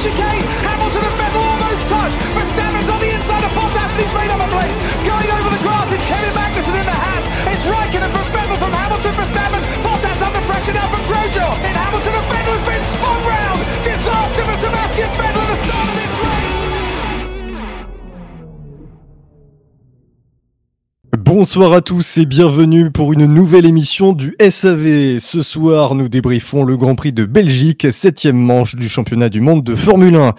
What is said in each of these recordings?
chicane. Hamilton and Vettel almost touch. Verstappen's on the inside of Bottas and he's made up a place. Going over the grass, it's Kevin Magnussen in the hat. It's Raikkonen from Vettel from Hamilton for Verstappen. Bottas under pressure now from Grosjean. And Hamilton and Vettel has been spun round. Disaster for Sebastian Vettel. Bonsoir à tous et bienvenue pour une nouvelle émission du SAV. Ce soir, nous débriefons le Grand Prix de Belgique, septième manche du championnat du monde de Formule 1.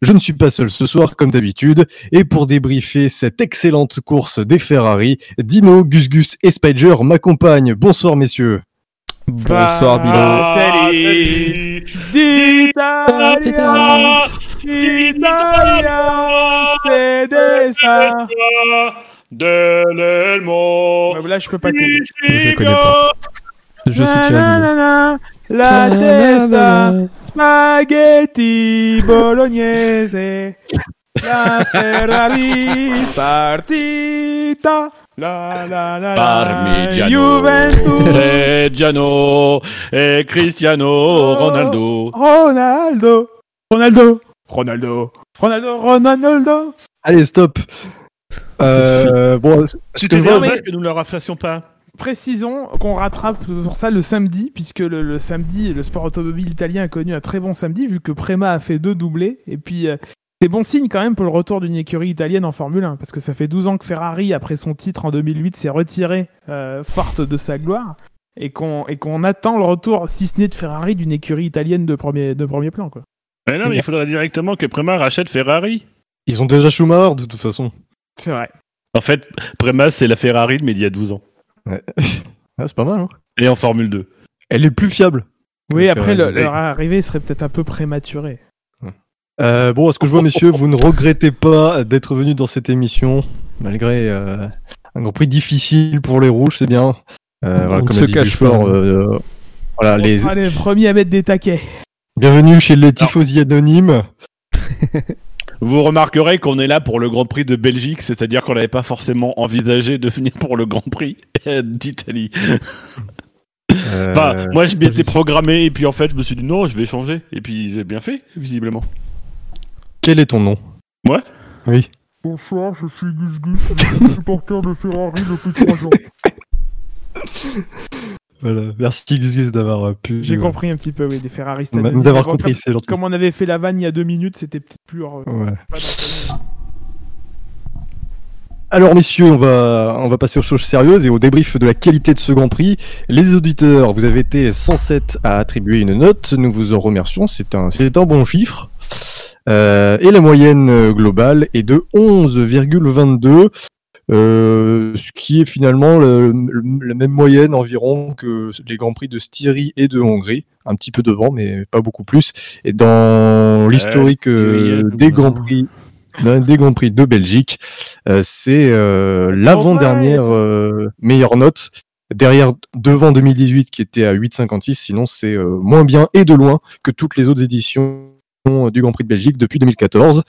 Je ne suis pas seul ce soir, comme d'habitude, et pour débriefer cette excellente course des Ferrari, Dino, Gus Gus et Spider m'accompagnent. Bonsoir messieurs. Bonsoir Bilo. Italia, Italia, Fedesta. De l'Elmo. Ouais, Là, je peux pas t'aider. Je connais pas. Je soutiens La testa, spaghetti bolognese, la Ferrari partita, la la la la, Parmigiano. Juventus, Reggiano et Cristiano Ronaldo. Ronaldo, Ronaldo, Ronaldo, Ronaldo, Ronaldo. Allez, stop. Euh, bon, Tu que te je vois- dommage que nous ne le rafassions pas. Précisons qu'on rattrape pour ça le samedi, puisque le, le samedi, le sport automobile italien a connu un très bon samedi, vu que Prema a fait deux doublés. Et puis, euh, c'est bon signe quand même pour le retour d'une écurie italienne en Formule 1, parce que ça fait 12 ans que Ferrari, après son titre en 2008, s'est retiré euh, forte de sa gloire, et qu'on et qu'on attend le retour, si ce n'est de Ferrari, d'une écurie italienne de premier, de premier plan. Quoi. Mais non, mais il faudrait directement que Prema rachète Ferrari. Ils ont déjà Schumacher de toute façon. C'est vrai. En fait, Prema, c'est la Ferrari, mais il y a 12 ans. Ouais. Ah, c'est pas mal. Hein Et en Formule 2. Elle est plus fiable. Oui, après, le- leur arrivée serait peut-être un peu prématurée. Euh, bon, à ce que je vois, messieurs, vous ne regrettez pas d'être venus dans cette émission, malgré euh, un Grand Prix difficile pour les rouges, c'est bien. Euh, voilà, On comme se cache pas. euh, voilà, les... Allez, premier à mettre des taquets. Bienvenue chez les tifosi anonymes. Vous remarquerez qu'on est là pour le Grand Prix de Belgique, c'est-à-dire qu'on n'avait pas forcément envisagé de venir pour le Grand Prix d'Italie. Euh, Enfin, moi je m'étais programmé et puis en fait je me suis dit non, je vais changer. Et puis j'ai bien fait, visiblement. Quel est ton nom? Moi? Oui. Bonsoir, je suis Gus Gus, supporter de Ferrari depuis 3 ans. Voilà. Merci Gus Gus d'avoir euh, pu. J'ai euh, compris un petit peu, oui, des anonymes. d'avoir compris, Comme, c'est gentil. comme on avait fait la vanne il y a deux minutes, c'était peut-être plus. euh, Ouais. pas d'entraînement. Alors messieurs, on va, on va passer aux choses sérieuses et au débrief de la qualité de ce Grand Prix. Les auditeurs, vous avez été 107 à attribuer une note, nous vous en remercions, c'est un, c'est un bon chiffre. Euh, et la moyenne euh, globale est de 11,22, euh, ce qui est finalement le- le- la même moyenne environ que les Grands Prix de Styrie et de Hongrie, un petit peu devant, mais pas beaucoup plus. Et dans l'historique euh, Styrie, des euh, Grands Prix des Grands Prix de Belgique, euh, c'est euh, l'avant-dernière euh, meilleure note. Derrière, devant 2018 qui était à 8,56, sinon c'est euh, moins bien et de loin que toutes les autres éditions euh, du Grand Prix de Belgique depuis 2014.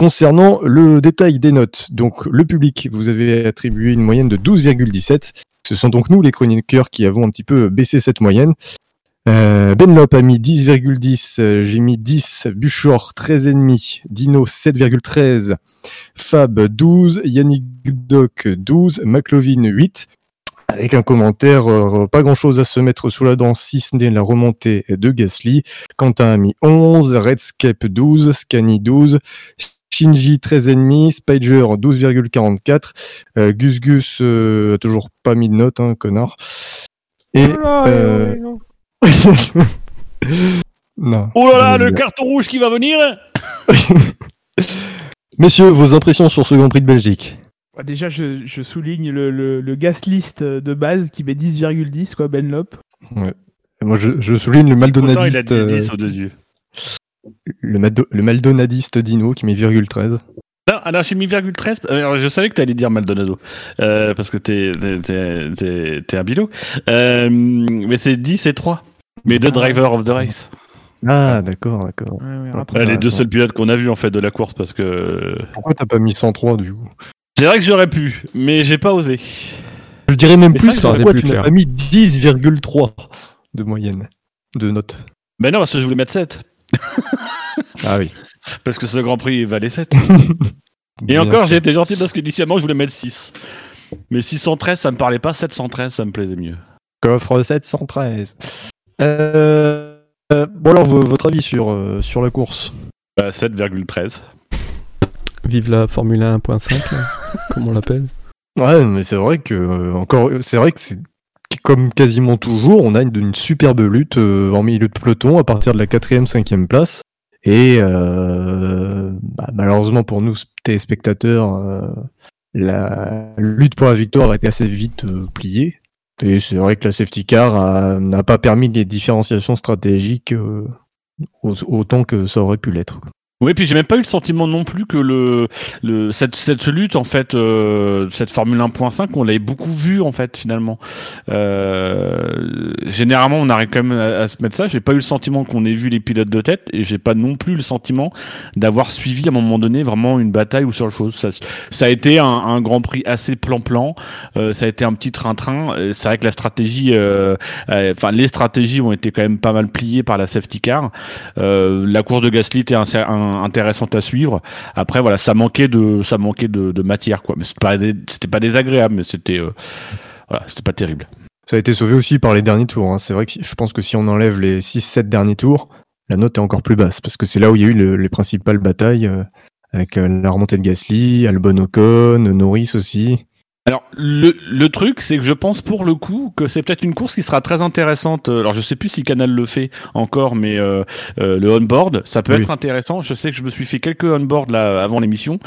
Concernant le détail des notes, donc le public, vous avez attribué une moyenne de 12,17. Ce sont donc nous, les chroniqueurs, qui avons un petit peu baissé cette moyenne. Euh, Benlop a mis 10,10, euh, j'ai mis 10, Buchor 13,5, Dino 7,13, Fab 12, Yannick Doc 12, McLovin 8, avec un commentaire, euh, pas grand chose à se mettre sous la dent si ce n'est la remontée de Gasly. Quentin a mis 11, Redscape 12, Scani 12, Shinji 13,5, Spider 12,44, euh, Gus Gus euh, a toujours pas mis de note, hein, connard. Et Oh là, euh, là, non. Oh là là, Je le carton rouge qui va venir Messieurs, vos impressions sur ce Grand Prix de Belgique? Là. Déjà, je, je souligne le, le, le gas list de base qui met 10,10, quoi, Benlop. Moi, je, je souligne le Pourtant, il a maldonadiste, 10, euh, 10 aux deux yeux. Le, mado- le maldonadiste Dino qui met virgule 13. Non, alors j'ai mis virgule 13. Alors, je savais que t'allais dire Maldonado. Euh, parce que t'es, t'es, t'es, t'es- t'es un bilot. Euh, mais c'est 10 et 3. Mais deux drivers of the race. Ah, d'accord, d'accord. Ouais, ouais, Ouais, rattrape. Ouais, les deux seuls pilotes qu'on a vus en fait de la course parce que. Pourquoi t'as pas mis 103 du coup? C'est vrai que j'aurais pu, mais j'ai pas osé. Je dirais même Mais plus, ça, pourquoi tu n'as pas mis 10,3 de moyenne de notes Ben non, parce que je voulais mettre 7. Ah oui. Parce que ce Grand Prix valait 7. Et Bien encore, j'ai été gentil parce qu'initialement, je voulais mettre 6. Mais 613, ça me parlait pas. 713, ça me plaisait mieux. Coffre 713. Euh, euh, bon alors, vo- votre avis sur, euh, sur la course? Bah, 7,13. Vive la Formule 1.5, là, comme on l'appelle. Ouais, mais c'est vrai que euh, encore, c'est vrai que c'est comme quasiment toujours, on a une, superbe lutte euh, en milieu de peloton à partir de la quatrième, cinquième place. Et euh, bah, malheureusement pour nous téléspectateurs, euh, la lutte pour la victoire a été assez vite pliée. Et c'est vrai que la safety car n'a pas permis les différenciations stratégiques au- autant que ça aurait pu l'être. Oui, puis j'ai même pas eu le sentiment non plus que le, le cette, cette lutte en fait, euh, cette Formule 1.5, on l'avait beaucoup vu en fait finalement. Euh, généralement, on arrive quand même à, se mettre ça. J'ai pas eu le sentiment qu'on ait vu les pilotes de tête et j'ai pas non plus le sentiment d'avoir suivi à un moment donné vraiment une bataille ou sur chose. Ça, ça a été un, un Grand Prix assez plan-plan. Euh, ça a été un petit train-train. C'est vrai que la stratégie, euh, euh, enfin les stratégies ont été quand même pas mal pliées par la safety car. Euh, la course de Gasly était un- un- intéressante à suivre. Après, voilà, ça manquait de, ça manquait de, matière, quoi. Mais c'était pas, pas désagréable, mais c'était, euh, voilà, c'était pas terrible. Ça a été sauvé aussi par les derniers tours. hein. C'est vrai que je pense que si on enlève les 6-7 derniers tours, la note est encore plus basse parce que c'est là où il y a eu le- les principales batailles euh, avec euh, la remontée de Gasly, Albon Ocon, Norris aussi. Alors le, le truc, c'est que je pense pour le coup que c'est peut-être une course qui sera très intéressante. Alors je sais plus si Canal le fait encore, mais euh, euh, le on-board, ça peut Oui. être intéressant. Je sais que je me suis fait quelques on-board là avant l'émission,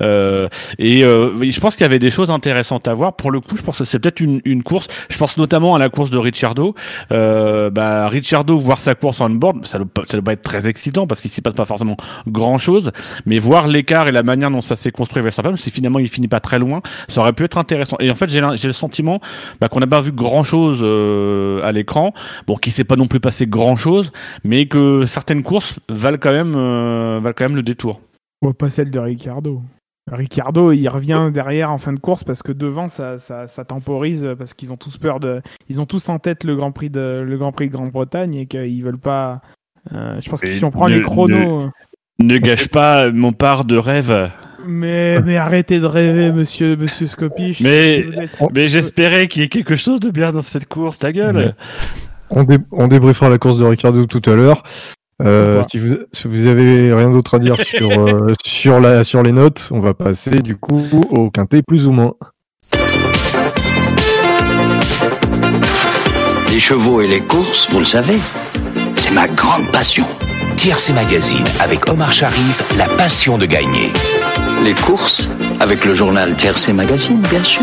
euh, et euh, je pense qu'il y avait des choses intéressantes à voir. Pour le coup, je pense que c'est peut-être une, une course. Je pense notamment à la course de Ricciardo. Euh, bah, Ricciardo voir sa course on-board, ça doit, pas- ça doit pas être très excitant parce qu'il s'y passe pas forcément grand-chose, mais voir l'écart et la manière dont ça s'est construit Verstappen, si finalement il finit pas très loin, ça aurait pu être intéressant. Et en fait, j'ai le sentiment bah, qu'on n'a pas vu grand chose à l'écran, bon, qui s'est pas non plus passé grand chose, mais que certaines courses valent quand même, euh, valent quand même le détour. Ouais, pas celle de Ricardo. Ricardo, il revient derrière en fin de course parce que devant, ça, ça, ça temporise parce qu'ils ont tous peur de. Ils ont tous en tête le Grand Prix de, le Grand Prix de Grande-Bretagne et qu'ils veulent pas. euh, je pense que si on prend ne- les chronos. Ne gâche pas mon part de rêve. Mais, mais arrêtez de rêver, monsieur, monsieur Scopiche. Mais- Mais j'espérais qu'il y ait quelque chose de bien dans cette course, ta gueule. On, dé- on débriefera la course de Ricardo tout à l'heure. Euh, si, vous, si vous avez rien d'autre à dire sur, euh, sur, la, sur les notes, on va passer du coup au quintet plus ou moins. Les chevaux et les courses, vous le savez, c'est ma grande passion. Tiercé Magazine avec Omar Sharif, la passion de gagner. Les courses, avec le journal Tiercé Magazine, bien sûr.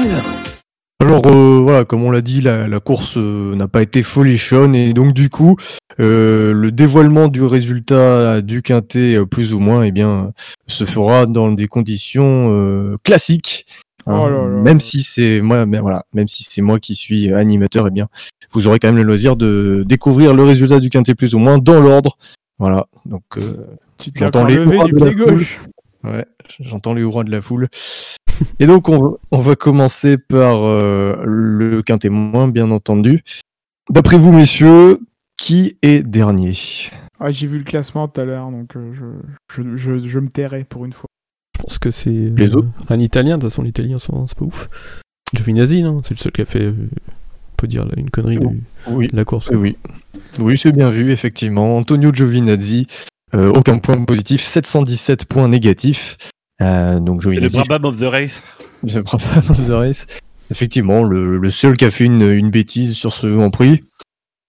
Alors euh, voilà, comme on l'a dit, la, la course euh, n'a pas été folichonne et donc du coup, euh, le dévoilement du résultat du quintet plus ou moins, eh bien, se fera dans des conditions euh, classiques. hein. Oh là là. même si c'est moi, mais voilà, même si c'est moi qui suis animateur, eh bien, vous aurez quand même le loisir de découvrir le résultat du quintet plus ou moins dans l'ordre. Voilà, donc euh, Tu t'es les levé du de la pied gauche. Ouais, j'entends les hurrahs de la foule. Et donc, on, va- on va commencer par euh, le quintet moins, bien entendu. D'après vous, messieurs, qui est dernier? Ah, J'ai vu le classement tout à l'heure, donc euh, je, je, je, je me tairai pour une fois. Je pense que c'est euh, un Italien. De toute façon, l'Italien, c'est c'est pas ouf. Giovinazzi, non? C'est le seul qui a fait, euh, on peut dire, là, une connerie Oui, de la course. oui. Oui, c'est bien vu, effectivement. Antonio Giovinazzi, euh, aucun point positif, 717 points négatifs. Euh, donc le Brabham of the race. of the. Effectivement, le, le seul qui a fait une, une bêtise sur ce Grand Prix.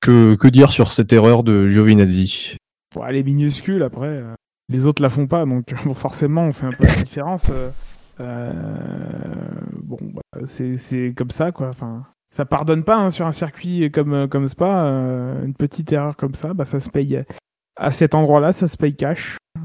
Que, que dire sur cette erreur de Giovinazzi? Bon, elle est minuscule après. euh, les autres la font pas, donc bon, forcément on fait un peu la différence. euh, bon, bah, c'est comme ça quoi. Enfin, ça pardonne pas hein, sur un circuit comme comme Spa. euh, une petite erreur comme ça, bah, ça se paye à cet endroit-là, ça se paye cash. Euh,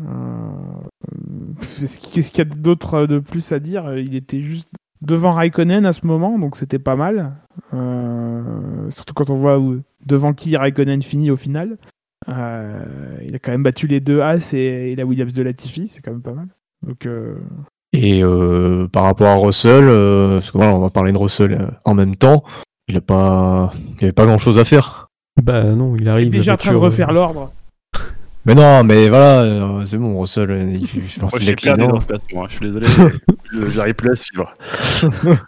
Qu'est-ce qu'il qu'est-ce qu'il y a d'autre de plus à dire Il était juste devant Raikkonen à ce moment, donc c'était pas mal. Euh, surtout quand on voit où- devant qui Raikkonen finit au final. Euh, il a quand même battu les deux As et, et la Williams de Latifi, c'est quand même pas mal. Donc, euh, Et euh, par rapport à Russell, euh, parce que voilà, on va parler de Russell euh, en même temps, il a pas, il avait pas grand chose à faire. Bah non, il il est arrive. déjà en train de refaire euh, l'ordre. Mais non, mais voilà, euh, c'est bon, Russell, il fait fait Moi, partie je perdu l'accident. dans ce classement, hein. Je suis désolé. J'arrive plus à suivre.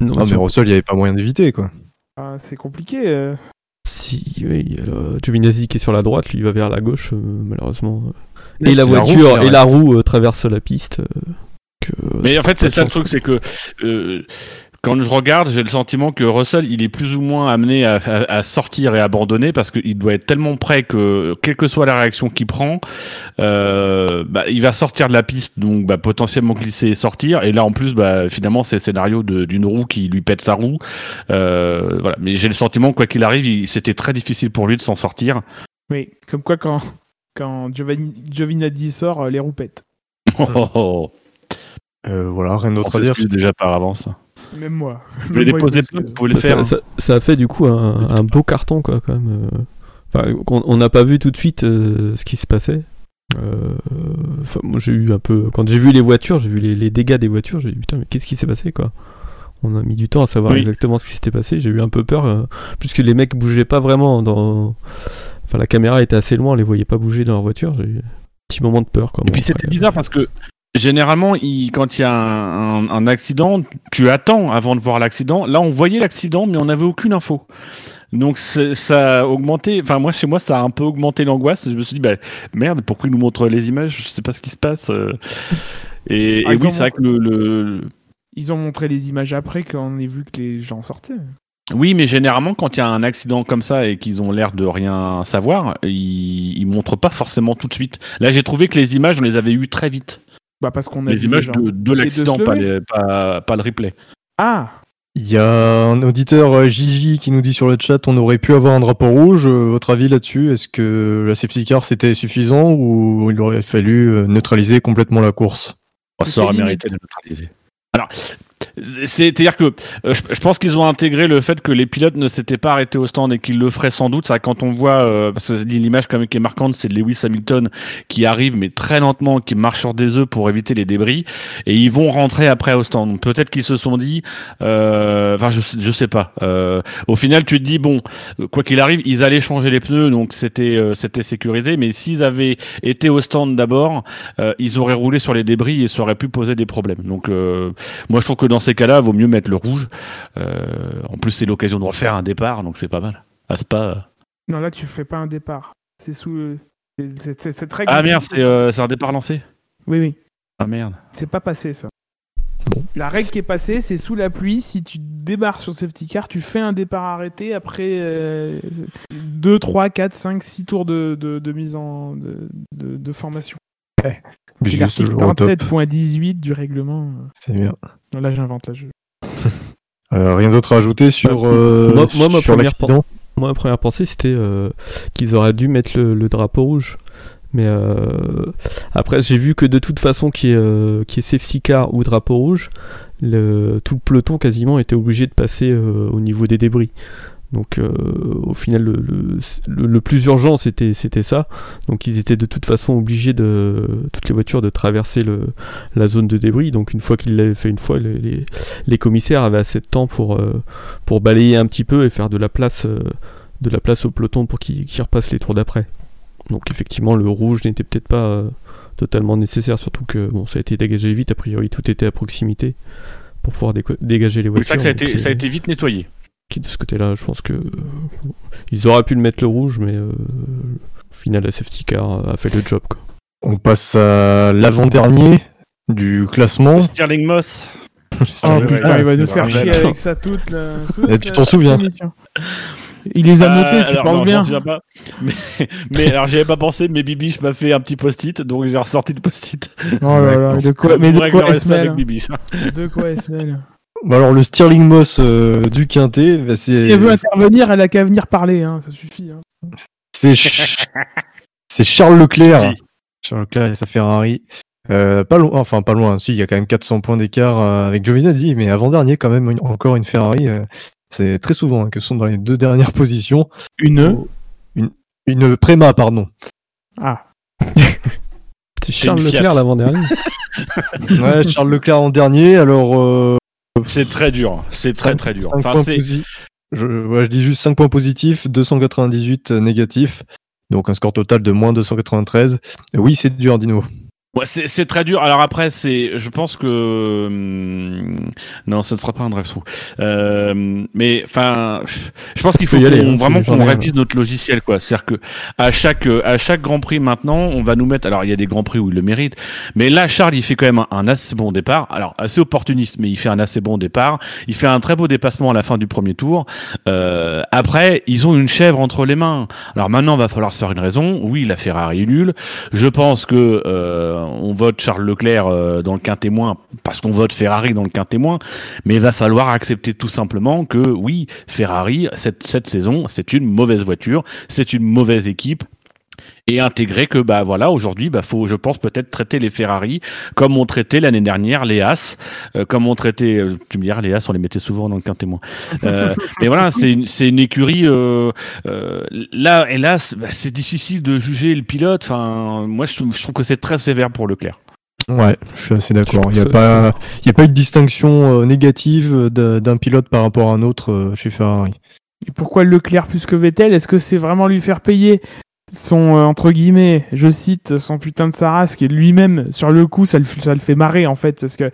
Non, Non, mais Russell, il y avait pas moyen d'éviter, quoi. Ah, c'est compliqué. euh. Si, oui, il y a le- Giovinazzi qui est sur la droite, lui il va vers la gauche, euh, malheureusement. Mais Et la c'est la roue voiture et la roue euh, traversent la piste. Mais en fait, c'est ça le truc, c'est que euh, quand je regarde, j'ai le sentiment que Russell, il est plus ou moins amené à, à- à sortir et abandonner parce qu'il doit être tellement prêt que, quelle que soit la réaction qu'il prend, euh, bah, il va sortir de la piste, donc bah, potentiellement glisser et sortir. Et là, en plus, bah, finalement, c'est le scénario d'une roue qui lui pète sa roue. Euh, voilà. Mais j'ai le sentiment, quoi qu'il arrive, c'était très difficile pour lui de s'en sortir. Oui, comme quoi quand, quand Giovanni, Giovinazzi sort, euh, les roues pètent. Oh, oh, oh. Euh, voilà, rien d'autre à dire. s'excuse déjà par avance. Même moi. Vous pouvez moi, déposer m'excuse. vous pouvez le Ça, faire. hein. ça- ça a fait du coup un, un beau carton, quoi, quand même. euh. Enfin, on n'a pas vu tout de suite euh, ce qui se passait. Euh, enfin, moi, j'ai eu un peu. Quand j'ai vu les voitures, j'ai vu les, les dégâts des voitures, j'ai dit putain, mais qu'est-ce qui s'est passé, quoi? On a mis du temps à savoir Oui. exactement ce qui s'était passé. J'ai eu un peu peur, euh, puisque les mecs bougeaient pas vraiment. Dans... Enfin, la caméra était assez loin, on les voyait pas bouger dans leur voiture. J'ai eu un petit moment de peur, quoi. Et Bon, puis c'était bizarre parce que généralement, il- quand il y a un, un- un accident, tu attends avant de voir l'accident. Là, on voyait l'accident, mais on n'avait aucune info. Donc ça a augmenté. Enfin moi chez moi ça a un peu augmenté l'angoisse. Je me suis dit bah merde pourquoi ils nous montrent les images? Je sais pas ce qui se passe. euh. Et, Ah, et oui c'est vrai que le, le- Ils ont montré les images après quand on a vu que les gens sortaient. oui mais généralement quand il y a un accident comme ça et qu'ils ont l'air de rien savoir, ils, ils montrent pas forcément tout de suite. Là j'ai trouvé que les images on les avait eues très vite. Bah parce qu'on a Les images de, l'accident pas, pas pas le replay. Ah Il y a un auditeur euh, Gigi qui nous dit sur le chat on aurait pu avoir un drapeau rouge. Euh, votre avis là-dessus Est-ce que la safety car c'était suffisant ou il aurait fallu euh, neutraliser complètement la course? Oh, ça aurait mérité de neutraliser. Alors, c'est-à-dire que euh, je, pense qu'ils ont intégré le fait que les pilotes ne s'étaient pas arrêtés au stand et qu'ils le feraient sans doute. Ça, quand on voit, euh, parce que l'image quand même qui est marquante, c'est Lewis Hamilton qui arrive mais très lentement, qui marche sur des œufs pour éviter les débris, et ils vont rentrer après au stand. Peut-être qu'ils se sont dit, euh, enfin je, je sais pas. Euh, au final, tu te dis bon, quoi qu'il arrive, ils allaient changer les pneus, donc c'était c'était sécurisé. Mais s'ils avaient été au stand d'abord, ils auraient roulé sur les débris et ça aurait pu poser des problèmes. Donc moi je trouve que dans ces cas-là, vaut mieux mettre le rouge. Euh, en plus c'est l'occasion de refaire un départ, donc c'est pas mal. Ah, c'est pas... Non, là tu fais pas un départ. C'est sous. c'est- Cette règle. ah merde, c'est euh, c'est un départ lancé Oui, oui. Ah merde. C'est pas passé ça. La règle qui est passée, c'est sous la pluie. Si tu débarques sur safety car, tu fais un départ arrêté après 2, 3, 4, 5, 6 tours de, de, de mise en de, de, de formation. C'est l'article au top. 27.18 du règlement. C'est bien. Non, là j'invente là. Je... Euh, rien d'autre à ajouter sur, Bah, euh, moi- moi, ma sur première l'accident Moi, ma première pensée, c'était euh, qu'ils auraient dû mettre le, le drapeau rouge. Mais euh, après, j'ai vu que de toute façon, qui est, euh, qui est safety car ou drapeau rouge, le, tout le peloton quasiment était obligé de passer euh, au niveau des débris. Donc, euh, au final, le, le, plus urgent, c'était c'était ça. Donc, ils étaient de toute façon obligés de toutes les voitures de traverser le, la zone de débris. Donc, une fois qu'ils l'avaient fait une fois, les, les, les commissaires avaient assez de temps pour euh, pour balayer un petit peu et faire de la place. euh, de la place au peloton pour qu'il qu'il repasse les tours d'après. Donc effectivement, le rouge n'était peut-être pas euh, totalement nécessaire, surtout que bon, ça a été dégagé vite. A priori, tout était à proximité pour pouvoir dégager les voitures. c'est vrai que ça a, donc été, c'est- ça a été vite nettoyé. Qui, de ce côté-là, je pense que euh, ils auraient pu le mettre le rouge, mais euh, au final, la safety car a fait le job. Quoi. On passe à l'avant-dernier du classement. Stirling Moss. Oh putain, ouais, il va nous faire chier avec ça toute la. toute Et tu t'en souviens. Il les a notés, Euh, tu alors, penses non, bien souviens pas. Mais, mais alors, j'y avais pas pensé, mais Bibiche m'a fait un petit post-it, donc j'ai ressorti le post-it. Oh là là, de quoi, mais de quoi je elle se mêle Bibiche. De quoi elle se mêle Bah alors le Stirling Moss euh, du Quintet, bah, c'est Si elle veut intervenir, elle a qu'à venir parler, hein, ça suffit. hein. c'est Ch- c'est Charles Leclerc. Charles Leclerc et sa Ferrari. Euh, pas loin, enfin pas loin. Si, il y a quand même 400 points d'écart euh, avec Giovinazzi, mais avant dernier quand même une- encore une Ferrari. euh, c'est très souvent hein, que ce sont dans les deux dernières positions. Une. Une Préma, pardon. Ah. C'est Charles une. Leclerc l'avant-dernier. Ouais, Charles Leclerc en dernier. Alors euh, C'est très dur. C'est très très dur. Enfin, je, ouais, je dis juste 5 points positifs, 298 négatifs. Donc un score total de moins 293. Oui, c'est dur, Dino. Ouais, c'est très dur. Alors après, c'est, je pense que hum, non, ce ne sera pas un drive-through. Euh, mais enfin, je pense qu'il faut aller, hein, vraiment qu'on révise notre logiciel, quoi. C'est-à-dire que à chaque à chaque Grand Prix maintenant, on va nous mettre. Alors il y a des Grands Prix où il le mérite, mais là, Charles, il fait quand même un, un assez bon départ. Alors assez opportuniste, mais il fait un assez bon départ. Il fait un très beau dépassement à la fin du premier tour. Euh, après, ils ont une chèvre entre les mains. Alors maintenant, va falloir se faire une raison. Oui, la Ferrari est nulle. Je pense que euh, on vote Charles Leclerc euh, dans le quintémoin parce qu'on vote Ferrari dans le quintémoin, mais il va falloir accepter tout simplement que oui, Ferrari cette saison, c'est une mauvaise voiture, c'est une mauvaise équipe. Et intégrer que bah voilà aujourd'hui bah faut je pense peut-être traiter les Ferrari comme on traitait l'année dernière les As euh, comme on traitait euh, tu me diras les As on les mettait souvent dans le quintémoin euh, mais voilà c'est une, c'est une écurie euh, euh, là hélas bah, c'est difficile de juger le pilote enfin moi je, trouve- je trouve que c'est très sévère pour Leclerc Ouais, je suis assez d'accord. Il n'y a, pas- il y a pas eu de distinction euh, négative d'un pilote par rapport à un autre euh, chez Ferrari. Et pourquoi Leclerc plus que Vettel? Est-ce que c'est vraiment lui faire payer son, euh, entre guillemets, je cite, son putain de sa race, qui lui-même, sur le coup, ça le, ça le fait marrer, en fait, parce que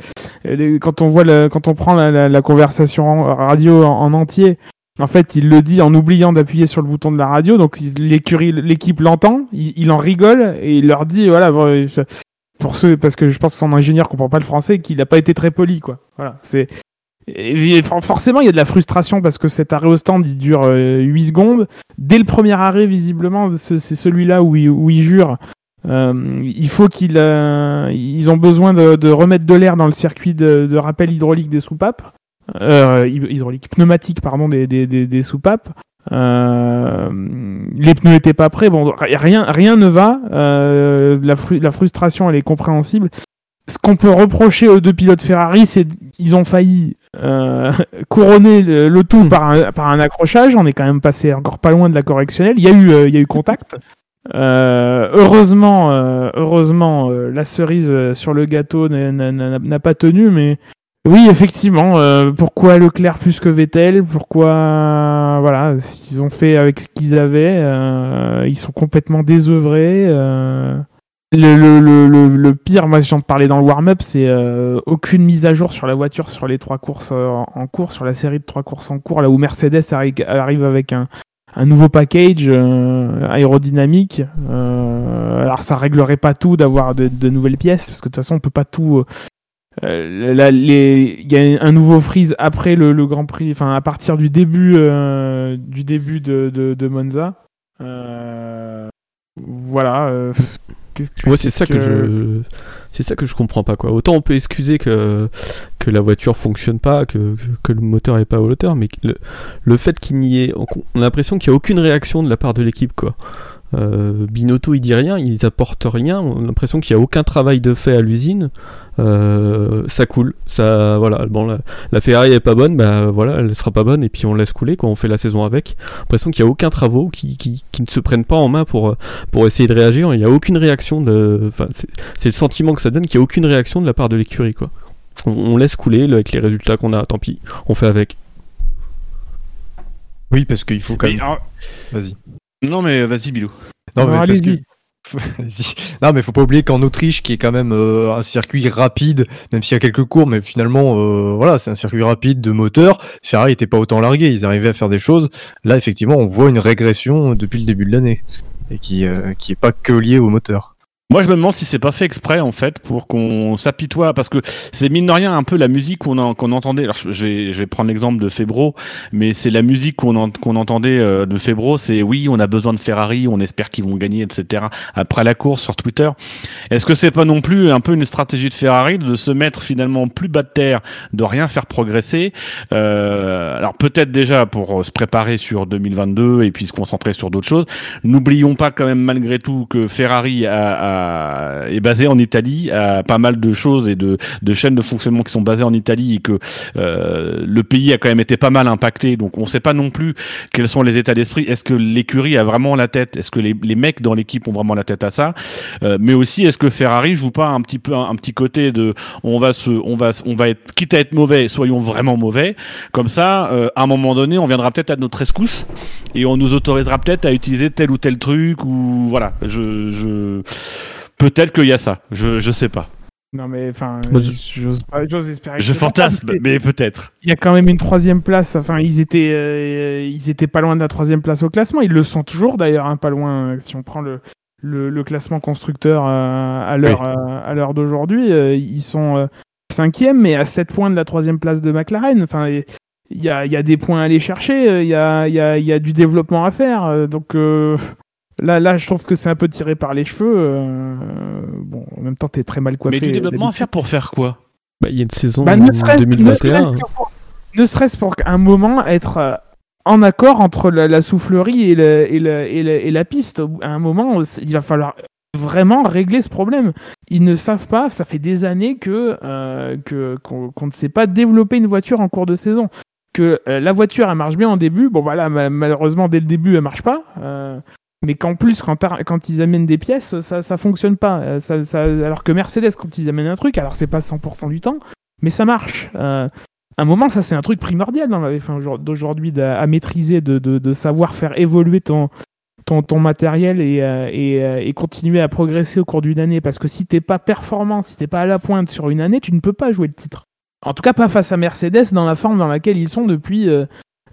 euh, quand on voit, le- quand on prend la, conversation radio en, en entier, en fait, il le dit en oubliant d'appuyer sur le bouton de la radio, donc l'équipe l'entend, il, en rigole, et il leur dit, voilà, euh, pour ceux, parce que je pense que son ingénieur comprend pas le français, qu'il n'a pas été très poli, quoi. Voilà, c'est, forcément, il y a de la frustration parce que cet arrêt au stand, il dure euh, 8 secondes. Dès le premier arrêt, visiblement, ce- c'est celui-là où où il jure. Euh, il faut qu'ils euh, ils ont besoin de, remettre de l'air dans le circuit de, rappel hydraulique des soupapes. Euh, hy- hydraulique, pneumatique, pardon, des, soupapes. Euh, les pneus étaient pas prêts. Rien, ne va. Euh, la, la frustration, elle est compréhensible. Ce qu'on peut reprocher aux deux pilotes Ferrari, c'est qu'ils ont failli euh, couronner le, le tout par un, par un accrochage. On est quand même passé encore pas loin de la correctionnelle. Il y a eu, euh, il y a eu contact. Euh, heureusement, euh, heureusement, euh, la cerise sur le gâteau n'a- pas tenu, mais oui, effectivement. euh, pourquoi Leclerc plus que Vettel? Pourquoi voilà, ils ont fait avec ce qu'ils avaient. euh, ils sont complètement désœuvrés. euh. Le, pire, moi j'en parlais dans le warm-up, c'est euh, aucune mise à jour sur la voiture sur les trois courses euh, en, cours, sur la série de trois courses en cours, là où Mercedes arri- arrive avec un, nouveau package euh, aérodynamique. Alors ça réglerait pas tout d'avoir de, nouvelles pièces, parce que de toute façon on peut pas tout. il y a un nouveau freeze après le, Grand Prix, enfin à partir du début du début de, Monza. Voilà. Qu'est-ce que- Ouais, c'est ça que que- je c'est ça que je comprends pas quoi. Autant on peut excuser que que la voiture fonctionne pas, que que le moteur est pas à hauteur, mais le, le fait qu'il n'y ait on a l'impression qu'il y a aucune réaction de la part de l'équipe quoi. Euh, Binotto il dit rien, ils apportent rien, on a l'impression qu'il y a aucun travail de fait à l'usine. Euh, ça coule, ça voilà. Bon, la, la Ferrari est pas bonne, bah voilà, elle sera pas bonne et puis on laisse couler quand on fait la saison avec. L'impression qu'il y a aucun travaux qui, qui, qui ne se prennent pas en main pour pour essayer de réagir. Il n'y a aucune réaction de, enfin c'est le sentiment que ça donne qu'il n'y a aucune réaction de la part de l'écurie quoi. On, on laisse couler le- avec les résultats qu'on a, tant pis, on fait avec. Oui, parce qu'il faut quand même. Vas-y. Non mais vas-y Bilou Non, Alors, mais parce que- allez-y. Vas-y. Non, mais faut pas oublier qu'en Autriche, qui est quand même euh, un circuit rapide, même s'il y a quelques cours, mais finalement, euh, voilà, c'est un circuit rapide de moteur. Ferrari était pas autant largué, ils arrivaient à faire des choses. Là, effectivement, on voit une régression depuis le début de l'année et qui euh, qui est pas que liée au moteur. Moi, je me demande si c'est pas fait exprès en fait pour qu'on s'apitoie parce que c'est mine de rien un peu la musique qu'on qu'on entendait. Alors, je je vais, je vais prendre l'exemple de Febro, mais c'est la musique qu'on en- qu'on entendait euh, de Febro. C'est oui, on a besoin de Ferrari, on espère qu'ils vont gagner, etc. Après la course sur Twitter, est-ce que c'est pas non plus un peu une stratégie de Ferrari de se mettre finalement plus bas de terre, de rien faire progresser? Euh, Alors peut-être déjà pour euh, se préparer sur 2022 et puis se concentrer sur d'autres choses. N'oublions pas quand même malgré tout que Ferrari a, a- est basé en Italie, a pas mal de choses et de, de chaînes de fonctionnement qui sont basées en Italie et que euh, le pays a quand même été pas mal impacté. Donc on ne sait pas non plus quels sont les états d'esprit. Est-ce que l'écurie a vraiment la tête? Est-ce que les, les mecs dans l'équipe ont vraiment la tête à ça? Euh, Mais aussi est-ce que Ferrari joue pas un petit peu un, un petit côté de on va se on va on va être quitte à être mauvais, soyons vraiment mauvais. Comme ça, euh, à un moment donné, on viendra peut-être à notre rescousse et on nous autorisera peut-être à utiliser tel ou tel truc ou voilà. Je, je... peut-être qu'il y a ça. Je je sais pas. Non mais enfin, j'ose espérer. Je pas fantasme, mais peut-être. Il y a quand même une troisième place. Enfin, ils étaient, euh, ils étaient pas loin de la troisième place au classement. Ils le sont toujours d'ailleurs, hein, pas loin. euh, Si on prend le, le, le classement constructeur euh, à l'heure euh, à l'heure d'aujourd'hui, euh, ils sont euh, cinquième, mais à 7 points de la troisième place de McLaren. Enfin, il y a, il y a des points à aller chercher. Il y a, il y, a, il y a du développement à faire. Donc euh, là, là, je trouve que c'est un peu tiré par les cheveux. euh, bon, en même temps, t'es très mal coiffé. Mais du développement à faire pour faire quoi? Bah, il y a une saison Bah, ne serait-ce ne 2021. serait-ce que pour- ne serait-ce pour un moment être euh, en accord entre la, la soufflerie et, le- et, le- et, le- et la piste. À un moment, il va falloir vraiment régler ce problème. Ils ne savent pas, ça fait des années que euh, que- qu'on qu'on ne sait pas développer une voiture en cours de saison. Que euh, la voiture, elle marche bien en début. Bon, voilà, ma- malheureusement, dès le début, elle marche pas. euh, mais qu'en plus, quand, ils amènent des pièces, ça, ça fonctionne pas. Euh, alors que Mercedes, quand ils amènent un truc, alors c'est pas 100% du temps, mais ça marche. Euh, à un moment, ça c'est un truc primordial dans la F1 aujourd- d'aujourd'hui d'a- à maîtriser, de, savoir faire évoluer ton, ton, matériel et, euh, et, continuer à progresser au cours d'une année. Parce que si t'es pas performant, si t'es pas à la pointe sur une année, tu ne peux pas jouer le titre. En tout cas, pas face à Mercedes dans la forme dans laquelle ils sont depuis.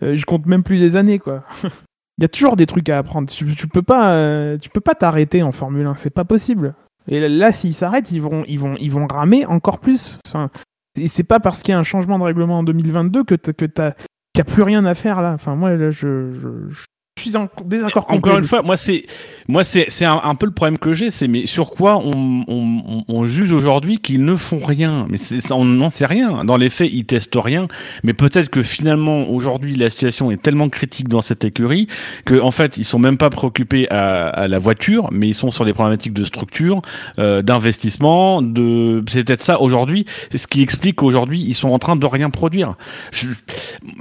je compte même plus les années, quoi. Il y a toujours des trucs à apprendre. Tu, tu peux pas, euh, tu peux pas t'arrêter en Formule 1. C'est pas possible. Et là, s'ils s'arrêtent, ils vont, ils vont, ils vont ramer encore plus. Enfin, et c'est pas parce qu'il y a un changement de règlement en 2022 que t'as, que t'as, qu'il a plus rien à faire là. Enfin, moi, là, je, je suis en désaccord complet. Encore une fois, moi c'est moi c'est c'est un, un peu le problème que j'ai, c'est mais sur quoi on, on, on- juge aujourd'hui qu'ils ne font rien? Mais on n'en sait rien. Dans les faits, ils testent rien. Mais peut-être que finalement aujourd'hui la situation est tellement critique dans cette écurie que en fait ils sont même pas préoccupés à, à la voiture, mais ils sont sur des problématiques de structure, euh, d'investissement. De c'est peut-être ça aujourd'hui, c'est ce qui explique qu'aujourd'hui ils sont en train de rien produire. Je-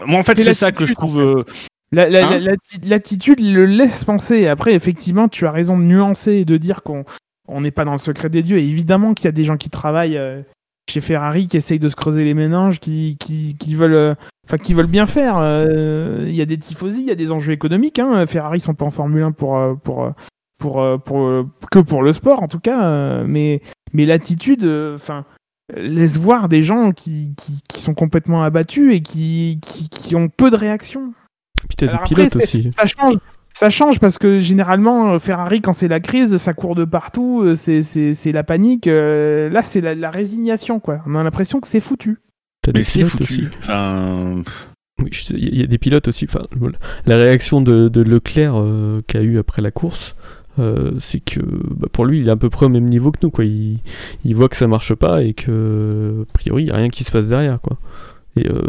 Moi en fait C'est ça que je trouve. euh, La- la- Hein la- L'attitude le laisse penser. Après, effectivement, tu as raison de nuancer et de dire qu'on on n'est pas dans le secret des dieux. Et évidemment qu'il y a des gens qui travaillent euh, chez Ferrari, qui essayent de se creuser les méninges, qui, qui, qui veulent, euh, enfin, qui veulent bien faire. Euh, Il y a des tifosi, il y a des enjeux économiques. Hein. Ferrari sont pas en Formule 1 pour, pour, pour, pour, que pour le sport, en tout cas. mais mais l'attitude, enfin. laisse voir des gens qui, qui, qui sont complètement abattus et qui, qui, qui ont peu de réaction. Puis t'as des après, pilotes aussi. Ça change. Ça change parce que généralement, euh, Ferrari, quand c'est la crise, ça court de partout, euh, c'est- c'est c'est la panique. euh, Là, c'est la, la résignation, quoi. On a l'impression que c'est foutu. T'as des pilotes foutu. aussi. Enfin, Oui, il y a des pilotes aussi. Enfin, voilà. la réaction de, de Leclerc euh, qu'a eu après la course, euh, c'est que bah, pour lui, il est à peu près au même niveau que nous. Quoi. Il, il voit que ça marche pas et que, a priori, il n'y a rien qui se passe derrière. Quoi. Et euh,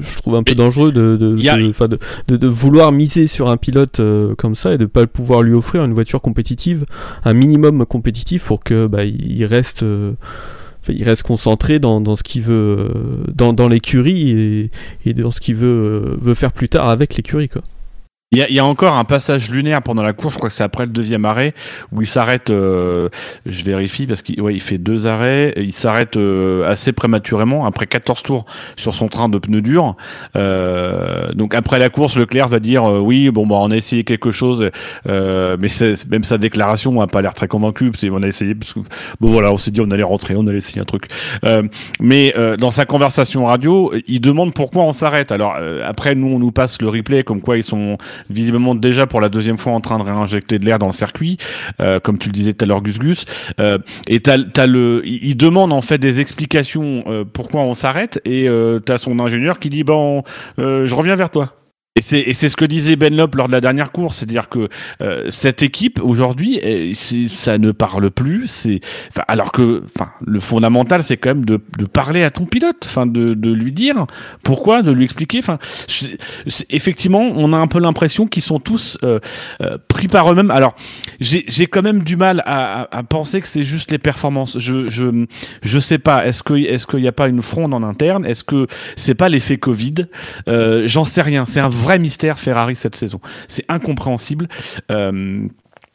je trouve un peu dangereux de, de, de, de, vouloir miser sur un pilote euh, comme ça et de pas pouvoir lui offrir une voiture compétitive, un minimum compétitif pour que bah, il reste. euh, il reste concentré dans, dans ce qu'il veut, euh, dans, dans l'écurie et, et dans ce qu'il veut, euh, veut faire plus tard avec l'écurie. Quoi. Il y, y a encore un passage lunaire pendant la course, je crois que c'est après le deuxième arrêt, où il s'arrête, euh, je vérifie, parce qu'il ouais, il fait deux arrêts, il s'arrête euh, assez prématurément, après 14 tours sur son train de pneus durs. Euh, donc après la course, Leclerc va dire, euh, oui, bon, bah, on a essayé quelque chose, euh, mais même sa déclaration n'a pas l'air très convaincu, parce qu'on a essayé, parce que, bon voilà, on s'est dit, on allait rentrer, on allait essayer un truc. Euh, mais dans sa conversation radio, il demande pourquoi on s'arrête. Alors après, nous, on nous passe le replay, comme quoi ils sont visiblement déjà pour la deuxième fois en train de réinjecter de l'air dans le circuit, euh, comme tu le disais tout à l'heure, Gus Gus. Euh, et t'as, t'as le, il demande en fait des explications euh, pourquoi on s'arrête, et t'as son ingénieur qui dit bon, je reviens vers toi. Et c'est, ce que disait Ben Lop lors de la dernière course, c'est-à-dire que euh, cette équipe aujourd'hui, eh, ça ne parle plus. C'est, alors que, le fondamental, c'est quand même de, parler à ton pilote, de, lui dire pourquoi, de lui expliquer. Effectivement, on a un peu l'impression qu'ils sont tous euh, euh, pris par eux-mêmes. Alors, j'ai, quand même du mal à, penser que c'est juste les performances. Je, je, je sais pas. Est-ce qu'il n'y a pas une fronde en interne? Est-ce que c'est pas l'effet Covid? J'en sais rien. C'est un vrai mystère Ferrari cette saison. C'est incompréhensible. Euh,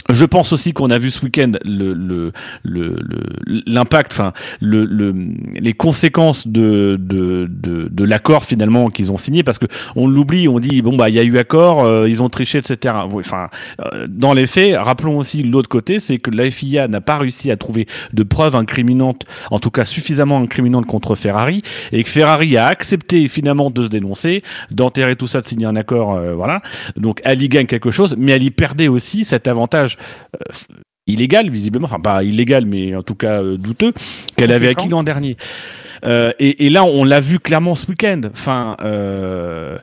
je pense aussi qu'on a vu ce week-end le le le le- l'impact, enfin le, le les conséquences de de de, de l'accord finalement qu'ils ont signé parce que on l'oublie, on dit bon bah il y a eu accord, euh, ils ont triché, etc. Enfin euh, dans les faits, rappelons aussi l'autre côté, c'est que la FIA n'a pas réussi à trouver de preuves incriminantes, en tout cas suffisamment incriminantes contre Ferrari, et que Ferrari a accepté finalement de se dénoncer, d'enterrer tout ça, de signer un accord, euh, voilà. Donc elle y gagne quelque chose, mais elle y perdait aussi cet avantage euh, illégal visiblement, enfin pas illégal, mais en tout cas euh, douteux, qu'elle avait acquis l'an dernier. Euh, et, et là, on l'a vu clairement ce week-end. Enfin, euh,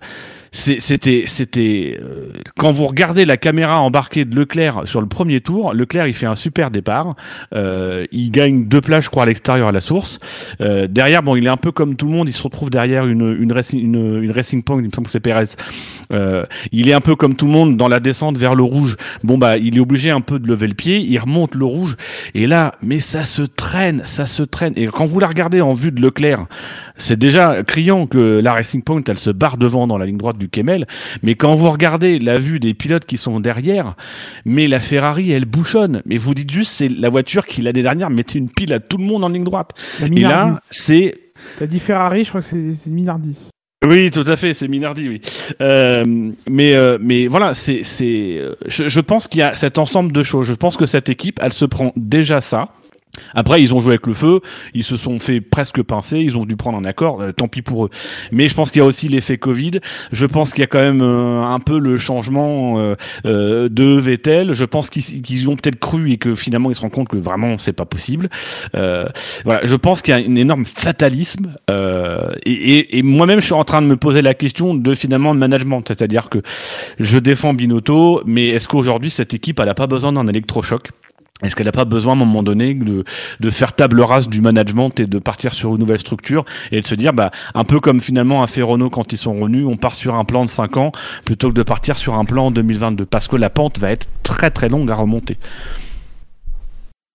c'était, c'était euh, quand vous regardez la caméra embarquée de Leclerc sur le premier tour, Leclerc il fait un super départ, euh, il gagne deux places, je crois, à l'extérieur à la source. Euh, derrière, bon, il est un peu comme tout le monde, il se retrouve derrière une une racing, une, une racing point, il me semble que c'est Perez. Euh, il est un peu comme tout le monde dans la descente vers le rouge. Bon bah, il est obligé un peu de lever le pied, il remonte le rouge et là, mais ça se traîne, ça se traîne. Et quand vous la regardez en vue de Leclerc, c'est déjà criant que la Racing Point, elle se barre devant dans la ligne droite du Kemmel. Mais quand vous regardez la vue des pilotes qui sont derrière, mais la Ferrari, elle bouchonne. Mais vous dites juste, c'est la voiture qui l'année dernière mettait une pile à tout le monde en ligne droite. La Et là, c'est T'as dit Ferrari, je crois que c'est c'est Minardi. oui, tout à fait, c'est Minardi, oui. Euh, mais, euh, mais voilà, c'est, c'est, euh, je, je pense qu'il y a cet ensemble de choses. Je pense que cette équipe, elle se prend déjà ça. Après, ils ont joué avec le feu, ils se sont fait presque pincer, ils ont dû prendre un accord, euh, tant pis pour eux. Mais je pense qu'il y a aussi l'effet Covid. Je pense qu'il y a quand même euh, un peu le changement euh, euh, de Vettel. Je pense qu'ils, y ont peut-être cru et que finalement ils se rendent compte que vraiment c'est pas possible. Euh, voilà, je pense qu'il y a un énorme fatalisme et, et- et moi-même je suis en train de me poser la question de finalement de management, c'est-à-dire que je défends Binotto, mais est-ce qu'aujourd'hui cette équipe elle a pas besoin d'un électrochoc? Est-ce qu'elle n'a pas besoin à un moment donné de, faire table rase du management et de partir sur une nouvelle structure et de se dire bah un peu comme finalement a fait Renault quand ils sont revenus, on part sur un plan de 5 ans plutôt que de partir sur un plan en 2022 parce que la pente va être très très longue à remonter.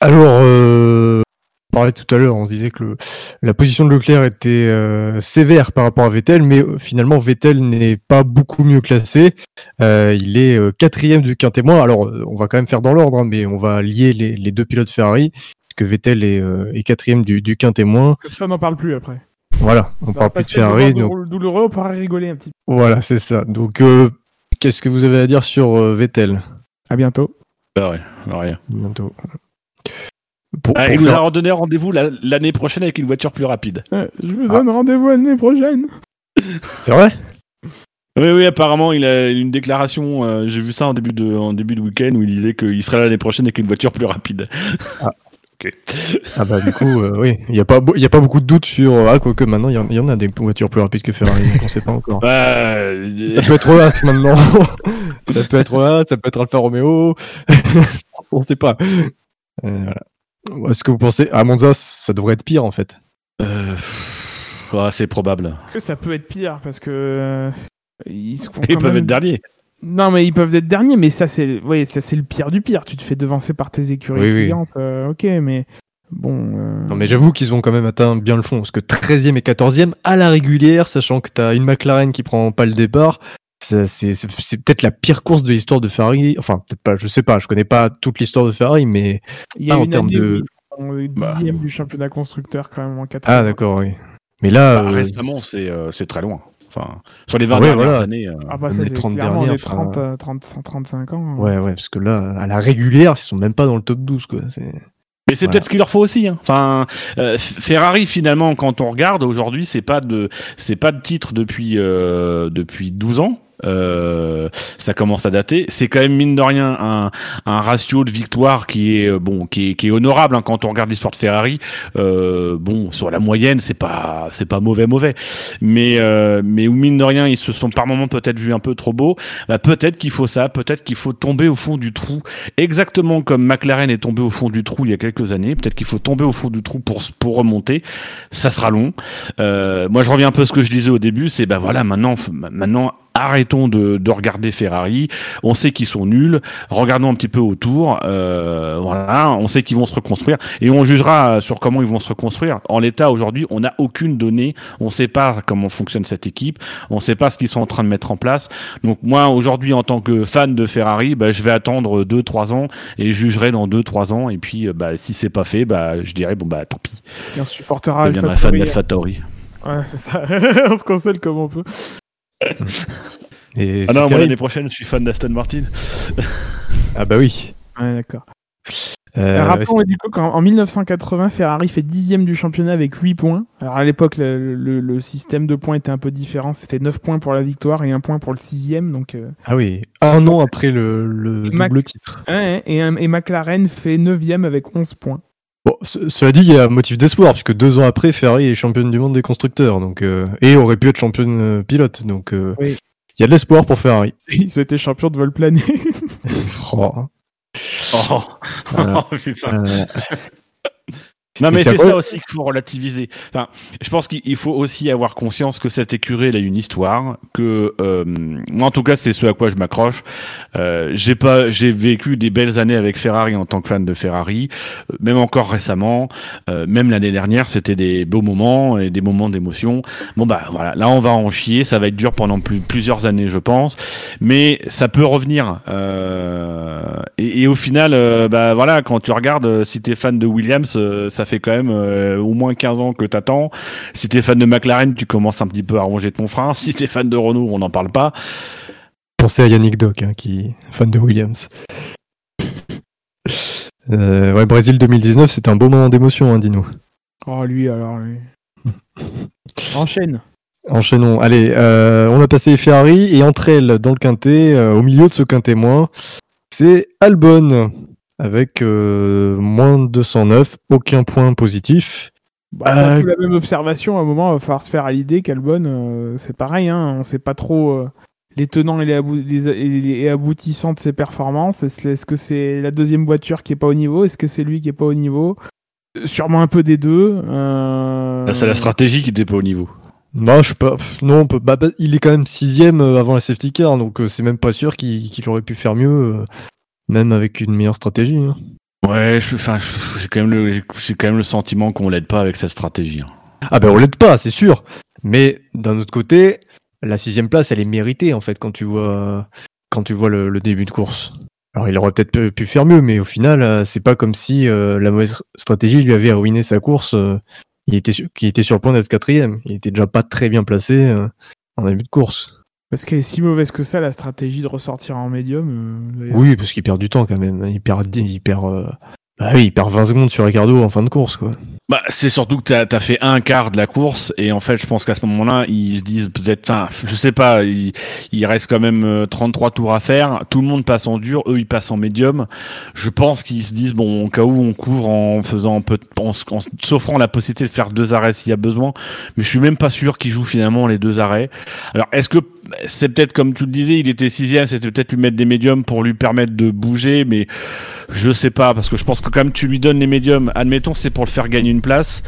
Alors, euh, parlait tout à l'heure, on se disait que le- la position de Leclerc était euh, sévère par rapport à Vettel, mais euh, finalement Vettel n'est pas beaucoup mieux classé. Euh, il est euh, quatrième du quintet moins. Alors, on va quand même faire dans l'ordre, hein, mais on va lier les, les deux pilotes Ferrari, puisque Vettel est, euh, est quatrième du, du quintet moins. Comme ça, on n'en parle plus après. Voilà, on parle plus de Ferrari. donc- dou- douloureux, on pourra rigoler un petit peu. voilà, c'est ça. Donc, euh, qu'est-ce que vous avez à dire sur euh, Vettel? À bientôt. Bah ouais, rien. Bientôt. Pour, Ah, pour il nous faire- a redonné rendez-vous la- l'année prochaine avec une voiture plus rapide. Je vous Ah. donne rendez-vous l'année prochaine. C'est vrai? Oui, oui, apparemment, il a une déclaration. euh, J'ai vu ça en début de, en début de week-end où il disait qu'il serait là l'année prochaine avec une voiture plus rapide. Ok. Ah bah du coup, euh, oui, il n'y a, pas beau- il y a pas beaucoup de doutes sur... Ah, quoique maintenant, il y, en- il y en a des voitures plus rapides que Ferrari, donc on sait pas encore. Bah, euh, Ça peut être Haas maintenant. ça peut être Haas, ça peut être Alfa Romeo. on sait pas. Euh, voilà. Est-ce que vous pensez... À Monza, ça devrait être pire en fait? euh, ah, c'est probable. Que ça peut être pire parce que. euh, ils se font Ils quand peuvent même- être derniers. Non, mais ils peuvent être derniers, mais ça, c'est ouais, ça, c'est le pire du pire. Tu te fais devancer par tes écuries Oui, euh, ok, mais bon. euh, Non mais j'avoue qu'ils ont quand même atteint bien le fond, parce que 13e et 14e à la régulière, sachant que t'as une McLaren qui prend pas le départ, c'est peut-être la pire course de l'histoire de Ferrari. Enfin, peut-être pas, je sais pas, je connais pas toute l'histoire de Ferrari, mais... Il y a Ah, en termes de- Bah. dixième du championnat constructeur quand même en 4 Ah d'accord, oui. Mais là... Bah, euh, récemment, c'est euh, c'est très loin. Enfin, sur les 20 Ouais, dernières voilà. années. euh, Ah bah ça, les c'est 30 clairement dernières, les 30, enfin, euh, 30, 35 ans. Ouais, ouais, parce que là, à la régulière, ils sont même pas dans le top 12, quoi. C'est... Mais c'est Voilà. peut-être ce qu'il leur faut aussi. Hein. Enfin, euh, Ferrari finalement, quand on regarde aujourd'hui, c'est pas de, c'est pas de titre depuis euh, depuis 12 ans. Euh, ça commence à dater. C'est quand même mine de rien un, ratio de victoire qui est euh, bon, qui est, honorable hein, quand on regarde l'histoire de Ferrari. Euh, bon, sur la moyenne, c'est pas c'est pas mauvais mauvais, mais euh, mais où mine de rien, ils se sont par moments peut-être vus un peu trop beaux. Bah, peut-être qu'il faut ça, peut-être qu'il faut tomber au fond du trou exactement comme McLaren est tombé au fond du trou il y a quelques années. Peut-être qu'il faut tomber au fond du trou pour, pour remonter. Ça sera long. Euh, moi, je reviens un peu à ce que je disais au début. C'est bah voilà, maintenant, maintenant, arrêtons de, de regarder Ferrari. On sait qu'ils sont nuls. Regardons un petit peu autour. Euh, voilà, on sait qu'ils vont se reconstruire et on jugera sur comment ils vont se reconstruire. En l'état aujourd'hui, on n'a aucune donnée. On ne sait pas comment fonctionne cette équipe. On ne sait pas ce qu'ils sont en train de mettre en place. Donc moi, aujourd'hui, en tant que fan de Ferrari, bah, je vais attendre 2-3 ans et jugerai dans 2-3 ans. Et puis, bah, si c'est pas fait, bah, je dirais bon bah tant pis. Et on supportera Je deviendrai fan d'AlphaTauri. Ouais, c'est ça. on se console comme on peut. Et Ah non, moi l'année prochaine, je suis fan d'Aston Martin. Ah bah oui. Ouais, d'accord. Euh, Rappelons du coup qu'en en 1980, Ferrari fait dixième du championnat avec 8 points. Alors à l'époque, le, le- le système de points était un peu différent. C'était 9 points pour la victoire et 1 point pour le sixième. Donc, euh, Ah oui, un an après le, le Mac- double titre. ouais, et, et McLaren fait 9 avec 11 points. Bon, ce- cela dit, il y a motif d'espoir, puisque deux ans après, Ferrari est championne du monde des constructeurs, donc euh, et aurait pu être championne euh, pilote. Donc euh, il Oui. y a de l'espoir pour Ferrari. Ils étaient champions de vol plané. Oh, Oh, Voilà. putain. Non mais c'est ça aussi qu'il faut relativiser. Enfin, je pense qu'il faut aussi avoir conscience que cette écurie elle a une histoire. Que euh, moi en tout cas c'est ce à quoi je m'accroche. Euh, j'ai pas, j'ai vécu des belles années avec Ferrari en tant que fan de Ferrari, euh, même encore récemment, euh, même l'année dernière c'était des beaux moments et des moments d'émotion. Bon bah voilà, là on va en chier, ça va être dur pendant plus, plusieurs années je pense, mais ça peut revenir. Euh, et, et au final, euh, bah voilà, quand tu regardes, si t'es fan de Williams, euh, ça fait quand même euh, au moins 15 ans que t'attends. Si t'es fan de McLaren, tu commences un petit peu à ronger ton frein. Si t'es fan de Renault, on n'en parle pas. Pensez à Yannick Doc, hein, qui est fan de Williams. Euh, ouais, Brésil 2019, c'était un beau moment d'émotion, hein, dis-nous. oh, lui, alors, lui. Enchaîne. Enchaînons. Allez, euh, on a passé Ferrari et entre elles, dans le quintet, euh, au milieu de ce quintet moins, c'est Albon avec euh, moins 209, aucun point positif. Bah, Euh, la même observation. À un moment, il va falloir se faire à l'idée qu'Albon, euh, c'est pareil. Hein, on sait pas trop euh, les tenants et les, abou- les- les- aboutissants de ses performances. Est-ce que c'est la deuxième voiture qui est pas au niveau? Est-ce que c'est lui qui est pas au niveau? Sûrement un peu des deux. euh, C'est la stratégie qui n'était pas au niveau. Bah, je sais pas. Non, on peut- bah, bah, il est quand même sixième avant la safety car, donc euh, c'est même pas sûr qu'il aurait pu faire mieux, euh, même avec une meilleure stratégie. hein. Ouais, j'ai quand même le, j'ai- j'ai quand même le sentiment qu'on l'aide pas avec cette stratégie. hein. Ah ben on l'aide pas, c'est sûr. Mais d'un autre côté, la sixième place, elle est méritée en fait quand tu vois quand tu vois le, le début de course. Alors il aurait peut-être pu- faire mieux, mais au final, euh, c'est pas comme si euh, la mauvaise stratégie lui avait ruiné sa course. euh, il était sur, qui était sur le point d'être quatrième. Il était déjà pas très bien placé euh, en début de course. Parce qu'elle est si mauvaise que ça, la stratégie de ressortir en médium. euh. Oui, parce qu'il perd du temps quand même. Il perd, il euh, bah oui, il perd 20 secondes sur Ricardo en fin de course quoi. Bah, c'est surtout que t'as as fait un quart de la course et en fait, je pense qu'à ce moment-là, ils se disent peut-être, enfin, je sais pas, il, il reste quand même euh, 33 tours à faire. Tout le monde passe en dur, eux ils passent en médium. Je pense qu'ils se disent bon, au cas où on couvre en faisant un peu, en, en s'offrant la possibilité de faire deux arrêts s'il y a besoin. Mais je suis même pas sûr qu'ils jouent finalement les deux arrêts. Alors, est-ce que c'est peut-être comme tu le disais, il était sixième, c'était peut-être lui mettre des médiums pour lui permettre de bouger, mais je sais pas parce que je pense que quand même tu lui donnes les médiums, admettons c'est pour le faire gagner une place,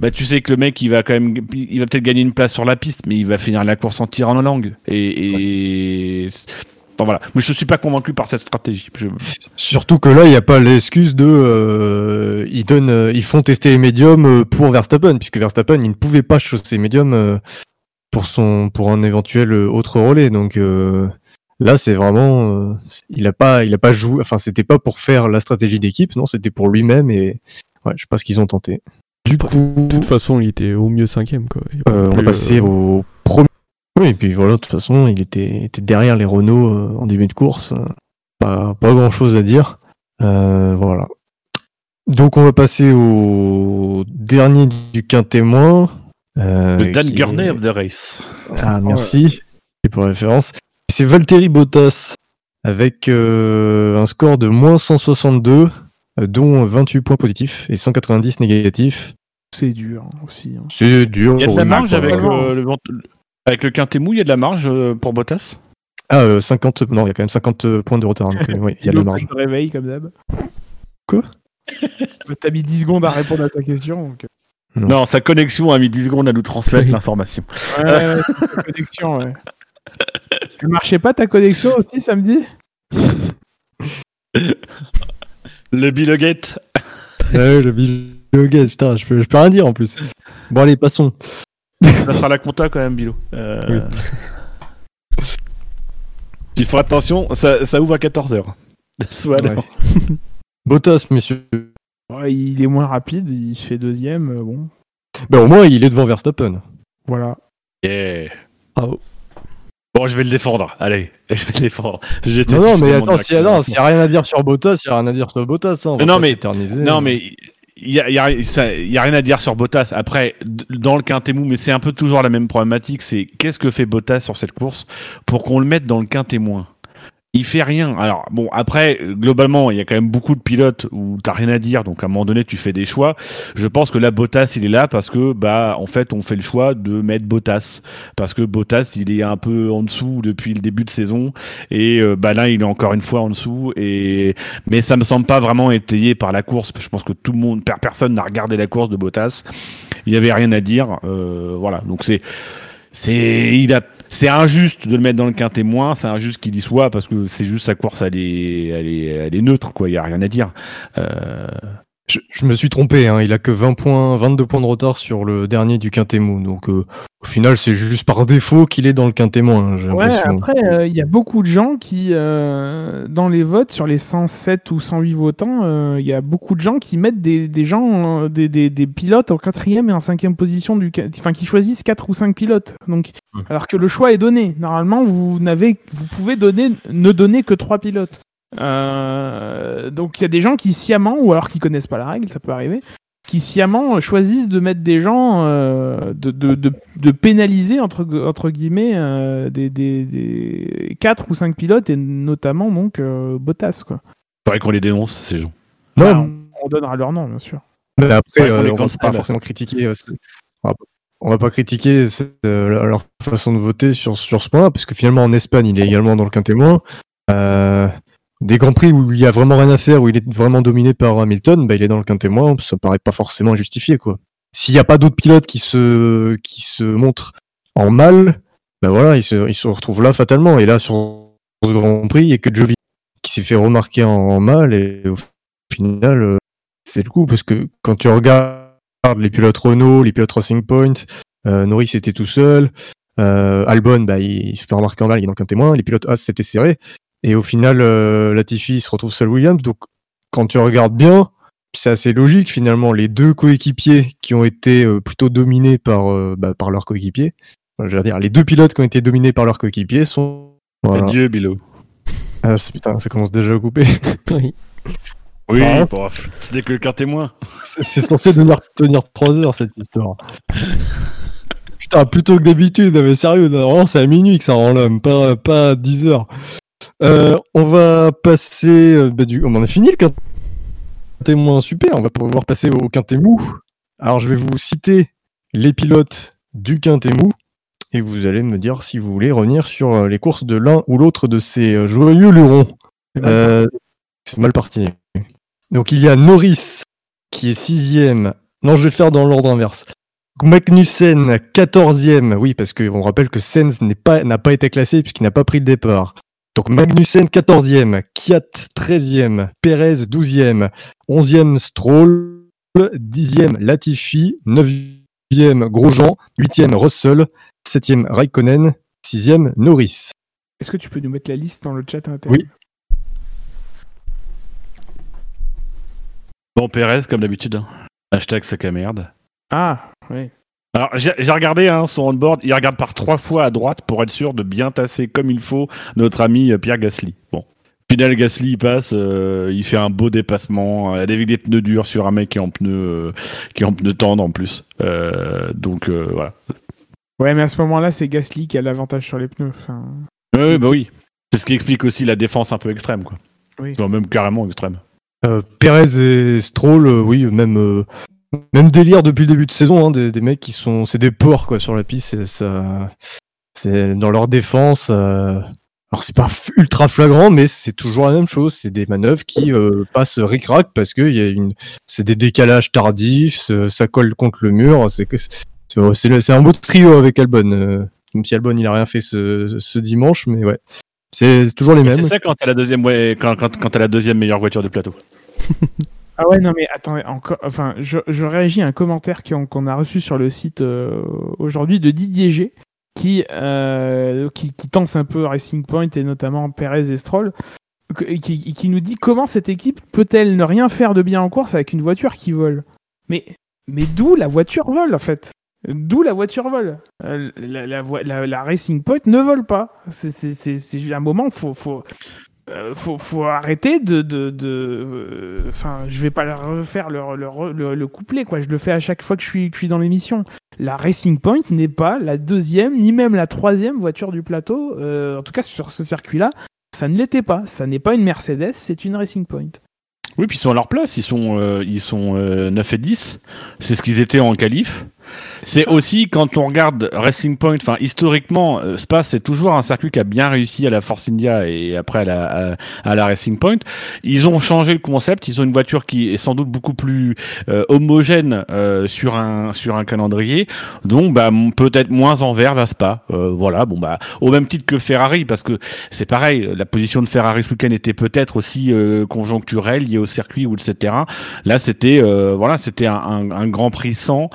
bah tu sais que le mec il va quand même, il va peut-être gagner une place sur la piste, mais il va finir la course en tirant en langue. Et, et... Enfin, voilà, mais je suis pas convaincu par cette stratégie. Je- Surtout que là, il n'y a pas l'excuse de. euh, ils, donnent, euh, ils font tester les médiums euh, pour Verstappen, puisque Verstappen, il ne pouvait pas chausser médium euh, pour, son, pour un éventuel autre relais. Donc là, c'est vraiment. euh, il n'a pas, il a pas joué. Enfin, c'était pas pour faire la stratégie d'équipe, non, c'était pour lui-même. Et ouais, je sais pas ce qu'ils ont tenté. Du coup, De toute façon, il était au mieux cinquième. Quoi. A euh, on va plus, passer euh, au premier. Oui, et puis voilà, de toute façon, il était, était derrière les Renault euh, en début de course. Pas, pas grand chose à dire. Euh, voilà. Donc on va passer au dernier du quintémoin. Euh, le Dan Gurney est- of the race. Ah, merci. Et pour référence. C'est Valtteri Bottas avec euh, un score de moins 162, euh, dont 28 points positifs et 190 négatifs. C'est dur hein, aussi. hein. C'est dur. Il y a de la marge quoi. avec euh, le avec le quintet mou, il y a de la marge euh, pour Bottas? Ah, euh, 50, non, il y a quand même 50 points de retard. Donc, oui, il y a de la marge. se réveille comme d'hab. Quoi? T'as mis 10 secondes à répondre à sa question. donc, Non. Non, sa connexion a mis 10 secondes à nous transmettre l'information. Ouais, ouais, connexion, ouais. Elle marchait pas ta connexion aussi samedi? Le Billogate. Ouais, le Bill putain, je peux, je peux rien dire en plus. Bon, allez, passons. Ça sera la compta quand même, Bilo. Euh... Il faut attention, ça, ça ouvre à 14h. Soit Ouais. alors. Bottas, messieurs. Ouais, Il est moins rapide, il se fait deuxième, euh, bon. Ben, au moins, il est devant Verstappen. Voilà. Yeah. Bravo. Bon, je vais le défendre. Allez, je vais le défendre. Non, non, mais attends, s'il y, a- rien à dire sur Bottas, il y a rien à dire sur Bottas. Hein, Non, mais-. Non, mais il y a, y a- y rien à dire sur Bottas. Après, dans le quintet mou, mais c'est un peu toujours la même problématique. C'est qu'est-ce que fait Bottas sur cette course pour qu'on le mette dans le quintet moins? Il fait rien. Alors bon, après globalement, il y a quand même beaucoup de pilotes où t'as rien à dire, donc à un moment donné, tu fais des choix. Je pense que là, Bottas, il est là parce que bah en fait, on fait le choix de mettre Bottas parce que Bottas, il est un peu en dessous depuis le début de saison et euh, bah là, il est encore une fois en dessous et mais ça me semble pas vraiment étayé par la course. Je pense que tout le monde, per- personne n'a regardé la course de Bottas. Il y avait rien à dire. euh, voilà, donc c'est c'est injuste de le mettre dans le quintet moins, c'est injuste qu'il y soit parce que c'est juste sa course elle est elle est neutre quoi, il y a rien à dire. Euh, Je, je me suis trompé, hein, il a que 20 points, 22 points de retard sur le dernier du Quintet Mou. Donc euh, au final, c'est juste par défaut qu'il est dans le Quintet Mou, hein, Ouais, après, euh, il y a beaucoup de gens qui, euh, dans les votes, sur les 107 ou 108 votants, il y a beaucoup de gens qui mettent des, des gens, des, des, des pilotes en quatrième et en cinquième position, du, enfin, qui choisissent 4 ou 5 pilotes. Donc, Hmm. alors que le choix est donné. Normalement, vous n'avez, vous pouvez donner, ne donner que 3 pilotes. Euh, donc, il y a des gens qui sciemment, ou alors qui connaissent pas la règle, ça peut arriver, qui sciemment euh, choisissent de mettre des gens, euh, de, de, de, de pénaliser entre, entre guillemets euh, des, des, des 4 ou 5 pilotes et notamment donc euh, Bottas quoi. faudrait qu'on les dénonce ces gens. Non, Enfin, on, on donnera leur nom bien sûr. mais après, euh, on va cancelle. pas forcément critiquer. euh, ce- on va pas- on va pas critiquer cette, euh, leur façon de voter sur, sur ce point, parce que finalement en Espagne, il est également dans le Quintet Moins. Euh, des grands prix où il y a vraiment rien à faire, où il est vraiment dominé par Hamilton, bah, il est dans le Quintet Moins, ça paraît pas forcément justifié quoi. S'il n'y a pas d'autres pilotes qui se montrent en mal, bah voilà, ils se, ils retrouvent là fatalement. Et là sur ce Grand Prix, il n'y a que Jovi qui s'est fait remarquer en, mal et au final, euh, c'est le coup parce que quand tu regardes les pilotes Renault, les pilotes Racing Point, euh, Norris était tout seul, euh, Albon, bah, il, se fait remarquer en mal, il est dans un témoin, les pilotes As c'était serré, et au final, euh, Latifi se retrouve seul Williams. Donc, quand tu regardes bien, c'est assez logique finalement. Les deux coéquipiers qui ont été euh, plutôt dominés par, euh, bah, par leurs coéquipiers, Enfin, je veux dire, les deux pilotes qui ont été dominés par leurs coéquipiers sont. Voilà. Adieu Bilo. Ah, putain, ça commence déjà à couper. Oui. Oui, Ah. bon, c'était que le quintet moins. C'est censé devenir tenir 3 heures cette histoire. Putain, plutôt que d'habitude, mais sérieux, normalement c'est à minuit que ça rend l'homme, pas, pas à 10 heures. Euh, on va passer. euh, bah, du... On en a fini le quintet moins super, on va pouvoir passer au quintet mou. Alors je vais vous citer les pilotes du quintet mou et vous allez me dire si vous voulez revenir sur euh, les courses de l'un ou l'autre de ces joyeux lurons. C'est mal Euh, c'est mal parti. Donc il y a Norris qui est sixième. Non, je vais faire dans l'ordre inverse. Magnussen, 14e. Oui, parce qu'on rappelle que Sens pas- n'a pas été classé puisqu'il n'a pas pris le départ. Donc Magnussen, 14e. Kiat, 13e. Perez, 12e. 11e, Stroll. 10e, Latifi. 9e, Grosjean. 8e, Russell. 7e, Raikkonen. 6e, Norris. Est-ce que tu peux nous mettre la liste dans le chat à Oui. Bon, Pérez, comme d'habitude. hein. Hashtag sac à merde. Ah, oui. Alors, j'ai regardé hein, son onboard. Il regarde par trois fois à droite pour être sûr de bien tasser comme il faut notre ami euh, Pierre Gasly. Bon. Final, Gasly, il passe, euh, il fait un beau dépassement euh, avec des pneus durs sur un mec qui est en pneus, euh, qui est en pneus tendres en plus. Euh, donc euh, voilà. Ouais, mais à ce moment-là, c'est Gasly qui a l'avantage sur les pneus. Enfin, Oui, bah oui. C'est ce qui explique aussi la défense un peu extrême, quoi. Oui. Enfin, même carrément extrême. Euh, Perez et Stroll, euh, oui, même, euh, même délire depuis le début de saison, hein, des, des mecs qui sont, c'est des porcs quoi sur la piste, c'est ça, c'est dans leur défense. euh, alors c'est pas ultra flagrant, mais c'est toujours la même chose, c'est des manœuvres qui euh, passent ric-rac parce que il y a une, c'est des décalages tardifs, ça, colle contre le mur, c'est que c'est un beau trio avec Albon. euh, Même si Albon, il a rien fait ce, ce dimanche, mais ouais. C'est toujours les mêmes. C'est ça quand t'as la deuxième, ouais, quand, quand, quand t'as la deuxième meilleure voiture du plateau. Ah ouais, non mais attends, encore, enfin, je, je réagis à un commentaire qu'on a reçu sur le site euh, aujourd'hui de Didier G, qui, euh, qui, qui tense un peu Racing Point et notamment Perez et Stroll, qui, qui nous dit comment cette équipe peut-elle ne rien faire de bien en course avec une voiture qui vole? Mais, mais d'où la voiture vole en fait? D'où la voiture vole? Euh, la, la, la- la Racing Point ne vole pas. C'est un moment, faut, faut, euh, faut, arrêter de. euh, Enfin, je vais pas refaire le, le, le, le couplet, quoi. Je le fais à chaque fois que je suis, que dans l'émission. La Racing Point n'est pas la deuxième, ni même la troisième voiture du plateau. euh, en tout cas, sur ce circuit-là, ça ne l'était pas. Ça n'est pas une Mercedes, c'est une Racing Point. Oui, puis ils sont à leur place, ils sont, ils sont euh, 9 et 10. C'est ce qu'ils étaient en qualif. C'est aussi quand on regarde Racing Point, enfin historiquement, euh, Spa c'est toujours un circuit qui a bien réussi à la Force India et après à la, à, à la Racing Point. Ils ont changé le concept, ils ont une voiture qui est sans doute beaucoup plus euh, homogène euh, sur un sur un calendrier, donc bah peut-être moins en vert à Spa. Euh, voilà, bon bah au même titre que Ferrari parce que c'est pareil, la position de Ferrari ce week-end était peut-être aussi euh, conjoncturelle liée au circuit ou etc. Là c'était euh, voilà c'était un, un, un Grand Prix sans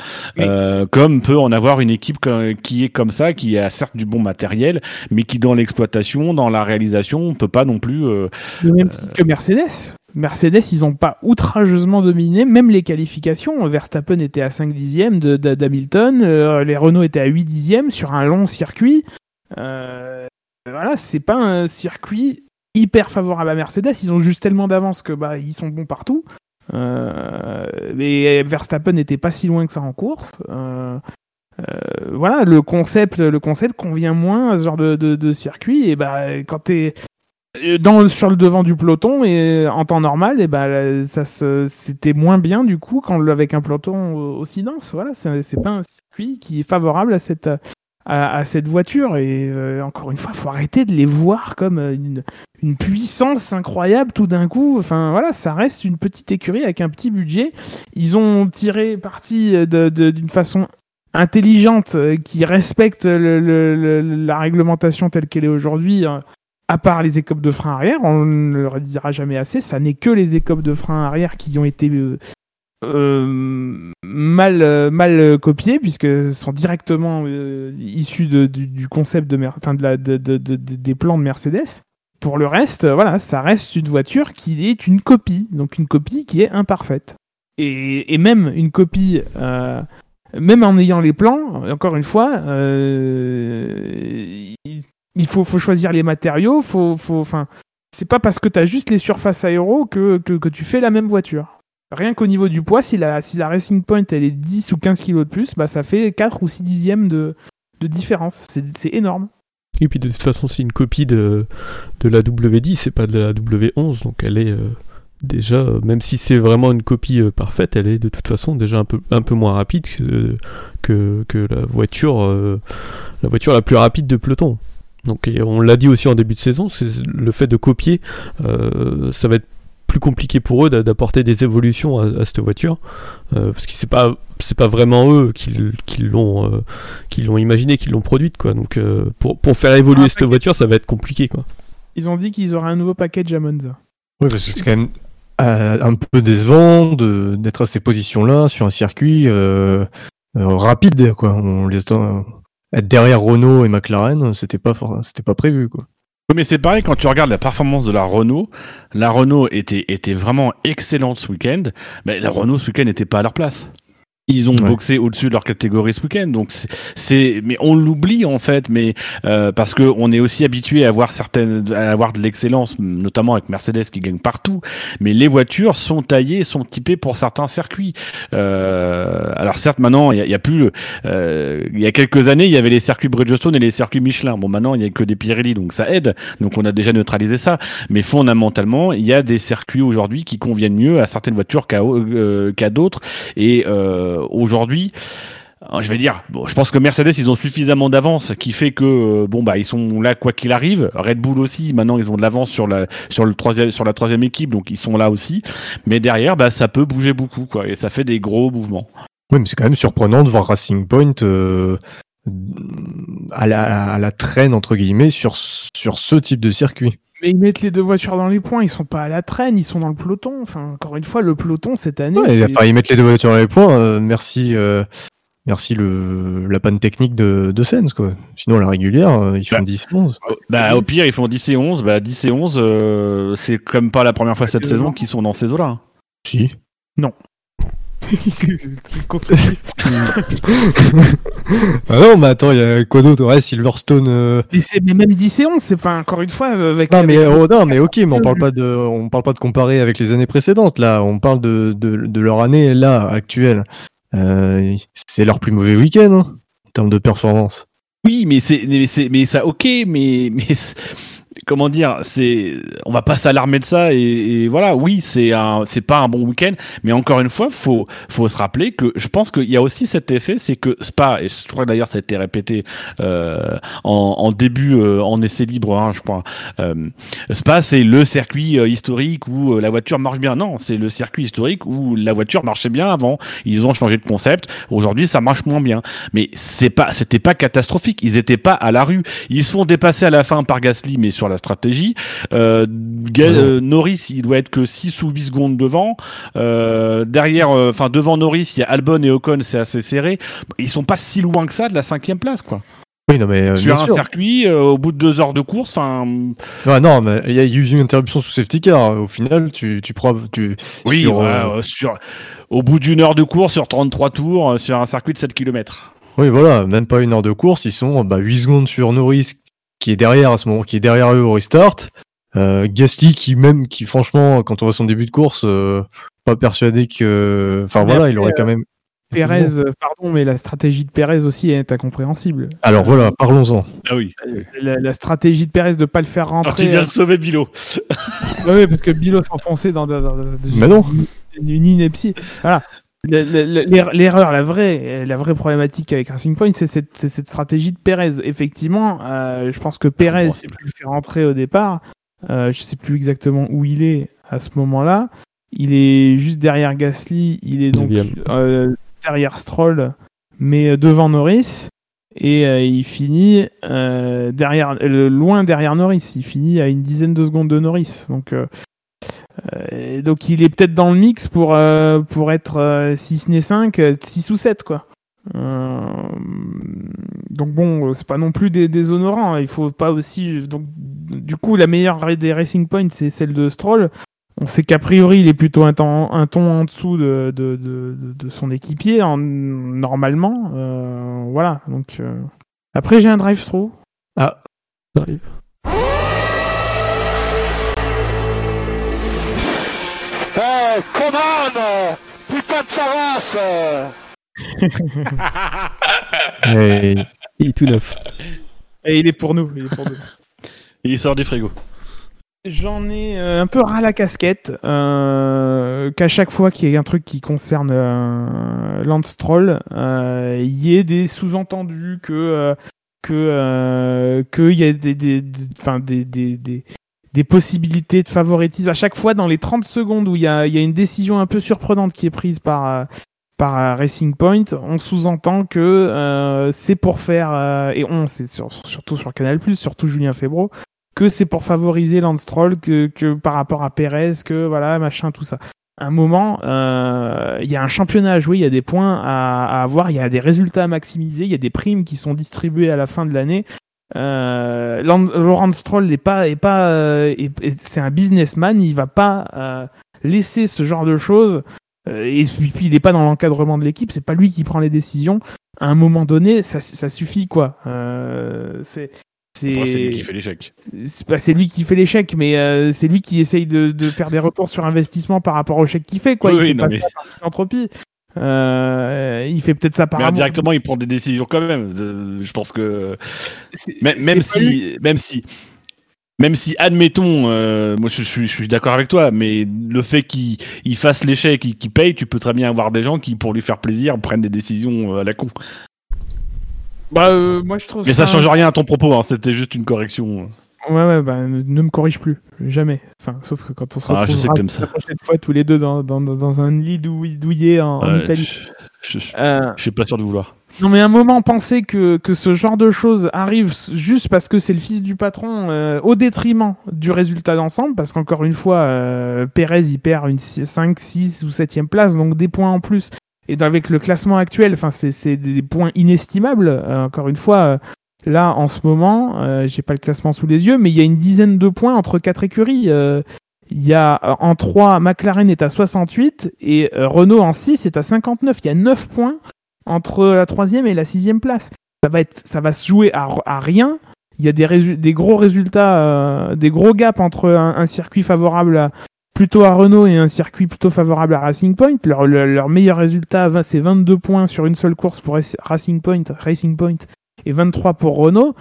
euh, comme peut en avoir une équipe qui est comme ça, qui a certes du bon matériel, mais qui dans l'exploitation, dans la réalisation, on peut pas non plus. euh, Le même titre que Mercedes. Mercedes, ils n'ont pas outrageusement dominé, même les qualifications. Verstappen était à 5 dixièmes d'Hamilton, euh, les Renault étaient à 8 dixièmes sur un long circuit. Euh, voilà, c'est pas un circuit hyper favorable à Mercedes. Ils ont juste tellement d'avance que bah ils sont bons partout. Euh, mais Verstappen n'était pas si loin que ça en course. Euh, euh, voilà, le concept, le concept convient moins à ce genre de, de, circuit. Et bah quand t'es dans, sur le devant du peloton et en temps normal, et ben ça c'était moins bien du coup quand avec un peloton aussi dense. Voilà, c'est pas un circuit qui est favorable à cette à, cette voiture et euh, encore une fois, faut arrêter de les voir comme euh, une, une puissance incroyable tout d'un coup. Enfin voilà, ça reste une petite écurie avec un petit budget. Ils ont tiré parti de- d'une façon intelligente euh, qui respecte la réglementation telle qu'elle est aujourd'hui. hein à part les écopes de frein arrière, on ne le redira jamais assez, ça n'est que les écopes de frein arrière qui ont été euh, mal, euh, mal copiées, puisque sont directement euh, issus du, concept de, enfin, de des plans de Mercedes. Pour le reste, voilà, ça reste une voiture qui est une copie, donc une copie qui est imparfaite. Et, même une copie, même en ayant les plans, encore une fois, il- faut choisir les matériaux, faut, faut, enfin, c'est pas parce que tu as juste les surfaces aéro que, que, que tu fais la même voiture. Rien qu'au niveau du poids, si la, si la Racing Point elle est 10 ou 15 kilos de plus, bah ça fait 4 ou 6 dixièmes de, de différence. C'est énorme. Et puis de toute façon, c'est une copie de, de la W10, c'est pas de la W11, donc elle est euh, déjà, même si c'est vraiment une copie euh, parfaite, elle est de toute façon déjà un peu, un peu moins rapide que, que, la, voiture, euh, la voiture la plus rapide de peloton. Donc on l'a dit aussi en début de saison, c'est le fait de copier, ça va être plus compliqué pour eux d'a- d'apporter des évolutions à, à cette voiture, euh, parce que c'est pas c'est pas vraiment eux qui, l'ont euh, qui l'ont imaginé, qui l'ont produite quoi. Donc euh, pour, pour faire évoluer Ah, cette voiture, ça va être compliqué quoi. Ils ont dit qu'ils auraient un nouveau package à Monza. Oui, parce que c'est quand même euh, un peu décevant d'être à ces positions-là sur un circuit euh, euh, rapide, quoi. On les être derrière Renault et McLaren, c'était pas for- c'était pas prévu, quoi. Mais c'est pareil quand tu regardes la performance de la Renault. La Renault était, était vraiment excellente ce week-end. Mais la Renault ce week-end n'était pas à leur place. Ils ont Ouais. boxé au-dessus de leur catégorie ce week-end, donc c'est- mais on l'oublie en fait, mais euh, parce que on est aussi habitué à avoir certaines, à avoir de l'excellence, notamment avec Mercedes qui gagne partout. Mais les voitures sont taillées, sont typées pour certains circuits. Euh, alors certes, maintenant il y, y a plus, euh, il y a quelques années, il y avait les circuits Bridgestone et les circuits Michelin. Bon, maintenant il y a que des Pirelli, donc ça aide. Donc on a déjà neutralisé ça. Mais fondamentalement, il y a des circuits aujourd'hui qui conviennent mieux à certaines voitures qu'à euh, qu'à d'autres. Et euh, aujourd'hui, euh, je vais dire, je pense que Mercedes, ils ont suffisamment d'avance qui fait que euh, bon bah ils sont là quoi qu'il arrive. Red Bull aussi, maintenant ils ont de l'avance sur la sur le troisième sur la troisième équipe, donc ils sont là aussi. Mais derrière, bah ça peut bouger beaucoup quoi, et ça fait des gros mouvements. Oui, mais c'est quand même surprenant de voir Racing Point euh, à la, à la traîne entre guillemets sur sur ce type de circuit. Mais ils mettent les deux voitures dans les points, ils sont pas à la traîne, ils sont dans le peloton. Enfin, encore une fois, le peloton cette année. Ouais, enfin, ils mettent les deux voitures dans les points. euh, merci, euh, merci le la panne technique de de Sens quoi. Sinon à la régulière, euh, ils font Bah. 10 11. Bah, au pire, ils font 10 et 11. Bah, 10 et 11, euh, c'est comme pas la première fois cette saison non. qu'ils sont dans ces eaux-là. Si. c'est constructif. Ah non, mais attends, il y a quoi d'autre Ouais, Silverstone. euh, mais, même 10 et 11, c'est pas encore une fois euh, avec. Non mais avec- oh, non mais ok mais on parle pas de on parle pas de comparer avec les années précédentes là on parle de, de, de leur année là actuelle Euh, c'est leur plus mauvais week-end hein, en termes de performance Oui, mais c'est, mais ça, ok, mais, comment dire, c'est, on va pas s'alarmer de ça et, et voilà, oui, c'est un, c'est pas un bon week-end, mais encore une fois, faut, faut se rappeler que je pense qu'il y a aussi cet effet, c'est que Spa, et je crois d'ailleurs ça a été répété euh, en, en début, euh, en essai libre, hein, je crois. Euh, Spa, c'est le circuit euh, historique où euh, la voiture marche bien. Non, c'est le circuit historique où la voiture marchait bien avant. Ils ont changé de concept. Aujourd'hui, ça marche moins bien. Mais c'est pas, c'était pas catastrophique. Ils étaient pas à la rue. Ils se font dépasser à la fin par Gasly, mais sur la stratégie. Euh, Ga- Ouais. euh, Norris, il doit être que 6 ou 8 secondes devant. Euh, derrière, euh, enfin devant Norris, il y a Albon et Ocon, c'est assez serré. Ils sont pas si loin que ça de la cinquième place, quoi. oui non mais Sur un sûr. circuit, euh, au bout de deux heures de course, enfin. Ouais, non mais il y a eu une interruption sous safety car au final tu tu prends tu Oui, sur, euh, euh, sur, au bout d'une heure de course, sur 33 tours, sur un circuit de 7 km. oui voilà même pas une heure de course ils sont bah, 8 secondes sur Norris qui est derrière à ce moment qui est derrière eux au restart euh, Gasly qui même qui franchement quand on voit son début de course euh, pas persuadé que enfin voilà après, il aurait quand même Pérez, euh, pardon, mais la stratégie de Pérez aussi est incompréhensible. alors voilà parlons-en Ah oui. La, la stratégie de Pérez de pas le faire Alors tu rentrer. viens de sauver Bilo. Ouais, parce que Bilo s'enfonçait dans, dans- dans- dans Mais non. une, une ineptie. Voilà. Le- le- le- l'er- L'erreur, la vraie, la vraie problématique avec Racing Point, c'est cette, stratégie de Pérez. Effectivement, euh, je pense que Pérez s'est le faire rentrer au départ. Euh, je sais plus exactement où il est à ce moment-là. Il est juste derrière Gasly. Il est donc euh, derrière Stroll, mais devant Norris. Et euh, il finit euh, derrière, euh, loin derrière Norris. Il finit à une dizaine de secondes de Norris. Donc, euh, euh, donc il est peut-être dans le mix pour, euh, pour être, euh, si ce n'est 5, 6 ou 7, quoi. Euh, donc bon, euh, c'est pas non plus des, déshonorant. Il faut pas aussi. Donc, du coup, la meilleure des Racing Points, c'est celle de Stroll. On sait qu'a priori, il est plutôt un, temps, un ton en dessous de, de, de, son équipier, en, normalement. Euh, voilà. Donc, euh, Après, j'ai un drive-through. Ah, Ça on Putain de sa race et- Il est tout neuf. Et il est pour nous. Il est pour nous. Il sort du frigo. J'en ai euh, un peu ras la casquette euh, qu'à chaque fois qu'il y ait un truc qui concerne euh, Lance Stroll, euh, il y ait des sous-entendus que euh, que euh, qu'il y a des des, des- enfin, des, des, des possibilités de favoritisme. À chaque fois, dans les 30 secondes où il y a, y a une décision un peu surprenante qui est prise par euh, par euh, Racing Point, on sous-entend que euh, c'est pour faire euh, et on c'est sur- surtout sur Canal+, surtout Julien Febro, que c'est pour favoriser Lance Stroll que, que par rapport à Perez, que voilà, machin, tout ça. Un moment, euh, il y a un championnat à jouer, il y a des points à, à avoir, il y a des résultats à maximiser, il y a des primes qui sont distribuées à la fin de l'année. Euh, Laurent Stroll n'est pas, est pas, euh, est- est- c'est un businessman, il va pas euh, laisser ce genre de choses. et puis, il n'est pas dans l'encadrement de l'équipe, c'est pas lui qui prend les décisions. À un moment donné, ça, ça suffit quoi. C'est c'est lui qui fait l'échec. c'est lui qui fait l'échec, mais euh, c'est lui qui essaye de, de faire des retours sur investissement par rapport au chèque qu'il fait. Quoi. Oui, il oui, fait non, pas mais-. Euh, il fait peut-être ça par Mais amour. indirectement, il prend des décisions quand même. Je pense que même, même si, même si, même si, admettons, euh, moi je, je suis, je suis d'accord avec toi, mais le fait qu'il il fasse l'échec, qu'il paye, tu peux très bien avoir des gens qui, pour lui faire plaisir, prennent des décisions euh, à la con. Bah, euh, moi je trouve Mais ça change rien à ton propos. hein, C'était juste une correction. Ouais, ouais, bah, ne, me corrige plus. Jamais. Enfin, sauf que quand on se Ah, retrouve ça. la prochaine fois tous les deux dans, dans, dans un lit douillet, en, Italie. je, Euh, je suis pas sûr de vouloir. Non mais à un moment penser que, que ce genre de choses arrive juste parce que c'est le fils du patron euh, au détriment du résultat d'ensemble parce qu'encore une fois euh, Pérez il perd une 5, 6 ou 7 place donc des points en plus et avec le classement actuel enfin c'est des points inestimables euh, encore une fois là en ce moment j'ai pas le classement sous les yeux mais il y a une dizaine de points entre quatre écuries il y a en 3 McLaren est à 68 et Renault en 6 est à 59 il y a 9 points entre la troisième et la sixième place. Ça va, être, ça va se jouer à, rien. Il y a des, des gros résultats, euh, des gros gaps entre un, circuit favorable plutôt à Renault et un circuit plutôt favorable à Racing Point. Leur, leur, meilleur résultat, c'est 22 points sur une seule course pour Racing Point, Racing Point et 23 pour Renault.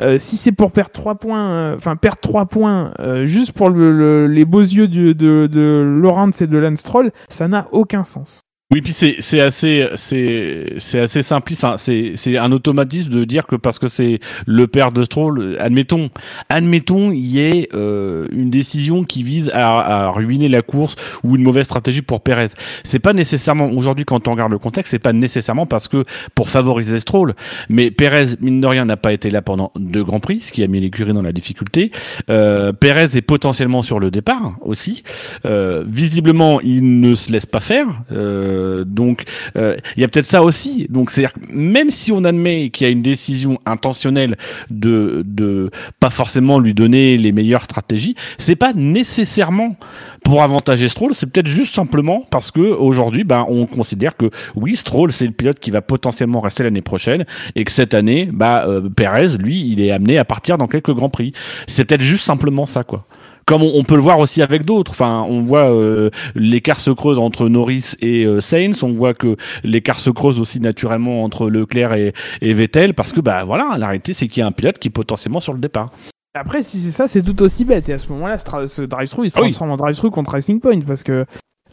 Euh, si c'est pour perdre 3 points, euh, enfin perdre 3 points juste pour le, les beaux yeux de, de, de et de Lance Stroll, ça n'a aucun sens. Oui, puis c'est c'est assez c'est c'est assez simpliste. Enfin, c'est c'est un automatisme de dire que parce que c'est le père de Stroll, admettons, admettons, il y ait euh, une décision qui vise à, à, ruiner la course ou une mauvaise stratégie pour Perez. C'est pas nécessairement aujourd'hui quand on regarde le contexte, c'est pas nécessairement parce que pour favoriser Stroll, mais Perez mine de rien n'a pas été là pendant deux grands prix, ce qui a mis l'écurie dans la difficulté. Euh, est potentiellement sur le départ aussi. Euh, visiblement, il ne se laisse pas faire. Euh, donc, euh, il y a peut-être ça aussi. Donc, c'est même si on admet qu'il y a une décision intentionnelle de de pas forcément lui donner les meilleures stratégies, c'est pas nécessairement pour avantager Stroll, c'est peut-être juste simplement parce que aujourd'hui, ben, on considère que oui, Stroll, c'est le pilote qui va potentiellement rester l'année prochaine et que cette année, bah, euh, Perez, lui, il est amené à partir dans quelques grands prix. C'est peut-être juste simplement ça, quoi comme on, peut le voir aussi avec d'autres. Enfin, on voit euh, l'écart se creuse entre Norris et euh, Sainz. On voit que l'écart se creuse aussi naturellement entre Leclerc et, Vettel parce que bah voilà, la réalité c'est qu'il y a un pilote qui est potentiellement sur le départ. Après, si c'est ça, c'est tout aussi bête. Et à ce moment-là, ce drive-through, il se ah transforme en drive-through contre Racing Point parce que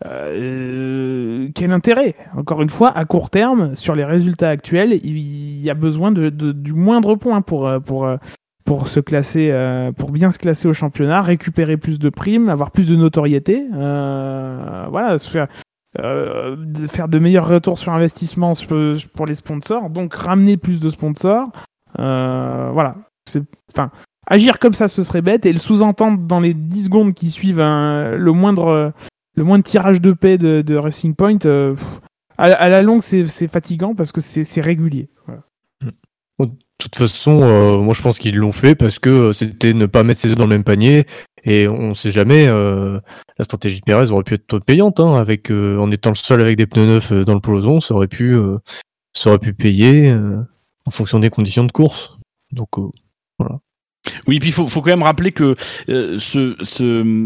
euh, quel intérêt? Encore une fois, à court terme, sur les résultats actuels, il y a besoin de, du moindre point pour, pour, pour se classer, euh, pour bien se classer au championnat, récupérer plus de primes, avoir plus de notoriété, euh, voilà, faire, euh, faire de meilleurs retours sur investissement pour les sponsors, donc ramener plus de sponsors, voilà, enfin, agir comme ça, ce serait bête, et le sous-entendre dans les 10 secondes qui suivent le moindre, le moindre tirage de paix de, Racing Point, à, la longue, c'est fatigant parce que c'est régulier. De toute façon, euh, moi je pense qu'ils l'ont fait parce que euh, c'était ne pas mettre ses œufs dans le même panier. Et on ne sait jamais, euh, la stratégie de Perez aurait pu être payante, hein, avec, en étant le seul avec des pneus neufs dans le peloton, ça aurait pu, ça aurait payer en fonction des conditions de course. Oui, puis il faut, quand même rappeler que euh,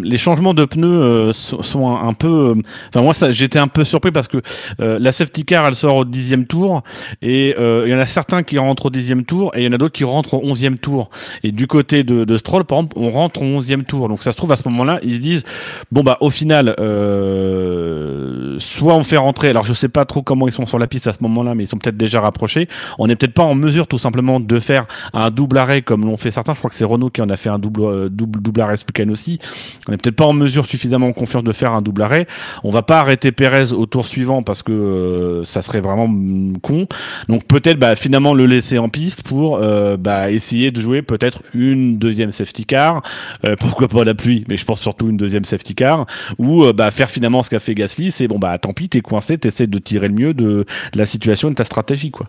les changements de pneus euh, sont, un, peu. Euh, enfin, moi, j'étais un peu surpris parce que la safety car, elle sort au dixième tour, et il y en a certains qui rentrent au dixième tour, et il y en a d'autres qui rentrent au onzième tour. Et du côté de, de Stroll, par exemple, on rentre au onzième tour. Donc ça se trouve à ce moment-là, ils se disent bon bah au final, soit on fait rentrer. Alors je sais pas trop comment ils sont sur la piste à ce moment-là, mais ils sont peut-être déjà rapprochés. On n'est peut-être pas en mesure tout simplement de faire un double arrêt comme l'ont fait certains. Je crois c'est Renault qui en a fait un double, euh, double, arrêt ce aussi. On n'est peut-être pas en mesure suffisamment confiance de faire un double arrêt. On va pas arrêter Pérez au tour suivant parce que euh, ça serait vraiment con. Donc peut-être bah, finalement le laisser en piste pour euh, bah, essayer de jouer peut-être une deuxième safety car. pourquoi pas la pluie, mais je pense surtout une deuxième safety car. Ou bah, faire finalement ce qu'a fait Gasly, c'est bon bah tant pis, t'es coincé, t'essaies de tirer le mieux de la situation et de ta stratégie quoi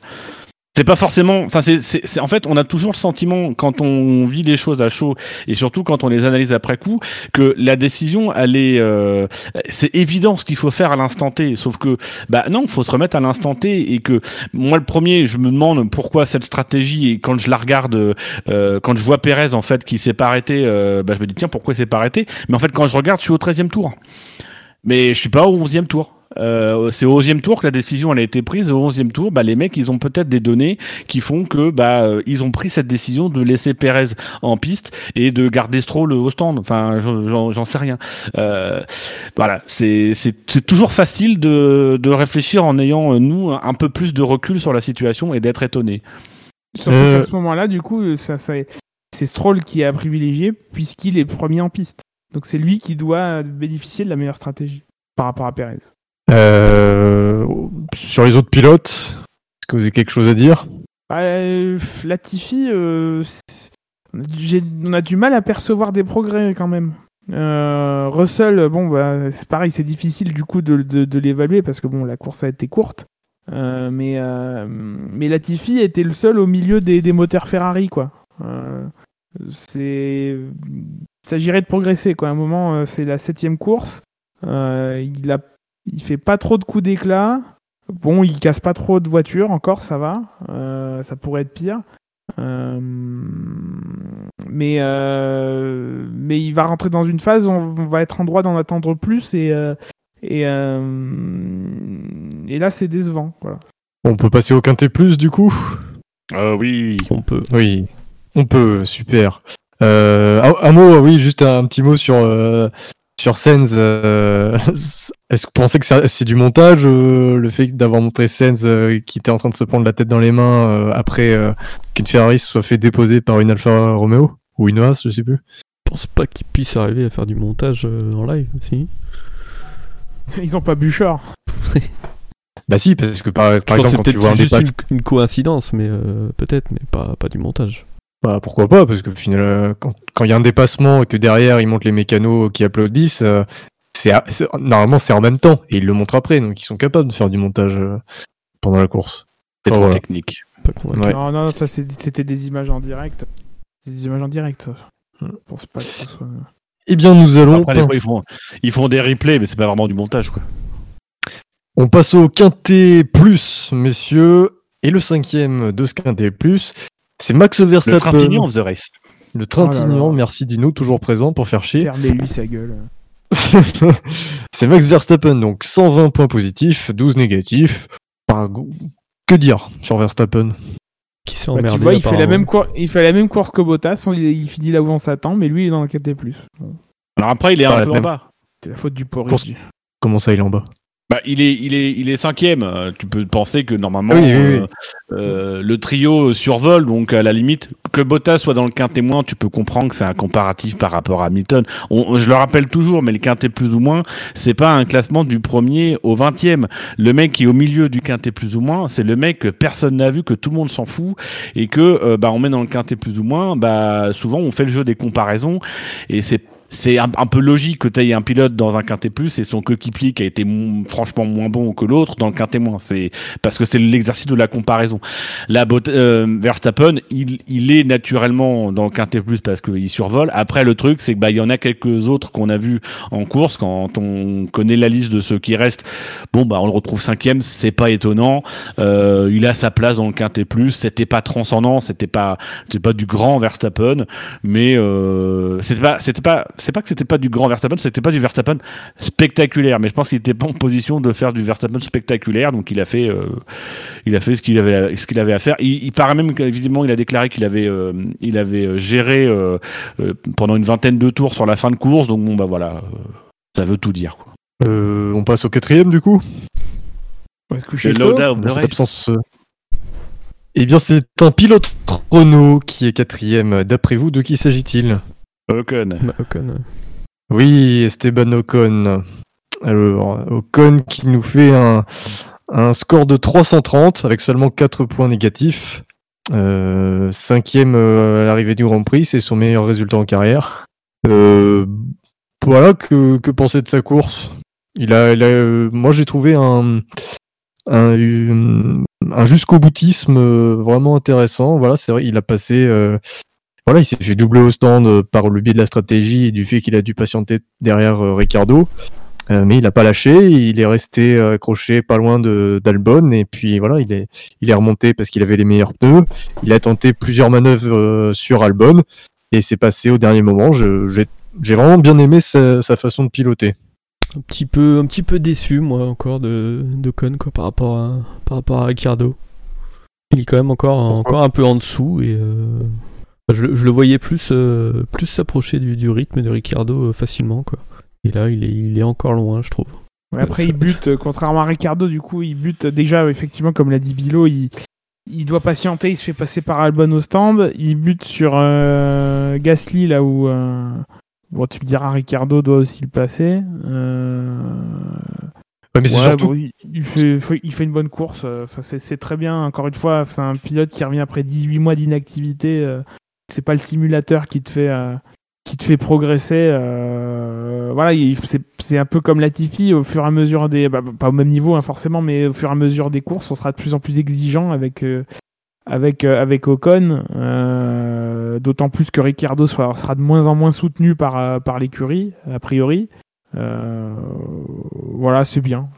c'est pas forcément enfin c'est en fait on a toujours le sentiment quand on vit les choses à chaud et surtout quand on les analyse après coup que la décision elle est euh, c'est évident ce qu'il faut faire à l'instant T. Sauf que bah non faut se remettre à l'instant T et que moi le premier je me demande pourquoi cette stratégie et quand je la regarde euh, quand je vois Pérez en fait qui s'est pas arrêté euh, bah, je me dis tiens pourquoi il s'est pas arrêté? Mais en fait quand je regarde je suis au 13e tour. Mais je suis pas au 11e tour euh, c'est au 11e tour que la décision elle a été prise. Au 11e tour, bah, les mecs, ils ont peut-être des données qui font que bah, euh, ils ont pris cette décision de laisser Perez en piste et de garder Stroll au stand. Enfin, j'en sais rien. Euh, voilà, c'est toujours facile de, de réfléchir en ayant, nous, un peu plus de recul sur la situation et d'être étonné. Surtout qu'à ce moment-là, du coup, ça, ça c'est Stroll qui a privilégié puisqu'il est premier en piste. Donc c'est lui qui doit bénéficier de la meilleure stratégie par rapport à Perez. Euh, sur les autres pilotes, est-ce que vous avez quelque chose à dire? Bah, euh, Latifi, euh, on a du mal à percevoir des progrès quand même. Russell, bon, bah, c'est pareil, c'est difficile du coup de, l'évaluer parce que bon, la course a été courte. Mais, euh, mais Latifi était le seul au milieu des, moteurs Ferrari, quoi. C'est, il s'agirait de progresser, quoi. À un moment, c'est la septième course. Il a, il fait pas trop de coups d'éclat. Bon, il casse pas trop de voitures encore, ça va. Euh, ça pourrait être pire. Euh, mais, euh, mais il va rentrer dans une phase où on va être en droit d'en attendre plus et, euh, et, euh, et là c'est décevant. Voilà. On peut passer au quintet plus du coup? Euh, oui. On peut. Oui, on peut, super. Euh, un, un mot, oui, juste un, petit mot sur, euh, sur Sens. euh, Est-ce que vous pensez que c'est du montage, euh, le fait d'avoir montré Sens euh, qui était en train de se prendre la tête dans les mains euh, après euh, qu'une Ferrari se soit fait déposer par une Alfa Romeo Ou une Haas, je sais plus. Je pense pas qu'ils puissent arriver à faire du montage euh, en live, si. Ils ont pas Bouchard. Bah si, parce que par, exemple, quand tu vois un dépasse, une, une coïncidence, mais euh, peut-être, mais pas, pas du montage. Bah, pourquoi pas Parce que finalement, euh, quand quand il y a un dépassement et que derrière ils montent les mécanos qui applaudissent, euh, c'est normalement c'est en même temps et ils le montrent après, donc ils sont capables de faire du montage euh, pendant la course. C'est trop voilà. technique. Ouais. Non, non, ça c'est- c'était des images en direct. Des images en direct. Hmm. Je pense pas que ce soit. Eh bien, nous allons Après, des fois, passer- ils font, ils font des replays, mais c'est pas vraiment du montage, quoi. On passe au quintet plus, messieurs. Et le cinquième de ce quintet plus, c'est Max Le Verstappen. Trintignant of the race. Le Trintignant, Oh là là. merci Dino, toujours présent pour faire chier. Fermez-lui sa gueule. c'est Max Verstappen, donc 120 points positifs, 12 négatifs. Par Que dire sur Verstappen? Qui s'est Bah, emmerdé. tu vois, il fait, la même cour- il fait la même course que Bottas, il, il finit là où on s'attend, mais lui il est dans le KT+. Bon, Alors après, il est Ah, un peu en bas. c'est la faute du Course- porridge. Comment ça, il est en bas? Bah, il est, il est, il est cinquième. Tu peux penser que normalement Oui, oui, euh, euh, le trio survole, donc à la limite que Bottas soit dans le quintet moins, tu peux comprendre que c'est un comparatif par rapport à Hamilton. On- je le rappelle toujours, mais le quintet plus ou moins, c'est pas un classement du premier au vingtième. Le mec qui est au milieu du quintet plus ou moins, c'est le mec que personne n'a vu, que tout le monde s'en fout, et que euh, bah on met dans le quintet plus ou moins. Bah souvent on fait le jeu des comparaisons, et c'est c'est un, peu logique que tu aies un pilote dans un quintet plus et son coéquipier qui a été franchement moins bon que l'autre dans le quintet moins. C'est parce que c'est l'exercice de la comparaison. La euh, Verstappen, il, il est naturellement dans le quintet plus parce qu'il survole. Après, le truc, c'est que bah il y en a quelques autres qu'on a vus en course quand on connaît la liste de ceux qui restent. Bon bah on le retrouve cinquième, c'est pas étonnant. Euh, il a sa place dans le quintet plus. C'était pas transcendant, c'était pas c'était pas du grand Verstappen, mais euh, c'était pas c'était pas c'est pas que c'était pas du grand Verstappen, c'était pas du Verstappen spectaculaire, mais je pense qu'il était pas en position de faire du Verstappen spectaculaire, donc il a fait euh, il a fait ce qu'il avait ce qu'il avait à faire. Il, il paraît même qu'évidemment il a déclaré qu'il avait euh, il avait euh, géré euh, euh, pendant une vingtaine de tours sur la fin de course, donc bon bah voilà, euh, ça veut tout dire quoi. Euh, On passe au quatrième du coup On va se coucher cette absence. euh, Eh bien, c'est un pilote Renault qui est quatrième. D'après vous, de qui s'agit-il? Ocon. Bah, Ocon. Oui, Esteban Ocon. Alors, Ocon qui nous fait un, un score de 330 avec seulement 4 points négatifs. Euh, cinquième euh, à l'arrivée du Grand Prix, c'est son meilleur résultat en carrière. Euh, voilà, que, que penser de sa course? Il a, il a, euh, Moi, j'ai trouvé un, un, un jusqu'au boutisme vraiment intéressant. Voilà, c'est vrai, il a passé. Voilà, il s'est fait doubler au stand euh, par le biais de la stratégie et du fait qu'il a dû patienter derrière euh, Ricardo. Euh, mais il n'a pas lâché, il est resté accroché pas loin de d'Albon et puis voilà, il est, il est remonté parce qu'il avait les meilleurs pneus. Il a tenté plusieurs manœuvres euh, sur Albon et c'est passé au dernier moment. J'ai j'ai vraiment bien aimé sa, sa façon de piloter. Un petit peu, un petit peu déçu, moi, encore de, de Con, quoi, par rapport à, par rapport à Ricardo. Il est quand même encore, encore un peu en dessous et euh, je, je le voyais plus, euh, plus s'approcher du, du rythme de Ricardo euh, facilement, quoi. Et là, il est, il est encore loin, je trouve. Ouais, après, il bute, euh, contrairement à Ricardo, du coup, il bute déjà, effectivement, comme l'a dit Bilo, il, il doit patienter, il se fait passer par Albon au stand, il bute sur euh, Gasly, là où. euh, Bon, tu me diras, Ricardo doit aussi le passer. Euh, Ouais, mais c'est Ouais, surtout. bon, il, il fait, fait- il fait une bonne course. Enfin, c'est c'est très bien. Encore une fois, c'est un pilote qui revient après 18 mois d'inactivité. C'est pas le simulateur qui te fait, euh, qui te fait progresser. euh, voilà, il- c'est un peu comme Latifi. Au fur et à mesure des, bah, pas au même niveau hein, forcément, mais au fur et à mesure des courses, on sera de plus en plus exigeant avec. euh, avec, avec Ocon, d'autant plus que Ricciardo sera, de moins en moins soutenu par, par l'écurie, a priori. Voilà, c'est bien.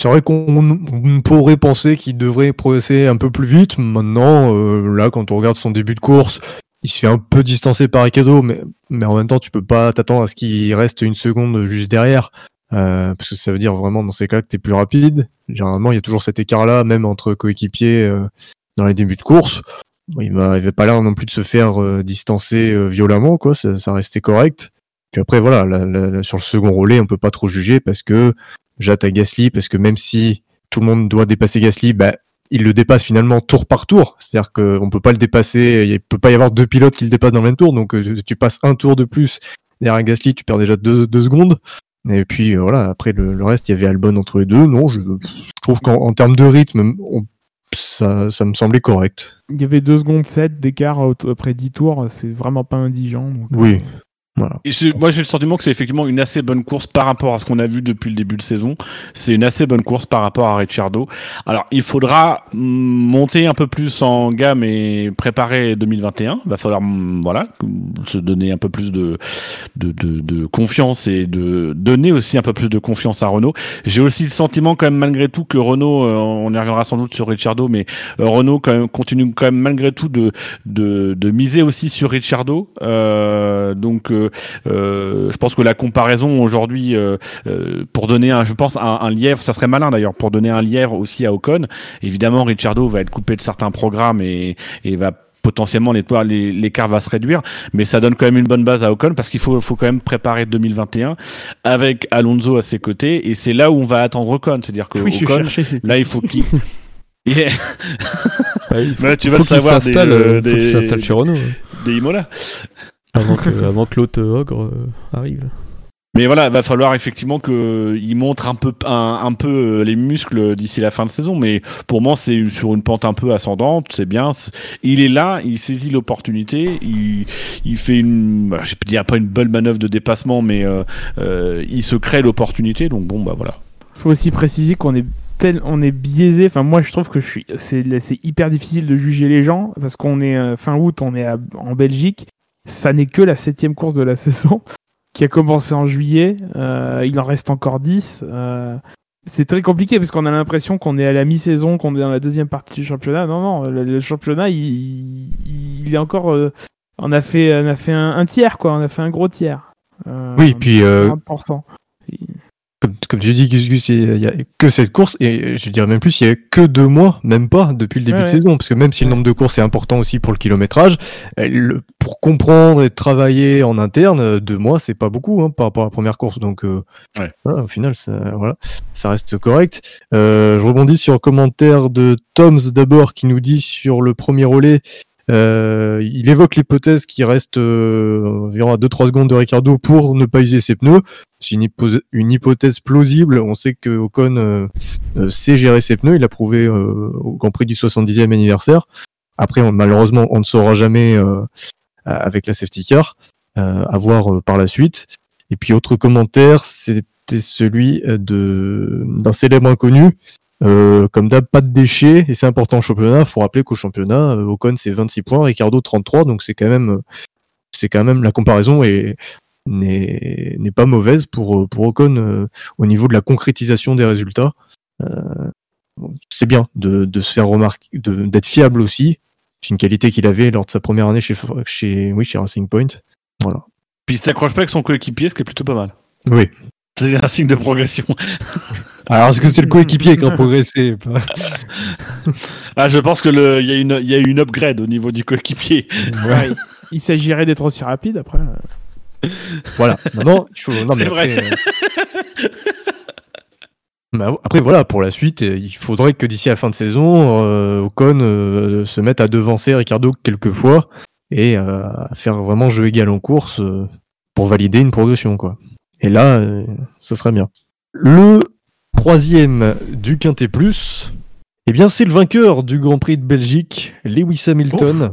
C'est vrai qu'on on pourrait penser qu'il devrait progresser un peu plus vite. Maintenant, là, quand on regarde son début de course, il se fait un peu distancer par Ricardo, mais, mais en même temps, tu peux pas t'attendre à ce qu'il reste une seconde juste derrière. euh, parce que ça veut dire vraiment dans ces cas que tu es plus rapide. Généralement, il y a toujours cet écart-là, même entre coéquipiers euh, dans les débuts de course. Il va, il va pas l'air non plus de se faire euh, distancer euh, violemment, quoi. Ça, ça restait correct. Puis après, voilà, là, là, là, sur le second relais, on peut pas trop juger parce que t'as Gasly, parce que même si tout le monde doit dépasser Gasly, bah, il le dépasse finalement tour par tour. C'est-à-dire qu'on peut pas le dépasser, il peut pas y avoir deux pilotes qui le dépassent dans le même tour, donc euh, tu passes un tour de plus derrière Gasly, tu perds déjà deux, deux secondes. Et puis euh, voilà, après le, le reste, il y avait Albon entre les deux. Non, je, je trouve qu'en en termes de rythme, on- ça, ça me semblait correct. Il y avait 2 secondes 7 d'écart après 10 tours, c'est vraiment pas indigent. donc, Oui. euh, Voilà. Moi j'ai le sentiment que c'est effectivement une assez bonne course par rapport à ce qu'on a vu depuis le début de saison. C'est une assez bonne course par rapport à Ricciardo. Alors il faudra mm, monter un peu plus en gamme et préparer 2021. Il va falloir mm, voilà se donner un peu plus de, de, de, de confiance et de donner aussi un peu plus de confiance à Renault. J'ai aussi le sentiment quand même malgré tout que Renault, euh, on y reviendra sans doute sur Ricciardo, mais euh, Renault quand même, continue quand même malgré tout de, de, de miser aussi sur Ricciardo. Euh, donc euh, euh, je pense que la comparaison aujourd'hui, euh, euh, pour donner un, je pense un, un lièvre, ça serait malin d'ailleurs, pour donner un lièvre aussi à Ocon. Évidemment, Ricciardo va être coupé de certains programmes et, et va potentiellement les- l'écart va se réduire, mais ça donne quand même une bonne base à Ocon parce qu'il faut, faut quand même préparer 2021 avec Alonso à ses côtés et c'est là où on va attendre Ocon, c'est-à-dire que Oui, Ocon, là il faut qu'il Yeah. Bah, il faut, Bah, tu vas faut savoir des, euh, faut des- chez Renault hein, des Imola. Avant que, avant que l'autre ogre euh, arrive. Mais voilà, va falloir effectivement qu'il montre un peu, un, un peu euh, les muscles d'ici la fin de saison. Mais pour moi, c'est sur une pente un peu ascendante. C'est bien. C'est- Il est là, il saisit l'opportunité. Il, il fait une, bah, je dirais pas une bonne manœuvre de dépassement, mais euh, euh, il se crée l'opportunité. Donc bon, bah voilà. faut aussi préciser qu'on est tel, on est biaisé. Enfin, moi, je trouve que je suis, c'est, c'est hyper difficile de juger les gens parce qu'on est fin août, on est à- en Belgique. Ça n'est que la septième course de la saison qui a commencé en juillet. Euh, il en reste encore 10. Euh, c'est très compliqué parce qu'on a l'impression qu'on est à la mi-saison, qu'on est dans la deuxième partie du championnat. Non, non, le, le championnat, il, il, il est encore. euh, on a fait, on a fait un, un tiers, quoi. On a fait un gros tiers. Euh, Oui, puis euh, 40%. Comme, comme tu dis, Gus Gus, il n'y a que cette course, et je dirais même plus, il y a que deux mois, même pas, depuis le début Ouais, de ouais. saison, parce que même si le nombre de courses est important aussi pour le kilométrage, euh, le- pour comprendre et travailler en interne, euh, deux mois, c'est pas beaucoup hein, par rapport à la première course, donc euh, Ouais. voilà, au final, ça, voilà, ça reste correct. Euh, je rebondis sur un commentaire de Toms d'abord, qui nous dit sur le premier relais, euh, il évoque l'hypothèse qu'il reste euh, environ à 2-3 secondes de Ricardo pour ne pas user ses pneus. C'est une, hypothèse plausible. On sait que Ocon euh, sait gérer ses pneus. Il l'a prouvé au Grand Prix du 70e anniversaire. Après, malheureusement, on ne saura jamais avec la safety car. À voir par la suite. Et puis, autre commentaire, c'était celui d'un célèbre inconnu. Euh, comme d'hab, pas de déchets, et c'est important au championnat. Il faut rappeler qu'au championnat, euh, Ocon c'est 26 points, Ricardo 33, donc c'est quand même, euh, c'est quand même la comparaison est n'est pas mauvaise pour pour Ocon euh, au niveau de la concrétisation des résultats. Euh, c'est bien de, de se faire remarquer, d'être fiable aussi. C'est une qualité qu'il avait lors de sa première année chez chez oui chez Racing Point. Voilà. Puis il s'accroche pas avec son coéquipier, ce qui est plutôt pas mal. Oui. C'est un signe de progression. Alors est-ce que c'est le coéquipier qui a progressé Ah, je pense que le, il y a une, y a eu une upgrade au niveau du coéquipier. Ouais, il- s'agirait d'être aussi rapide après. Voilà. Maintenant, il faut. Non, mais C'est vrai. après, euh, mais après, voilà, pour la suite, euh, il faudrait que d'ici la fin de saison, euh, Ocon euh, se mette à devancer Ricardo quelques fois et euh, à faire vraiment jeu égal en course euh, pour valider une progression, quoi. Et là, euh, ce serait bien. Le troisième du Quintet Plus, eh bien c'est le vainqueur du Grand Prix de Belgique, Lewis Hamilton,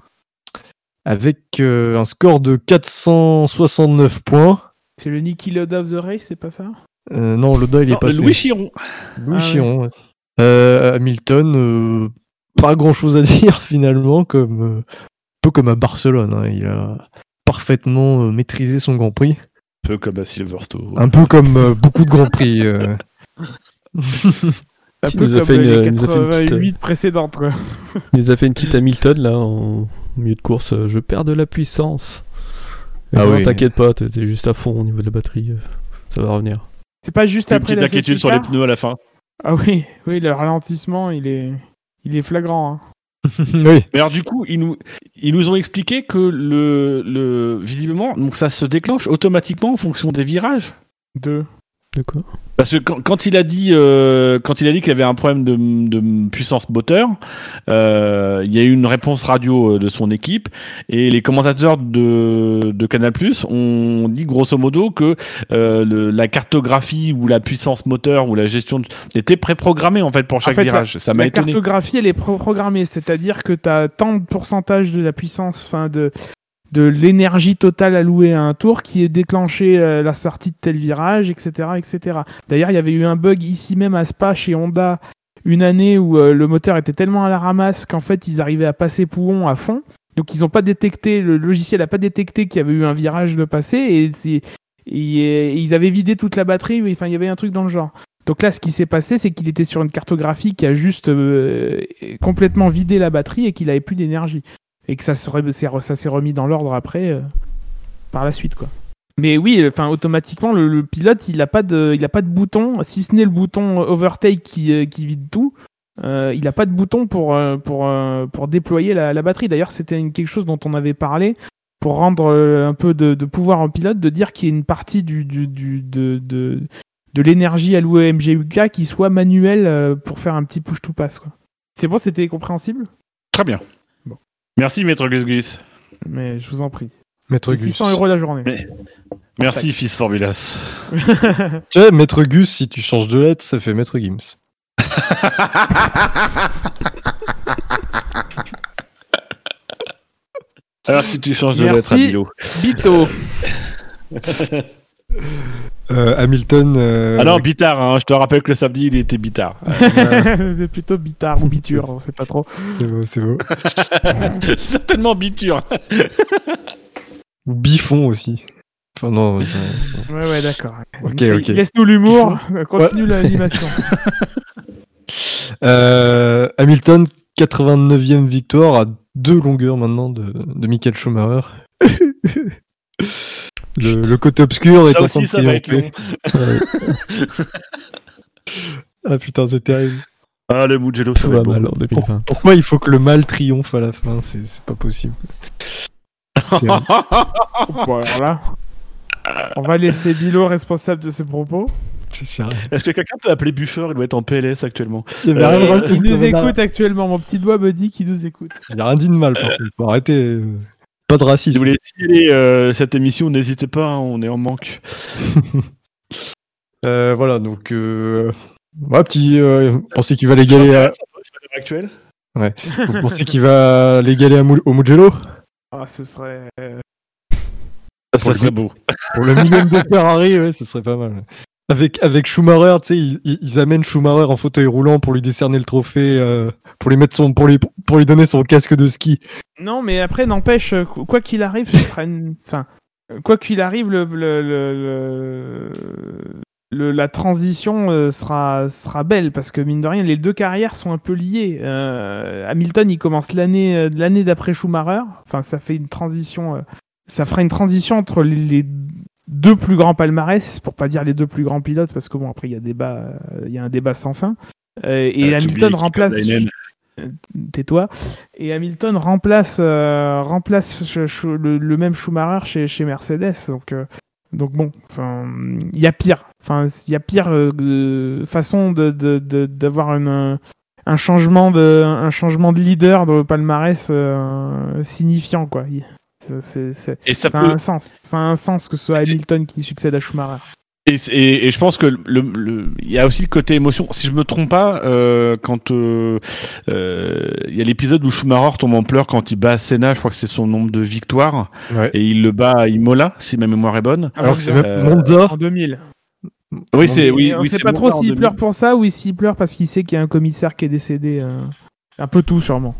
avec euh, un score de 469 points. C'est le Niki Loda of the Race, c'est pas ça? Euh, non, Loda il est passé. Louis Chiron. Louis Ah ouais. Chiron, ouais. Euh, Hamilton, pas grand chose à dire finalement, comme un peu comme à Barcelone. hein. Il a parfaitement maîtrisé son Grand Prix, peu comme à Silverstone. un peu comme euh, beaucoup de Grands Prix. euh. Un peu nous a comme fait une- les a fait une petite, 88 précédentes, quoi. Il nous a fait une petite Hamilton là en milieu de course. euh, Je perds de la puissance. Et Ah non, oui. t'inquiète pas, t'es juste à fond au niveau de la batterie. euh, Ça va revenir. C'est pas juste Une après petite la inquiétude sur les pneus à la fin. Ah oui, oui, le ralentissement, il est, il est flagrant. hein. oui. Mais alors du coup, ils nous, ils nous ont expliqué que le, le visiblement, donc ça se déclenche automatiquement en fonction des virages. Deux. De quoi Parce que quand, quand il a dit, euh, quand il a dit qu'il avait un problème de, de puissance moteur, euh, il y a eu une réponse radio euh, de son équipe et les commentateurs de, de Canal+ ont dit grosso modo que euh, le- la cartographie ou la puissance moteur ou la gestion de- était préprogrammée en fait pour chaque fait, la- virage. Ça m'a La cartographie, elle est pro- programmée, c'est-à-dire que tu as tant de pourcentage de la puissance, enfin de, de l'énergie totale allouée à un tour qui est déclenché euh, la sortie de tel virage, etc. etc. D'ailleurs, il y avait eu un bug ici même à Spa chez Honda une année où euh, le moteur était tellement à la ramasse qu'en fait ils arrivaient à passer Pouhon à fond. Donc ils n'ont pas détecté, le logiciel n'a pas détecté qu'il y avait eu un virage de passer et, ils avaient vidé toute la batterie, enfin il y avait un truc dans le genre. Donc là, ce qui s'est passé, c'est qu'il était sur une cartographie qui a juste euh, complètement vidé la batterie et qu'il avait plus d'énergie. Et que ça s'est remis dans l'ordre après, euh, par la suite, quoi. Mais oui, enfin, automatiquement, le, pilote, il n'a pas, de- il a pas de bouton, si ce n'est le bouton overtake qui, euh, qui vide tout. euh, il n'a pas de bouton pour, pour, pour déployer la, batterie. D'ailleurs, c'était quelque chose dont on avait parlé pour rendre un peu de, pouvoir au pilote, de dire qu'il y a une partie du, du, de, de, de l'énergie allouée à MGUK qui soit manuelle pour faire un petit push to pass. quoi. C'est bon, c'était compréhensible? Très bien. Merci Maître Gus Gus. Mais je vous en prie. Maître Gus. 600 euros la journée. Mais- Merci fils Formulas. Tu vois, Maître Gus, si tu changes de lettre, ça fait Maître Gims. Alors si tu changes de Merci. lettre à Milo. Bito Euh, Hamilton. euh, Ah non, Bitard, hein, je te rappelle que le samedi il était Bitard. C'est plutôt bitard ou biture, on sait pas trop. c'est beau, c'est beau. Certainement Biture. Ou Bifon aussi. Enfin, non. ça- Ouais, ouais, d'accord. Ok, ok. Laisse-nous l'humour, continue l'animation. Euh, Hamilton, 89e victoire à deux longueurs maintenant de, de Michael Schumacher. Le, le côté obscur est en train aussi de ça va être triompher. long. Ah putain, c'est terrible. Ah le Mugello ça va mal en 2020. Pourquoi il faut que le mal triomphe à la fin C'est pas possible. Bon, alors là, on va laisser Bilo responsable de ses propos. Est-ce que quelqu'un peut appeler Bûcher Il doit être en PLS actuellement. Il rien Euh, Il nous il écoute actuellement, mon petit doigt me dit qu'il nous écoute. J'ai rien dit de mal, par contre. Faut arrêter. Pas de Si racisme. vous voulez signaler euh, cette émission, n'hésitez pas, hein, on est en manque. Euh, voilà, donc. Euh... Ouais, petit. Euh, vous pensez qu'il va l'égaler à. actuel Vous pensez qu'il va l'égaler à Mou- au Mugello? Ah, ce serait. Ça le serait beau. Pour le millième de Ferrari, ouais, ce serait pas mal. Avec, avec Schumacher, tu sais, ils, amènent Schumacher en fauteuil roulant pour lui décerner le trophée, euh, pour lui mettre son, pour lui, pour lui donner son casque de ski. Non, mais après, n'empêche, euh, qu- quoi qu'il arrive, ce sera une. Enfin, quoi qu'il arrive, le, le- la transition euh, sera, sera belle parce que mine de rien, les deux carrières sont un peu liées. Hamilton, il commence l'année d'après Schumacher. Enfin, ça fait une transition. ça fera une transition entre les, les deux plus grands palmarès, pour pas dire les deux plus grands pilotes, parce que bon, après, il y a débat, euh, il y a un débat sans fin. Euh, et Ah, Hamilton remplace Kylian. tais-toi. Et Hamilton remplace, euh, remplace le, le même Schumacher chez, chez Mercedes. Donc, euh, donc bon, enfin, il y a pire. Enfin, il y a pire euh, de- façon de de- de- d'avoir une un changement de un changement de leader de palmarès euh, signifiant quoi. Il- c'est- c'est- c'est- Et ça ça a peut, un sens. Ça a un sens que ce soit Hamilton qui succède à Schumacher. Et, c'est- et- et je pense que le, le- y a aussi le côté émotion. Si je me trompe pas, euh, quand euh, euh, il y a l'épisode où Schumacher tombe en pleurs quand il bat Senna, je crois que c'est son nombre de victoires, Ouais. et il le bat à Imola, si ma mémoire est bonne. Alors que c'est même Euh, Monza. En 2000. Oui, c'est oui, on oui, sait c'est pas Monza trop s'il 2000. pleure pour ça ou s'il pleure parce qu'il sait qu'il y a un commissaire qui est décédé. euh, Un peu tout, sûrement.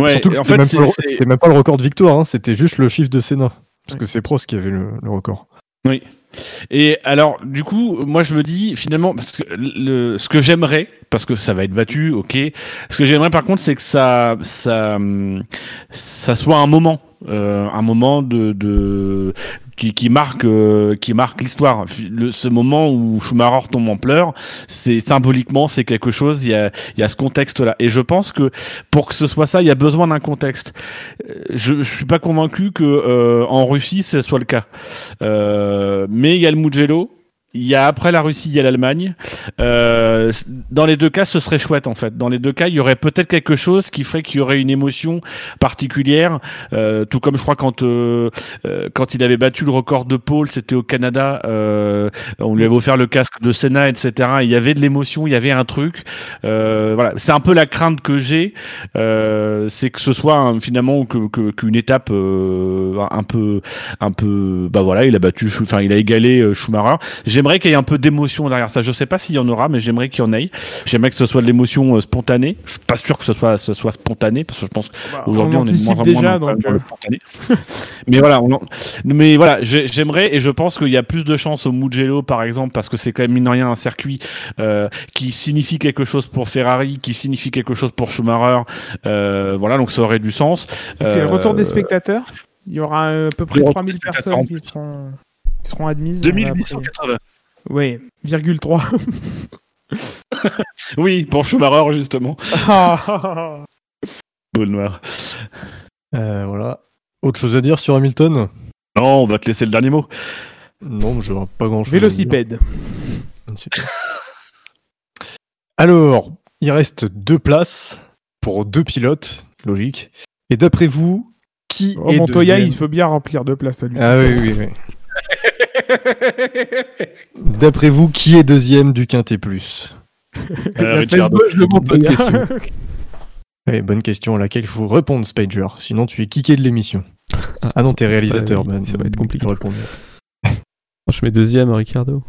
Ouais, Surtout que en c'était fait, même, pas le- c'est- c'était même pas le record de victoire, hein, c'était juste le chiffre de Senna. Parce Ouais. que c'est Prost qui avait le, le record. Oui. Et alors, du coup, moi je me dis finalement, parce que le, ce que j'aimerais, parce que ça va être battu, ok. Ce que j'aimerais par contre, c'est que ça, ça, hum, ça soit un moment, euh, un moment de, de qui, qui marque, euh, qui marque l'histoire. Ce moment où Schumacher tombe en pleurs, c'est symboliquement, c'est quelque chose. Il y a, il y a ce contexte-là. Et je pense que pour que ce soit ça, il y a besoin d'un contexte. Euh, Je, je suis pas convaincu que euh, en Russie, ce soit le cas. Euh, mais il y a le Mugello. Il y a après la Russie, il y a l'Allemagne. Euh, dans les deux cas, ce serait chouette en fait. Dans les deux cas, il y aurait peut-être quelque chose qui ferait qu'il y aurait une émotion particulière. Euh, tout comme je crois quand euh, quand il avait battu le record de Paul, c'était au Canada. on lui avait offert le casque de Senna, etc. Il y avait de l'émotion, il y avait un truc. Voilà, c'est un peu la crainte que j'ai, c'est que ce soit finalement qu'une étape un peu un peu bah voilà il a battu enfin il a égalé Schumacher j'aimerais qu'il y ait un peu d'émotion derrière ça. Je sais pas s'il y en aura mais j'aimerais qu'il y en ait. J'aimerais que ce soit de l'émotion euh, spontanée. Je suis pas sûr que ce soit ce soit spontané parce que je pense qu'aujourd'hui on, est de moins en moins déjà, dans, donc. dans le euh, spontané. Mais voilà on en- mais voilà j'ai- j'aimerais et je pense qu'il y a plus de chances au Mugello par exemple parce que c'est quand même mine de rien un circuit euh, qui signifie quelque chose pour Ferrari qui signifie quelque chose pour Schumacher. Euh, voilà donc ça aurait du sens. C'est le retour des spectateurs? Il y aura à peu près le retour 3000 des spectateurs en personnes qui seront, qui seront admises. 2880 Oui, virgule 3. Oui, pour Schumacher, justement. Boule noire. Euh, voilà. Autre chose à dire sur Hamilton? Non, on va te laisser le dernier mot. Non, mais j'aurais pas grand chose. Vélocipède. Alors, il reste deux places pour deux pilotes, logique. Et d'après vous, qui Oh, est Montoya, deuxième il peut bien remplir deux places à lui. Ah oui, oui, oui. D'après vous, qui est deuxième du Quintet Plus Euh, Montoya. question. Eh, Bonne question à laquelle il faut répondre, Spager. Sinon, tu es kické de l'émission. Ah non, t'es réalisateur, Ouais, oui, man. ça va être compliqué. Je. Je mets deuxième, Ricardo.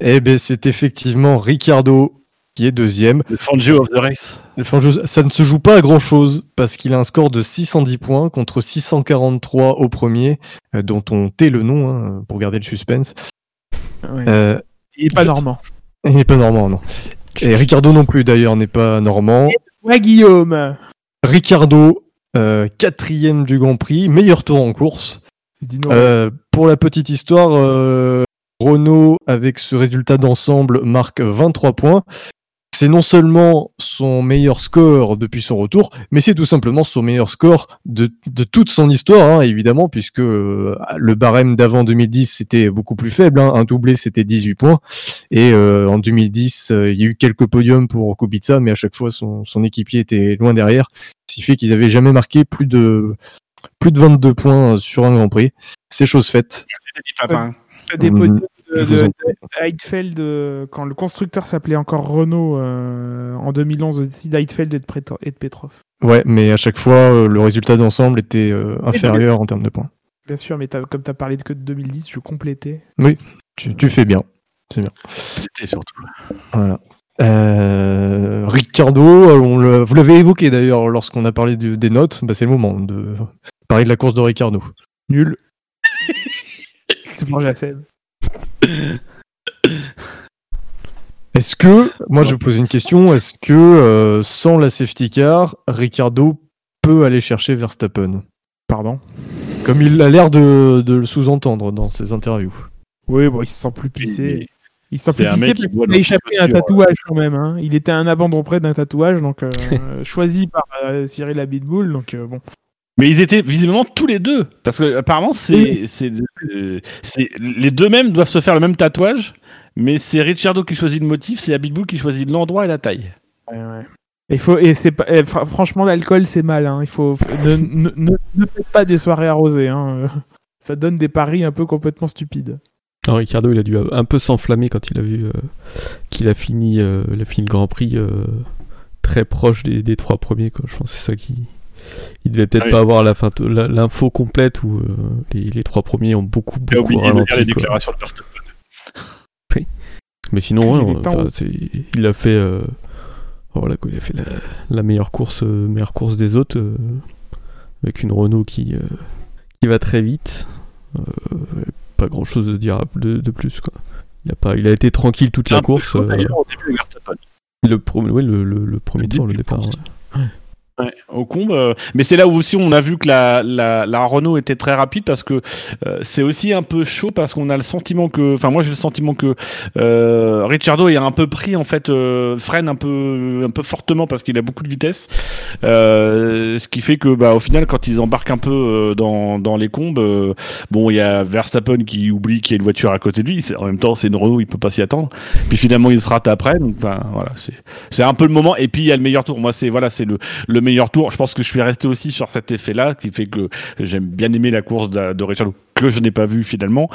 Eh ben, c'est effectivement Ricardo qui est deuxième. Le Fangio of the race. Ça ne se joue pas à grand chose parce qu'il a un score de 610 points contre 643 au premier, euh, dont on tait le nom hein, pour garder le suspense. Ouais. Euh, Il est pas normand. il n'est pas normand, non. Et Ricardo non plus d'ailleurs n'est pas normand. Ouais, Guillaume. Ricardo, euh, quatrième du Grand Prix, meilleur tour en course. Euh, pour la petite histoire, euh, Renault, avec ce résultat d'ensemble, marque 23 points. C'est non seulement son meilleur score depuis son retour, mais c'est tout simplement son meilleur score de, de toute son histoire, hein, évidemment, puisque euh, le barème d'avant 2010 c'était beaucoup plus faible. hein. un doublé c'était 18 points. Et euh, en 2010, euh, il y a eu quelques podiums pour Kubica, mais à chaque fois son, son équipier était loin derrière. Ce qui fait qu'ils n'avaient jamais marqué plus de, plus de 22 points sur un Grand Prix. C'est chose faite. Papin. T'as des podiums de, Heidfeld, euh, quand le constructeur s'appelait encore Renault euh, en 2011, aussi d'Heidfeld et de, Préto- et de Petrov. Ouais, mais à chaque fois, euh, le résultat d'ensemble était euh, inférieur en termes de points. Bien sûr, mais comme tu as parlé de que de 2010, je complétais. Tu, tu fais bien. C'était surtout. Voilà. Euh, Ricardo, on le- vous l'avez évoqué d'ailleurs lorsqu'on a parlé du- des notes, bah, c'est le moment de parler de la course de Ricardo. Nul. C'est pour Jacen. Est-ce que, moi je vous pose une question, est-ce que euh, sans la safety car, Ricardo peut aller chercher Verstappen? Pardon? Comme il a l'air de, de le sous-entendre dans ses interviews. Oui, bon, il se sent plus pissé. Il se sent plus un pissé parce qu'il a échappé à un tatouage quand même. Hein. Il était à un abandon près d'un tatouage, donc euh, choisi par euh, Cyril Abitboul. Donc euh, bon. Mais ils étaient visiblement tous les deux. Parce que apparemment, c'est, c'est, euh, c'est, les deux mêmes doivent se faire le même tatouage. Mais c'est Ricciardo qui choisit le motif, c'est Abitbull qui choisit l'endroit et la taille. Ouais, ouais. Il faut et c'est franchement l'alcool c'est mal. Hein. Il faut ne, ne, ne, ne faites pas des soirées arrosées. Hein. Ça donne des paris un peu complètement stupides. Alors, Ricardo, il a dû un peu s'enflammer quand il a vu euh, qu'il a fini, euh, il a fini le Grand Prix euh, très proche des, des trois premiers. Quoi. Je pense que c'est ça qui. Il devait peut-être Ah oui. pas avoir la fin- la- l'info complète où euh, les, les trois premiers ont beaucoup, beaucoup oublié de lire les déclarations de Verstappen. Mais sinon, Il ouais, est temps. enfin, c'est- il a fait, euh, voilà, quoi, il a fait la, la meilleure course, euh, meilleure course des autres, euh, avec une Renault qui, euh, qui va très vite. Euh, pas grand chose de dire de, de plus. Quoi. Il, a pas, il a été tranquille toute la course. chaud, euh, d'ailleurs, au début de Verstappen. le, pro- ouais, le, le- le premier Le tour, le départ. ouais. Ouais, au comble. euh, mais c'est là où aussi on a vu que la, la, Renault était très rapide parce que euh, c'est aussi un peu chaud parce qu'on a le sentiment que, enfin moi j'ai le sentiment que euh, Ricciardo est un peu pris en fait, euh, freine un peu un peu fortement parce qu'il a beaucoup de vitesse, ce qui fait que bah au final quand ils embarquent un peu dans, dans les combes, bon il y a Verstappen qui oublie qu'il y a une voiture à côté de lui, en même temps c'est une Renault, il peut pas s'y attendre, puis finalement il se rate après, donc voilà c'est c'est un peu le moment et puis il y a le meilleur tour, moi c'est voilà c'est le le meilleur tour. Je pense que je suis resté aussi sur cet effet-là, qui fait que j'aime bien aimer la course de, de Ricciardo, que je n'ai pas vu finalement.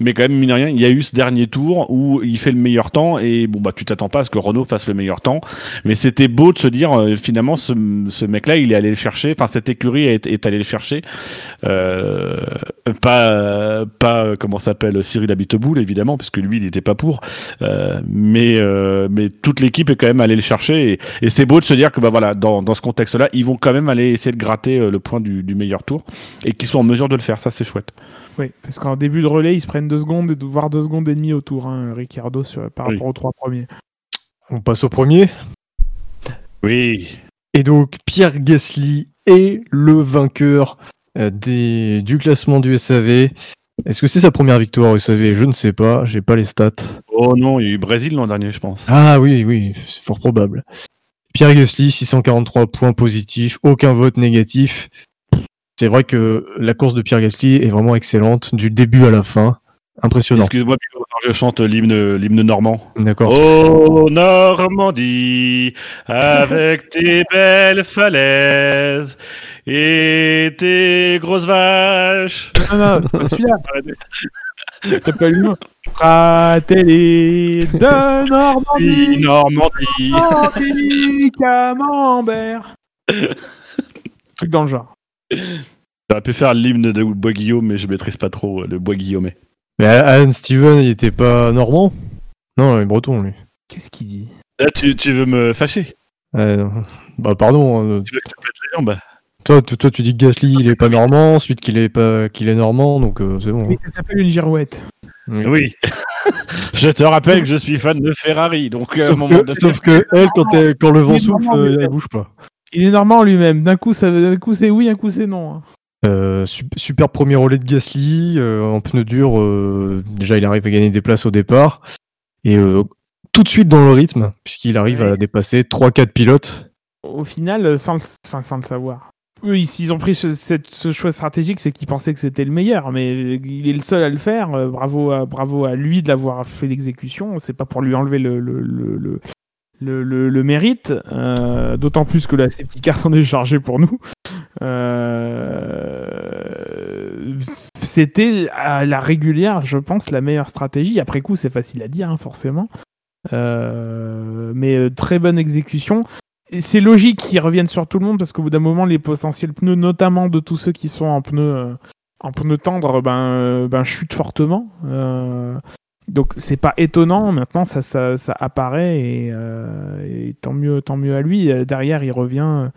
Mais quand même, mine de rien, il y a eu ce dernier tour où il fait le meilleur temps, et bon, bah, tu t'attends pas à ce que Renault fasse le meilleur temps. Mais c'était beau de se dire, euh, finalement, ce, mec-là, il est allé le chercher, enfin, cette écurie est, est allé le chercher. Euh, pas, pas, euh, comment s'appelle, Cyril Abiteboul, évidemment, parce que lui, il n'était pas pour. Euh, mais, euh, mais toute l'équipe est quand même allée le chercher, et, et c'est beau de se dire que, bah voilà, dans, dans ce contexte-là, ils vont quand même aller essayer de gratter euh, le point du, du meilleur tour, et qu'ils sont en mesure de le faire. Ça, c'est chouette. Oui, parce qu'en début de relais, ils se prennent deux secondes, et- voire deux secondes et demie au tour, hein, Ricciardo, sur, par Oui. rapport aux trois premiers. On passe au premier. Oui. Et donc, Pierre Gasly est le vainqueur euh, des, du classement du SAV. Est-ce que c'est sa première victoire au SAV Je ne sais pas, j'ai pas les stats. Oh non, il y a eu Brésil l'an dernier, je pense. Ah oui, oui, c'est fort probable. Pierre Gasly, 643 points positifs, aucun vote négatif. C'est vrai que la course de Pierre Gasly est vraiment excellente, du début à la fin. Impressionnant. Excuse-moi, je chante l'hymne, l'hymne normand. D'accord. Oh Normandie, avec tes belles falaises et tes grosses vaches. Non, non, c'est pas celui-là. T'as pas mot. Fratelli de Normandie, Normandie. Normandie, Camembert. Truc dans le genre. J'aurais pu faire l'hymne de Bois Guillaume, mais je maîtrise pas trop le Bois Guillaume. Mais Alan Steven, il était pas normand? Non, il est breton, lui. Qu'est-ce qu'il dit? Là, tu, tu veux me fâcher? Euh, non. bah, pardon. hein, Tu veux que je te pète les jambes Toi, tu- toi, tu dis que Gasly, il est pas normand, ensuite qu'il est pas, qu'il est normand, donc euh, c'est bon. Oui, ça s'appelle une girouette. Oui. je te rappelle que je suis fan de Ferrari, donc euh, à un Sauf moment que, donné- sauf que elle, quand, elle- quand le vent souffle, euh, mais- elle bouge pas. Il est normand lui-même. D'un coup, ça, d'un coup c'est oui, un coup c'est non. Euh, su- super premier relais de Gasly euh, en pneu dur. euh, déjà, il arrive à gagner des places au départ et tout de suite dans le rythme, puisqu'il arrive à dépasser 3-4 pilotes. Au final, sans le, enfin, sans le savoir. Eux, ils, s'ils ont pris ce, cette- ce choix stratégique, c'est qu'ils pensaient que c'était le meilleur, mais il est le seul à le faire. Bravo à, bravo à lui de l'avoir fait l'exécution. C'est pas pour lui enlever le, le, le, le, le- le- le mérite, euh, d'autant plus que la safety car s'en est chargée pour nous. Euh, C'était à la régulière, je pense, la meilleure stratégie. Après coup, c'est facile à dire, hein, forcément. Euh, mais euh, très bonne exécution. C'est logique qu'ils reviennent sur tout le monde parce qu'au bout d'un moment, les potentiels pneus, notamment de tous ceux qui sont en pneus, en pneus tendres, ben, ben, chutent fortement. Donc c'est pas étonnant. Maintenant, ça, ça, ça apparaît et, et tant mieux, tant mieux à lui. Derrière, il revient.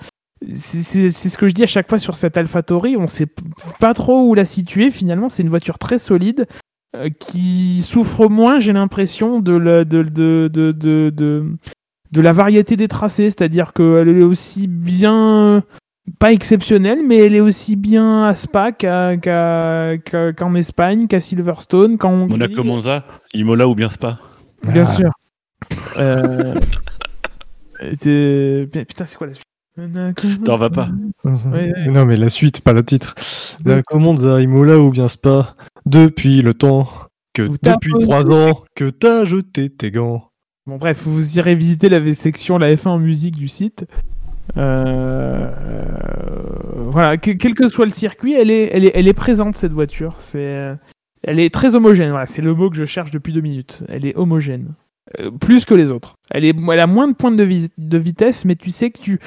C'est ce que je dis à chaque fois sur cette AlphaTauri. On sait pas trop où la situer. Finalement, c'est une voiture très solide euh, qui souffre moins, j'ai l'impression, de, la- de, de, de, de, de, de la variété des tracés. C'est-à-dire qu'elle est aussi bien, pas exceptionnelle, mais elle est aussi bien à Spa qu'à- qu'à- qu'à- qu'en Espagne, qu'à Silverstone, qu'en. Monaco Monza, Imola ou bien Spa? Bien Ah. sûr. Euh... Putain, c'est quoi la suite? T'en vas pas. Ouais, ouais. Non, mais la suite, pas le titre. La commande à Imola ou bien Spa, depuis le temps que depuis 3 ans que t'as jeté tes gants. Bon, bref, vous irez visiter la section, la F1 en musique du site. Euh, euh, voilà, que- quel que soit le circuit, elle est, elle est, elle est présente cette voiture. C'est, Elle est très homogène, voilà, c'est le mot que je cherche depuis deux minutes. Elle est homogène. Euh, plus que les autres. Elle, est, elle a moins de points de, vis- de vitesse, mais tu sais que tu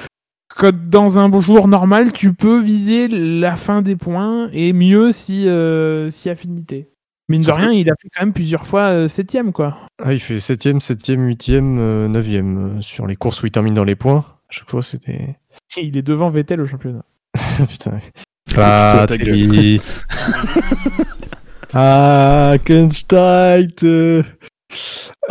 que dans un jour normal, tu peux viser la fin des points et mieux si, euh, si affinité. Mine de que- rien, il a fait quand même plusieurs fois euh, septième, quoi. Ah, il fait 7ème, 7ème, 8ème, 9ème sur les courses où il termine dans les points. À chaque fois, c'était. Et il est devant Vettel au championnat. Putain. Patrie. ah, Kunstheit.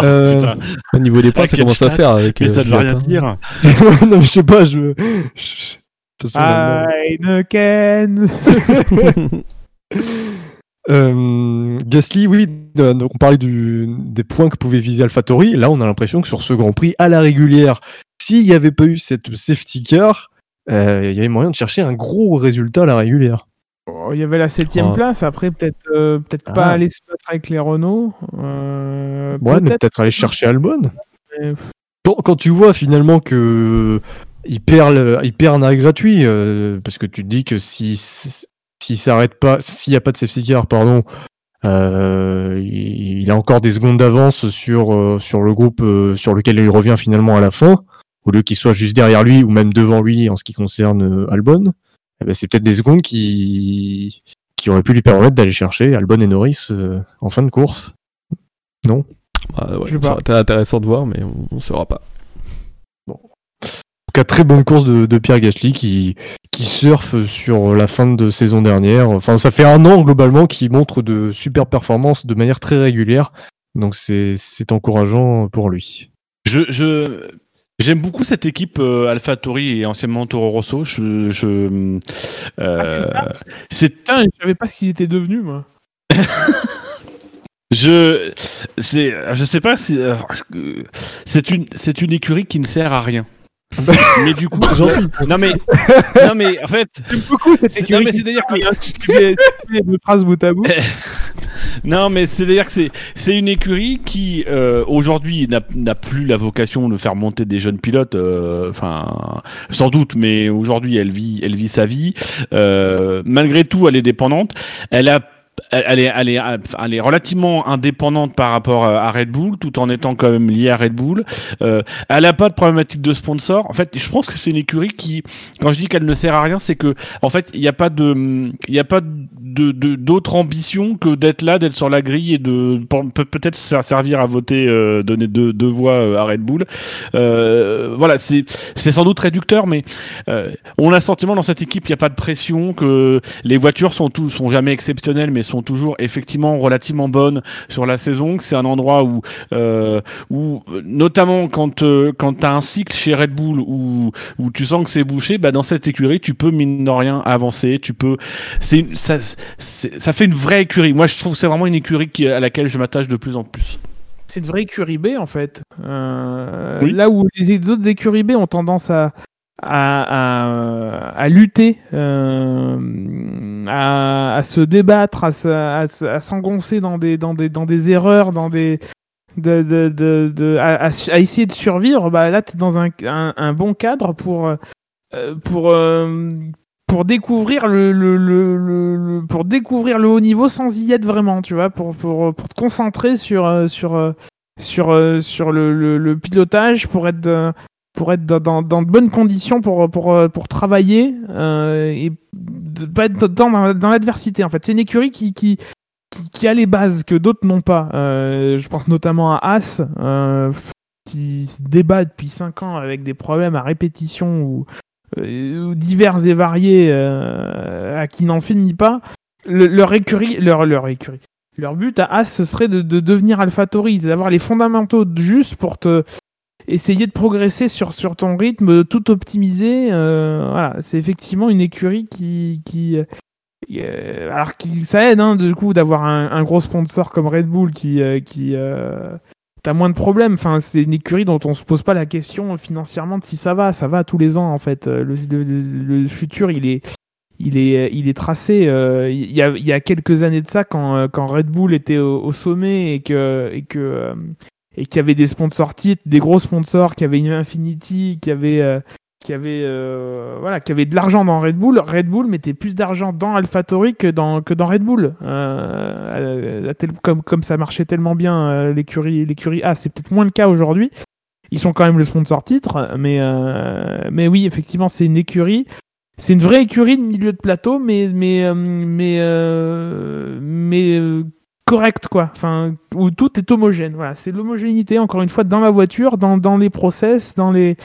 Euh. Euh, Au niveau des points, ça commence à faire avec. mais euh, ça ne veut rien dire. non, mais je sais pas, je. je- façon, Heineken Euh, Gasly, oui, euh, donc on parlait du, des points que pouvait viser AlphaTauri. Là, on a l'impression que sur ce Grand Prix, à la régulière, s'il n'y avait pas eu cette safety car, euh, il y avait moyen de chercher un gros résultat à la régulière. Oh, Il y avait la septième place, après peut-être euh, peut-être Ah. pas aller se battre avec les Renault. Euh, Ouais, mais peut-être, aller chercher Albon. mais- Quand, quand tu vois finalement que il perd, le- il perd un arrêt gratuit, euh, parce que tu te dis que si s'il s'arrête pas, s'il n'y a pas de safety car, pardon, euh, il, il a encore des secondes d'avance sur sur le groupe sur lequel il revient finalement à la fin, au lieu qu'il soit juste derrière lui ou même devant lui en ce qui concerne Albon. Eh ben, c'est peut-être des secondes qui qui auraient pu lui permettre d'aller chercher Albon et Norris euh, en fin de course. Ah, ouais, Je sais ça pas. aurait été intéressant de voir, mais on, on saura pas. En tout cas, très bonne course de, de Pierre Gasly qui, qui surfe sur la fin de saison dernière. Enfin, ça fait un an globalement qui montre de super performances de manière très régulière. Donc c'est c'est encourageant pour lui. Je, je, j'aime beaucoup cette équipe euh, AlphaTauri et anciennement Toro Rosso. Je, je, euh, c'est, Putain, je savais pas ce qu'ils étaient devenus, moi. je, c'est, je sais pas si, euh, c'est une, c'est une écurie qui ne sert à rien. mais du coup, non mais, non mais en fait, J'aime beaucoup cette C'est- écurie. non, mais c'est-à-dire que- Tu fais- tu phrases bout à bout. Non, mais c'est-à-dire que c'est une écurie qui euh, aujourd'hui n'a n'a plus la vocation de faire monter des jeunes pilotes. euh, Enfin, sans doute, mais aujourd'hui elle vit elle vit sa vie. Euh, malgré tout, elle est dépendante. Elle a elle est, elle, est, elle est relativement indépendante par rapport à Red Bull, tout en étant quand même liée à Red Bull. Euh, elle n'a pas de problématique de sponsor. En fait, je pense que c'est une écurie qui, quand je dis qu'elle ne sert à rien, c'est que, en fait, il n'y a pas de, il a pas d'autre ambition que d'être là, d'être sur la grille et de peut-être servir à voter, euh, donner deux, voix euh, à Red Bull. Euh, voilà, c'est, c'est sans doute réducteur, mais euh, on a le sentiment dans cette équipe, il n'y a pas de pression, que les voitures sont tous, sont jamais exceptionnelles, mais sont toujours effectivement relativement bonnes sur la saison. C'est un endroit où, euh, où notamment quand euh, quand t'as un cycle chez Red Bull où où tu sens que c'est bouché, bah dans cette écurie, tu peux mine de rien avancer. Tu peux, c'est ça, ça fait une vraie écurie. Moi, je trouve que c'est vraiment une écurie à laquelle je m'attache de plus en plus. C'est une vraie écurie B en fait. Euh, Oui. Là où les autres écuries B ont tendance à, à, à, à lutter, euh, à, à se débattre, à, se- à, se- à s'engoncer dans des, dans, des, dans des erreurs, dans des. De, de, de, de- à, essayer de survivre, bah là tu es dans un, un, un bon cadre pour, euh, pour, euh, pour découvrir le, le, le, le- pour découvrir le haut niveau sans y être vraiment, tu vois, pour, pour, pour te concentrer sur, euh, sur, sur, sur le, le, pilotage, pour être, pour être dans, dans, dans de bonnes conditions pour, pour, euh, pour travailler euh, et de pas être dans, dans l'adversité en fait. C'est une écurie qui, qui, qui, a les bases que d'autres n'ont pas. Euh, je pense notamment à As, euh, qui se débat depuis 5 ans avec des problèmes à répétition ou, euh, ou divers et variés euh, à qui n'en finit pas. Le- leur écurie, leur, leur écurie. Leur but à As, ce serait de, de devenir AlphaTauri, d'avoir les fondamentaux justes pour te essayer de progresser sur, sur ton rythme, tout optimiser. euh, voilà, c'est effectivement une écurie qui, qui euh, alors qui ça aide hein, du coup d'avoir un, un gros sponsor comme Red Bull qui euh, qui euh, t'as moins de problèmes. Enfin, c'est une écurie dont on se pose pas la question financièrement de si ça va. Ça va tous les ans en fait. Euh, Le, le- le futur, il est il est, il est tracé. euh, Il y, a, il y a quelques années de ça, quand, euh, quand Red Bull était au, au sommet et que et que euh, et qu'il y avait des sponsors titres, des gros sponsors, qu'il y avait une Infinity, qu'il y avait euh, qui avait, euh, voilà, qui avait de l'argent dans Red Bull. Red Bull mettait plus d'argent dans AlphaTauri que dans, que dans Red Bull. Euh, tel- comme, comme ça marchait tellement bien euh, l'écurie, l'écurie A, c'est peut-être moins le cas aujourd'hui. Ils sont quand même le sponsor titre, mais, euh, mais oui, effectivement, c'est une écurie. C'est une vraie écurie de milieu de plateau, mais, mais, euh, mais, euh, mais correcte, quoi. Enfin, où tout est homogène. Voilà, c'est l'homogénéité, encore une fois, dans la voiture, dans, dans les process, dans les.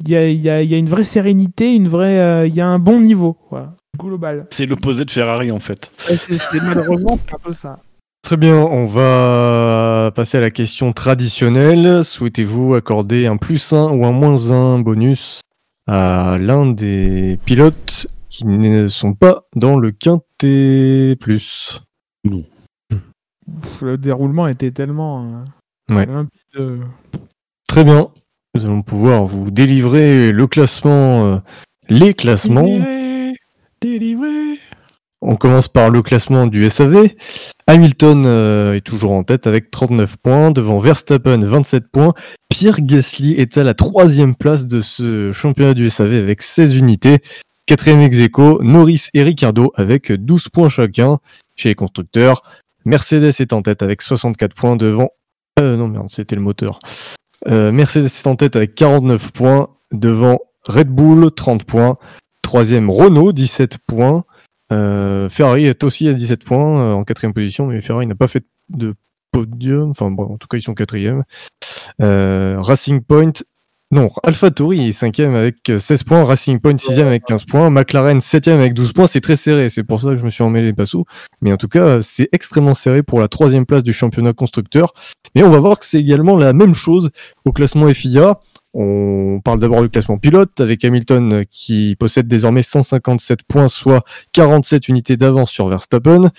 Il y a, il y, a, il y a une vraie sérénité, une vraie, euh, il y a un bon niveau, voilà, global. C'est l'opposé de Ferrari en fait. C'est- malheureusement, c'est un peu ça. Très bien, on va passer à la question traditionnelle. Souhaitez-vous accorder un plus 1 ou un moins 1 bonus à l'un des pilotes qui ne sont pas dans le quintet plus? Pff, Le déroulement était tellement. euh, Ouais. limpide, euh, Très bien, nous allons pouvoir vous délivrer le classement, euh, les classements. Délivré, délivré. On commence par le classement du SAV. Hamilton euh, est toujours en tête avec 39 points, devant Verstappen 27 points. Pierre Gasly est à la troisième place de ce championnat du SAV avec 16 unités. Quatrième ex Norris et Ricardo avec 12 points chacun. Chez les constructeurs, Mercedes est en tête avec 64 points devant... Euh, non merde, c'était le moteur. Euh, Mercedes est en tête avec 49 points devant Red Bull 30 points. Troisième Renault 17 points. Euh, Ferrari est aussi à 17 points en quatrième position, mais Ferrari n'a pas fait de podium. Enfin, en tout cas, ils sont quatrième. Racing Point, non, AlphaTauri est cinquième avec euh, 16 points, Racing Point sixième avec 15 points, McLaren septième avec 12 points. C'est très serré, c'est pour ça que je me suis emmêlé les passos. Mais en tout cas, c'est extrêmement serré pour la troisième place du championnat constructeur. Mais on va voir que c'est également la même chose au classement FIA. On parle d'abord du classement pilote avec Hamilton euh, qui possède désormais 157 points, soit 47 unités d'avance sur Verstappen.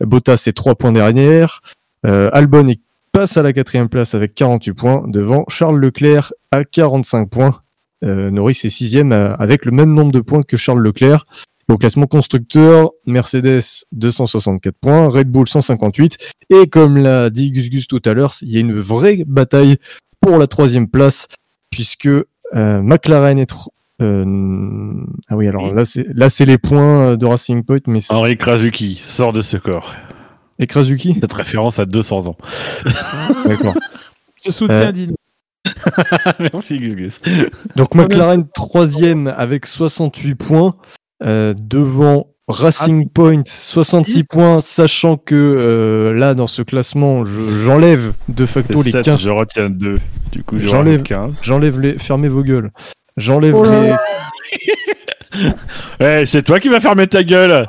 Bottas est 3 points derrière. Euh, Albon est- passe à la quatrième place avec 48 points devant Charles Leclerc à 45 points. Euh, Norris est sixième euh, avec le même nombre de points que Charles Leclerc. Au classement constructeur, Mercedes 264 points, Red Bull 158. Et comme l'a dit Gus Gus tout à l'heure, il y a une vraie bataille pour la troisième place puisque euh, McLaren est... euh, ah oui, alors là c'est là c'est les points de Racing Point, mais Henri Krasuki sort de ce corps. Et Krasuki. Cette référence à 200 ans. D'accord. Je soutiens Euh, Dino. Merci Gus Gus. Donc McLaren troisième avec 68 points euh, devant Racing Point 66 points, sachant que euh, là dans ce classement je- j'enlève de facto les 7, 15. je retiens 2. Du coup, je J'enlève. enlève 15. J'enlève les. Fermez vos gueules. J'enlève Oh les. là. Eh, c'est toi qui vas fermer ta gueule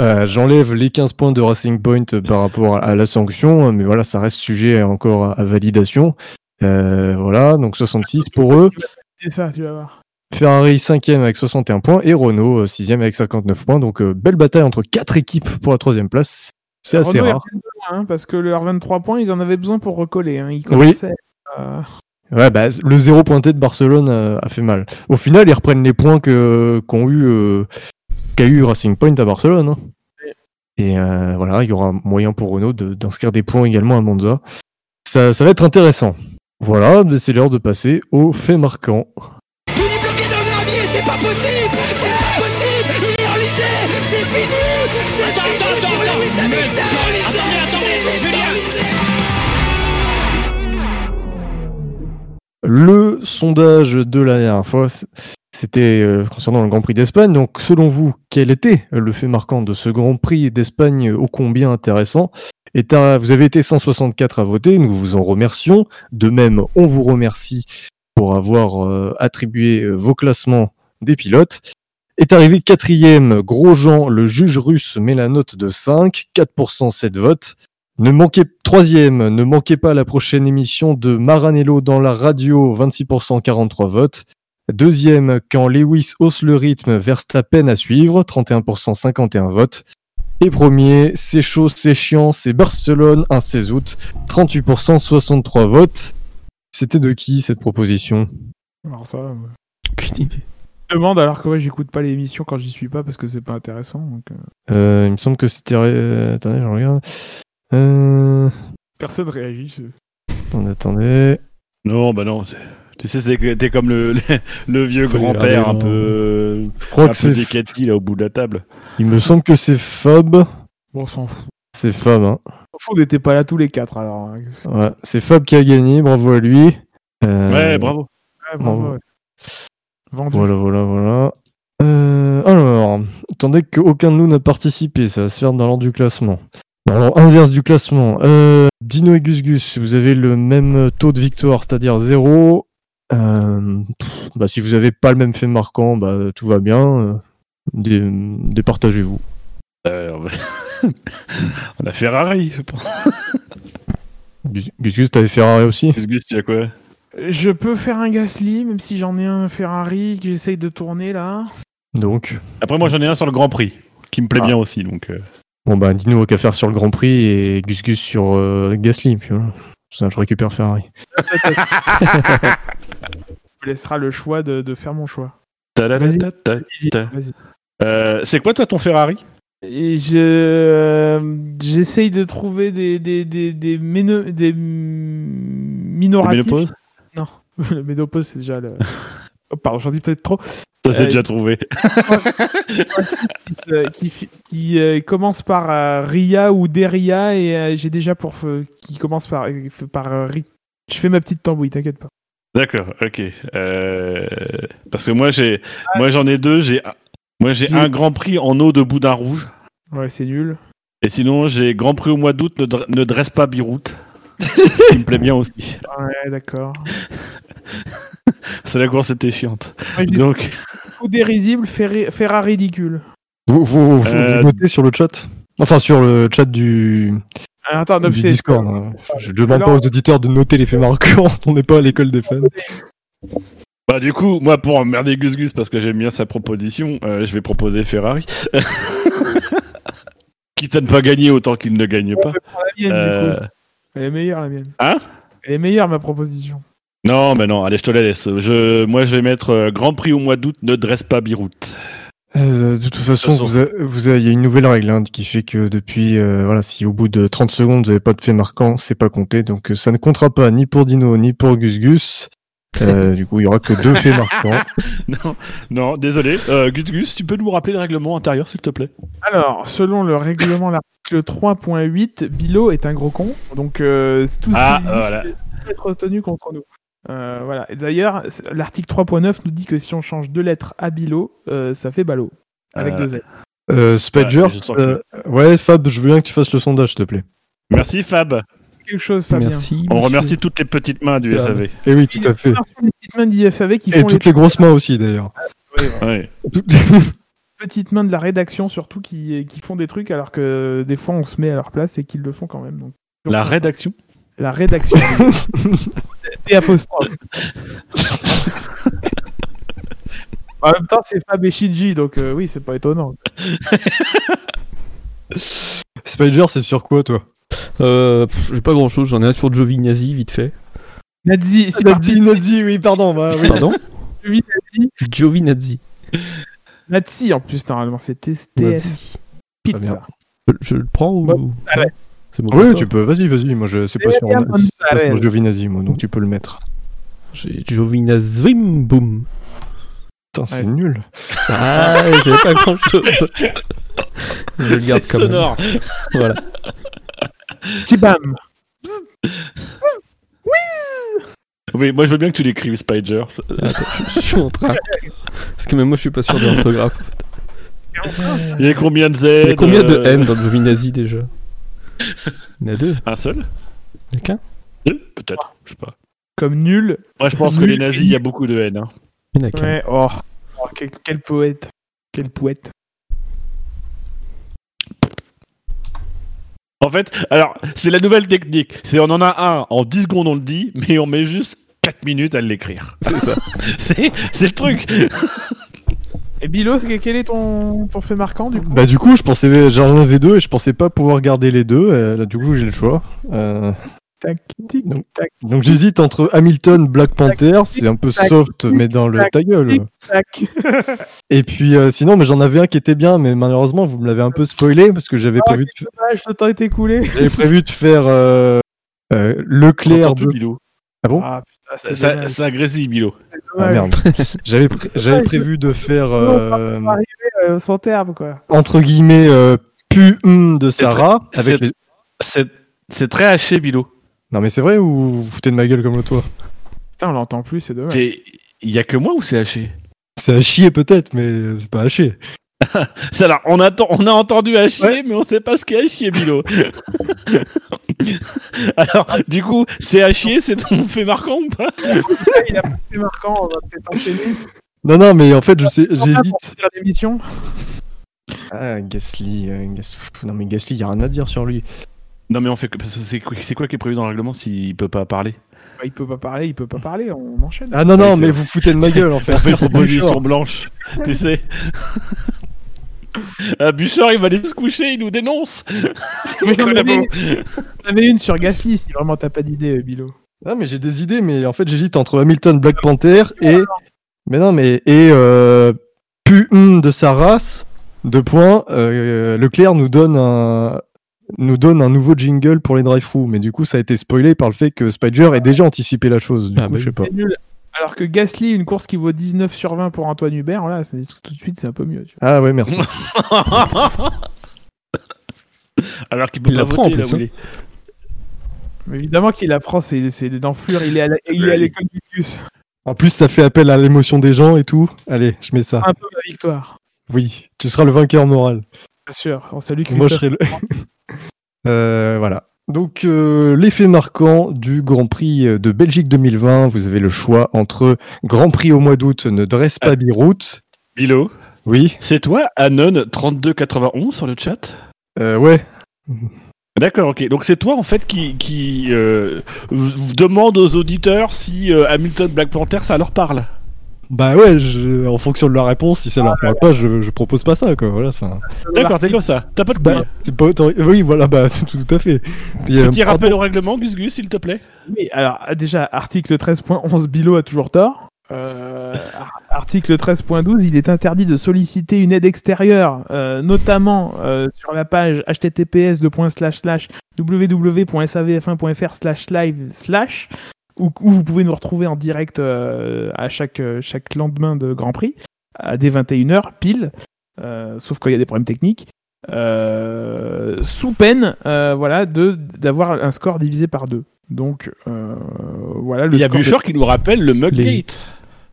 Euh, J'enlève les 15 points de Racing Point euh, par rapport à, à la sanction, mais voilà, ça reste sujet encore à, à validation. Euh, voilà, donc 66 pour eux. C'est ça, tu vas voir. Ferrari 5e avec 61 points et Renault 6e avec 59 points. Donc euh, belle bataille entre quatre équipes pour la troisième place. C'est assez Renault, rare. besoin, hein, parce que leurs 23 points, ils en avaient besoin pour recoller. Hein. Ils Oui. euh, Ouais, bah, le zéro pointé de Barcelone euh, a fait mal. Au final, ils reprennent les points que qu'ont eu euh, qu'a eu Racing Point à Barcelone. hein. Et euh, voilà, il y aura moyen pour Renault de- d'inscrire des points également à Monza. Ça, ça va être intéressant. Voilà, mais c'est l'heure de passer aux faits marquants. Il est bloqué dans le gravier, c'est pas possible C'est pas possible Il est enlisé C'est fini C'est fini pour Lewis Hamilton Il est enlisé Le sondage de la dernière fois, c'était euh, concernant le Grand Prix d'Espagne. Donc, selon vous, quel était le fait marquant de ce Grand Prix d'Espagne ô combien intéressant? Et Vous avez été 164 à voter, nous vous en remercions. De même, on vous remercie pour avoir euh, attribué euh, vos classements des pilotes. Est arrivé quatrième, Grosjean, le juge russe, met la note de 5, 4% 7 votes. Ne manquez, troisième, ne manquez pas la prochaine émission de Maranello dans la radio, 26% 43 votes. Deuxième, quand Lewis hausse le rythme, Verstappen à suivre, 31% 51 votes. Et premier, c'est chaud, c'est chiant, c'est Barcelone, un 16 août, 38% 63 votes. C'était de qui cette proposition? Alors ça, euh, Aucune idée. je demande alors que ouais, j'écoute pas l'émission quand j'y suis pas parce que c'est pas intéressant. Donc, euh, Euh, Il me semble que c'était... euh, attendez, je regarde. Euh... personne réagit. Attendez, attendez. Non, bah non. c'est- Tu sais, c'est que t'es comme le, le, le vieux grand-père un peu, Je crois un que c'est. là au bout de la table. Il me semble que c'est Fab. Bon, on s'en fout. C'est Fab, hein. On s'en fout, on n'était pas là tous les quatre alors. hein. Ouais, c'est Fab qui a gagné, bravo à lui. Euh, Ouais, bravo. Ouais, bravo, Bravo. ouais. Vendu. Voilà, voilà, voilà. Euh, alors, attendez qu'aucun de nous n'a participé, ça va se faire dans l'ordre du classement. Alors, inverse du classement. Euh, Dino et Gus Gus, vous avez le même taux de victoire, c'est-à-dire 0. Euh, bah, si vous n'avez pas le même fait marquant, bah, tout va bien. Euh, dé- départagez-vous. Euh, on a Ferrari, je pense. Gus Gus, t'avais Ferrari aussi? Gus Gus, tu as quoi? Je peux faire un Gasly, même si j'en ai un Ferrari que j'essaye de tourner là. Donc, Après, moi, j'en ai un sur le Grand Prix, qui me plaît Ah. bien aussi. Donc, euh, bon, bah, Dino a qu'à faire sur le Grand Prix et Gus Gus sur euh, Gasly. Puis voilà. Ça, je récupère Ferrari. Me laisseras le choix de, de faire mon choix. Euh, c'est quoi, toi, ton Ferrari? Et je euh, j'essaye de trouver des des des des, méno- des minoratifs. Ménopause le ménopause c'est déjà le. Oh, pardon, j'en dis peut-être trop. Ça, c'est Euh, déjà trouvé. Qui qui euh, commence par Ria ou Deria et j'ai déjà pour qui commence par par Ri. Je fais ma petite tambouille, t'inquiète pas. D'accord, ok. Euh, Parce que moi, j'ai, moi, j'en ai deux. J'ai, moi, j'ai un Grand Prix en eau de boudin rouge. Ouais, c'est nul. Et sinon, j'ai Grand Prix au mois d'août, ne, ne dresse pas Biroute. qui me plaît bien aussi. Ouais, d'accord. C'est la course était chiante. Ouais, Donc, tout dérisible, Ferrari ridicule. Vous, vous, vous, Euh, vous notez sur le chat? Enfin, sur le chat du, Ah, attends, non, du c'est- Discord. hein. Je demande pas aux auditeurs de noter les faits marquants. On n'est pas à l'école des fans. bah, du coup, moi, pour emmerder Gus Gus, parce que j'aime bien sa proposition, euh, je vais proposer Ferrari. Quitte à ne pas gagner autant qu'il ne gagne pas. la mienne, du Euh, coup. Elle est meilleure, la mienne. Hein? Elle est meilleure, ma proposition. Non, mais non, allez, je te la laisse. Je, moi, je vais mettre euh, Grand Prix au mois d'août, ne dresse pas Biroute. Euh, de toute façon, façon. vous a- vous a- il y a une nouvelle règle hein, qui fait que depuis, euh, voilà, si au bout de 30 secondes vous n'avez pas de fait marquant, c'est pas compté. Donc euh, ça ne comptera pas ni pour Dino ni pour Gus Gus. Euh, du coup, il y aura que deux faits marquants. Non, non, désolé. Euh, Gus Gus, tu peux nous rappeler le règlement intérieur, s'il te plaît? Alors, selon le règlement, l'article 3.8, Bilo est un gros con. Donc, euh, tout ce Ah, qui dit voilà. peut être retenu contre nous. Euh, voilà. Et d'ailleurs, c'est- l'article 3.9 nous dit que si on change deux lettres à Bilo, euh, ça fait Balo. Avec Euh, deux L. Euh, Ouais, que- euh, ouais, Fab, je veux bien que tu fasses le sondage, s'il te plaît. Merci Fab. Quelque chose, Fabien. Merci. On monsieur. remercie toutes les petites mains du SAV. Et Eh oui, tout à fait. Les petites mains d'IFAV qui Et font toutes les les grosses mains aussi, d'ailleurs. Ouais. petites mains de la rédaction, surtout, qui, qui font des trucs alors que des fois on se met à leur place et qu'ils le font quand même. Donc, La rédaction La rédaction. T apostrophe. en même temps, c'est Fab et Shinji, donc euh, oui, c'est pas étonnant. Spider, c'est sur quoi, toi? Euh, pff, J'ai pas grand chose, j'en ai un sur Giovinazzi vite fait. Nazi, c'est parti. Nazi, oui, pardon. Bah, oui. Pardon? Giovinazzi. Giovinazzi. Nazi, en plus, normalement, c'est TS. Nazi. Très bien. Pizza. Je, je le prends ou Ouais, ouais. C'est bon. Oui, tu peux, vas-y, vas-y. Moi, je sais pas Eh sur, c'est pas sur. Giovinazzi, moi, donc tu peux le mettre. J'ai Giovinazzi, boum. Putain, c'est Ouais, nul. Ah, j'avais pas grand chose. Je le garde même. sonore. Voilà. Tibam. Oui, moi je veux bien que tu l'écrives, Spider. Attends, je suis en train. Parce que même moi je suis pas sûr de l'orthographe. Il y a combien de Z Il y a combien de euh, N dans Giovinazzi déjà? Il y en a deux. Un seul Il y en a qu'un Deux Peut-être, je sais pas. Comme nul. Moi je pense que les nazis, il y a beaucoup de haine. hein. Il y en a qu'un. Ouais, oh. Oh, quel, quel poète. Quel poète. En fait, alors, c'est la nouvelle technique. C'est on en a un, en 10 secondes on le dit, mais on met juste 4 minutes à l'écrire. C'est ça. C'est c'est le truc. Et Bilo, c'est- quel est ton, ton fait marquant du coup Bah, du coup, je pensais, j'en avais deux et je pensais pas pouvoir garder les deux. euh, là, du coup, j'ai le choix. Euh, Tac, tic, tac, donc, j'hésite entre Hamilton, Black Panther. C'est un peu tac, soft, mais dans le tac, ta gueule. tac. Et puis, euh, sinon, mais j'en avais un qui était bien, mais malheureusement, vous me l'avez un peu spoilé parce que j'avais Ah, prévu, de, Dommage, le temps est écoulé. j'avais prévu de faire euh, euh, Leclerc de Bilou. Ah bon? Ah putain, c'est Ça, Bilo. c'est Ah dommage. merde. J'avais pré- j'avais prévu de faire Non, on va euh, pas arriver euh, au son terme, quoi. entre guillemets euh, pu hum de Sarah avec c'est- les... C'est c'est très haché, Bilo. Non mais c'est vrai ou vous vous foutez de ma gueule comme le toit? Putain, on l'entend plus, c'est dommage. Il y a que moi ou c'est haché? C'est à chier peut-être mais c'est pas. C'est alors, on, attend, on a entendu hacher, mais on sait pas ce qu'est hacher, Bilo. alors, du coup, c'est haché, c'est ton fait marquant ou pas? Il a pas été marquant, on va peut-être enchaîner. Non non mais en fait je sais j'hésite. l'émission? Ah Gasly, euh, Gas- non mais Gasly y a rien à dire sur lui. Non, mais on fait que- c'est quoi, c'est quoi qui est prévu dans le règlement s'il peut pas parler? Bah, il peut pas parler, il peut pas parler, on enchaîne. Ah non non Oui, mais vous foutez de ma gueule en fait. On fait proposition blanche, tu sais. Ah, Bouchard, il va aller se coucher, il nous dénonce. Moi, j'en avais, avais une sur Gasly, si vraiment t'as pas d'idée, euh, Bilo. Ah mais j'ai des idées mais en fait j'hésite entre Hamilton Black Panther et mais non mais et euh, pu de sa race. Deux points. euh, Leclerc nous donne un nous donne un nouveau jingle pour les drive-through mais du coup ça a été spoilé par le fait que Spider ait déjà anticipé la chose. Du Ah, coup bah je sais pas. Alors que Gasly, une course qui vaut 19 sur 20 pour Antoine Hubert, là, c'est- tout de suite, c'est un peu mieux. tu Ah ouais merci. Alors qu'il peut Il pas voter, en plus, hein. il est. évidemment qu'il apprend, c'est c'est dans Fleur, il est à la- il est à l'école du bus. En plus ça fait appel à l'émotion des gens et tout. Allez je mets ça. Un peu ma victoire. Oui tu seras le vainqueur moral. Bien sûr, on salue Moi, je Christophe. serai le. Euh, voilà. Donc, euh, l'effet marquant du Grand Prix de Belgique 2020, vous avez le choix entre Grand Prix au mois d'août ne dresse pas Biroute. Bilo, Oui. c'est toi, Anon3291 sur le chat? Euh, ouais. D'accord, ok. Donc c'est toi en fait qui, qui euh, demande aux auditeurs si euh, Hamilton Black Panther ça leur parle? Bah ouais, je- en fonction de la réponse, si ça leur parle pas, je, je propose pas ça, quoi. Voilà. D'accord, t'es comme ça. T'as pas de bah, couilles. c'est pas autant- Oui, voilà, bah tout, tout à fait. Puis, Petit rappel au règlement, Gus Gus, s'il te plaît? Oui, alors déjà, article 13.11, Bilo a toujours tort. Euh, ar- article 13.12, il est interdit de solliciter une aide extérieure, euh, notamment euh, sur la page https www.savf1.fr slash live slash, où, où vous pouvez nous retrouver en direct euh, à chaque, euh, chaque lendemain de Grand Prix, à dès 21h pile, euh, sauf quand il y a des problèmes techniques. euh, sous peine euh, voilà, de d'avoir un score divisé par deux. Donc euh, voilà le Il y a de- Bouchard qui nous rappelle le Muggate.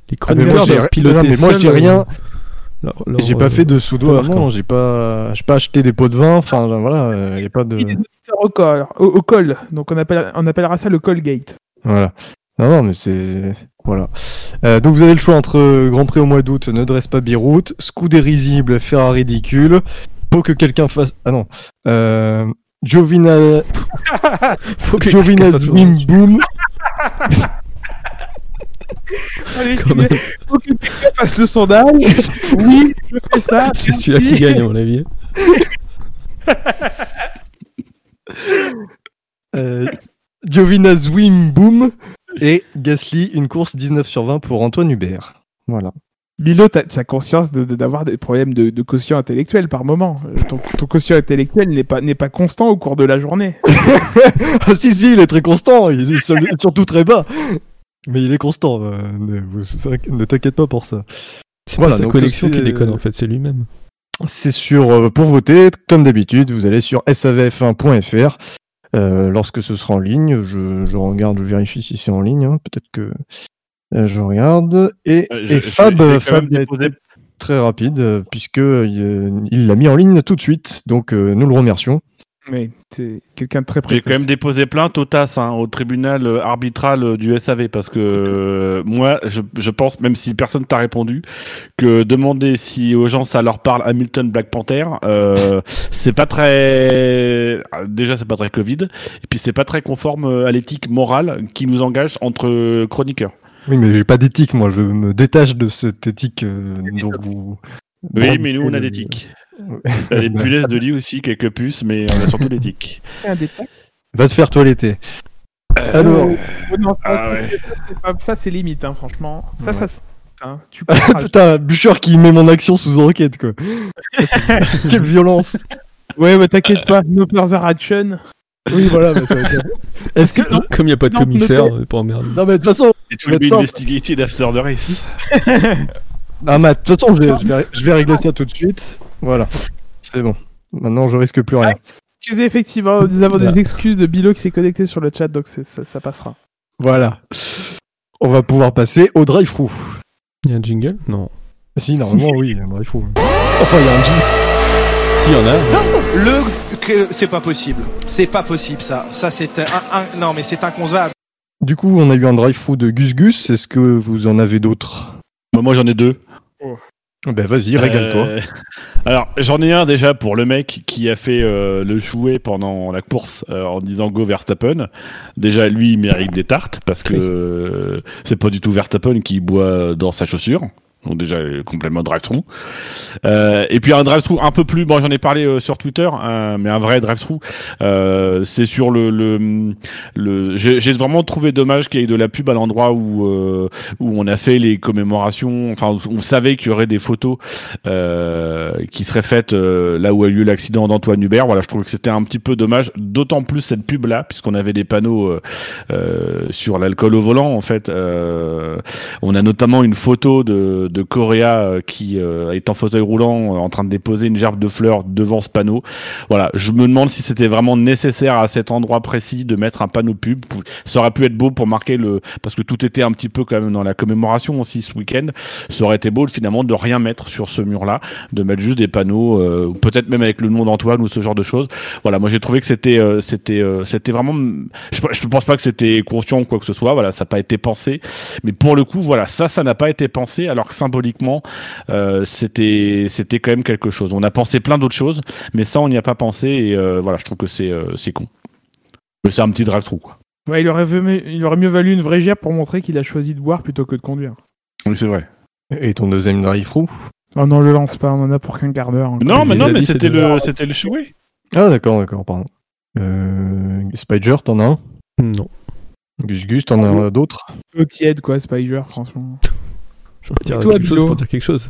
Les Ah, mais moi, chroniqueurs j'ai- doivent piloter non, mais moi, je dis rien. leur- leur, J'ai pas euh, fait de marquant. avant, j'ai pas, j'ai pas acheté des pots de vin, enfin voilà, il y a pas de. des auditeurs au col, au, au col. Donc on, appelle, on appellera ça le call gate. Voilà. Non, non, mais c'est. Voilà. Euh, donc vous avez le choix entre Grand Prix au mois d'août, ne dresse pas Biroute, Scudé risible, Ferrari ridicule, faut que quelqu'un fasse. Ah non. Euh, Giovina... Faut que Giovina quelqu'un fasse Zwim son- Boom. Allez, Quand même. faut que quelqu'un fasse le sondage. oui, je fais ça. C'est celui-là qui gagne, à mon avis. Euh, Giovina Zwim Boom. Et Gasly, une course 19 sur 20 pour Antoine Hubert. Voilà. Milo, t'as as conscience de- de- d'avoir des problèmes de, de quotient intellectuel par moment. Euh, Ton, ton quotient intellectuel n'est pas, n'est pas constant au cours de la journée. ah si, si, il est très constant, il est seul- surtout très bas. Mais il est constant, euh, ne, vous- ne t'inquiète pas pour ça. C'est Voilà, pas sa donc connexion c'est- qui déconne, en fait, c'est lui-même. C'est sur, euh, pour voter, comme d'habitude, vous allez sur savf1.fr. Euh, lorsque ce sera en ligne, je, je regarde, je vérifie si c'est en ligne. hein, Peut-être que euh, je regarde. Et, Euh, je- et je- Fab, j'ai quand même Fab a déposé- été très rapide puisque il l'a mis en ligne tout de suite. Donc euh, nous le remercions. Mais c'est quelqu'un de très J'ai précoce. quand même déposé plainte au TAS, hein, au tribunal euh, arbitral euh, du SAV, parce que euh, moi, je, je pense, même si personne t'a répondu, que demander si aux gens ça leur parle Hamilton Black Panther, euh, c'est pas très. Déjà, c'est pas très Covid, et puis c'est pas très conforme euh, à l'éthique morale qui nous engage entre chroniqueurs. Oui, mais j'ai pas d'éthique, moi. Je me détache de cette éthique euh, dont vous. Oui, mais nous, on a le- y a des punaises de lit aussi, quelques puces, mais on a surtout des tics. Va te faire toiletter. Euh, Alors, Oh non, ça, Ah c'est- ouais. c'est pas- ça, c'est limite, hein, franchement. Ça, Ouais. ça, hein, tu comprends. putain, Bûcher qui met mon action sous enquête, quoi. Quelle violence. ouais, mais t'inquiète pas, no further action. Oui, voilà. bah, ça va être- Est-ce que. Comme il n'y a pas de Non, commissaire, euh, pour emmerder. Non, mais de toute façon, will will be investigated after the race. ah, Matt, de toute façon, je vais, je, vais, je vais régler ça tout de suite. Voilà. C'est bon. Maintenant, je risque plus rien. Excusez, effectivement, nous avons des excuses de Bilo qui s'est connecté sur le chat, donc ça, ça passera. Voilà. On va pouvoir passer au drive-thru. Il y a un jingle? Non. Si, normalement, oui, un drive-thru. Enfin, il y a un jingle. Si, il y en a. Le que c'est pas possible. C'est pas possible ça. Ça c'est un, un- non mais c'est inconcevable. Du coup, on a eu un drive-thru de Gus Gus. Est-ce que vous en avez d'autres? Bah, moi, j'en ai deux. Ben, vas-y, régale-toi. Euh, alors, j'en ai un déjà pour le mec qui a fait euh, le chouet pendant la course euh, en disant Go Verstappen. Déjà, lui, il mérite des tartes parce que Oui. c'est pas du tout Verstappen qui boit dans sa chaussure. Donc déjà euh, complètement drive-thru. Euh, et puis un drive-thru un peu plus, bon j'en ai parlé euh, sur Twitter, mais un vrai drive-thru, euh, c'est sur le, le, j'ai vraiment trouvé dommage qu'il y ait de la pub à l'endroit où où on a fait les commémorations, enfin on savait qu'il y aurait des photos qui seraient faites là où a eu lieu l'accident d'Antoine Hubert. Voilà, je trouve que c'était un petit peu dommage, d'autant plus cette pub là, puisqu'on avait des panneaux sur l'alcool au volant en fait. On a notamment une photo de Correa euh, qui euh, est en fauteuil roulant euh, en train de déposer une gerbe de fleurs devant ce panneau. Voilà, je me demande si c'était vraiment nécessaire à cet endroit précis de mettre un panneau pub. Ça aurait pu être beau pour marquer le parce que tout était un petit peu quand même dans la commémoration aussi ce week-end. Ça aurait été beau finalement de rien mettre sur ce mur-là, de mettre juste des panneaux, peut-être même avec le nom d'Antoine ou ce genre de choses. Voilà, moi j'ai trouvé que c'était vraiment. Je, je pense pas que c'était conscient ou quoi que ce soit. Voilà, ça n'a pas été pensé. Mais pour le coup, voilà, ça, ça n'a pas été pensé, alors que symboliquement, euh, c'était c'était quand même quelque chose. On a pensé plein d'autres choses, mais ça, on n'y a pas pensé. Et euh, voilà, je trouve que c'est euh, c'est con. Mais c'est un petit drive-through, quoi. Ouais, il, aurait mieux, il aurait mieux valu une vraie gerbe pour montrer qu'il a choisi de boire plutôt que de conduire. Oui, c'est vrai. Et ton deuxième drive-thru Oh non, le lance pas, on en a pour qu'un quart d'heure. Non, mais non, mais c'était le c'était le chouet. Ah, d'accord, d'accord, pardon. Euh, Spider, t'en as un? Non. Gus Gus, t'en as d'autres? Peu tiède, quoi, Spider, franchement. Je peux dire toi, quelque chose pour dire quelque chose.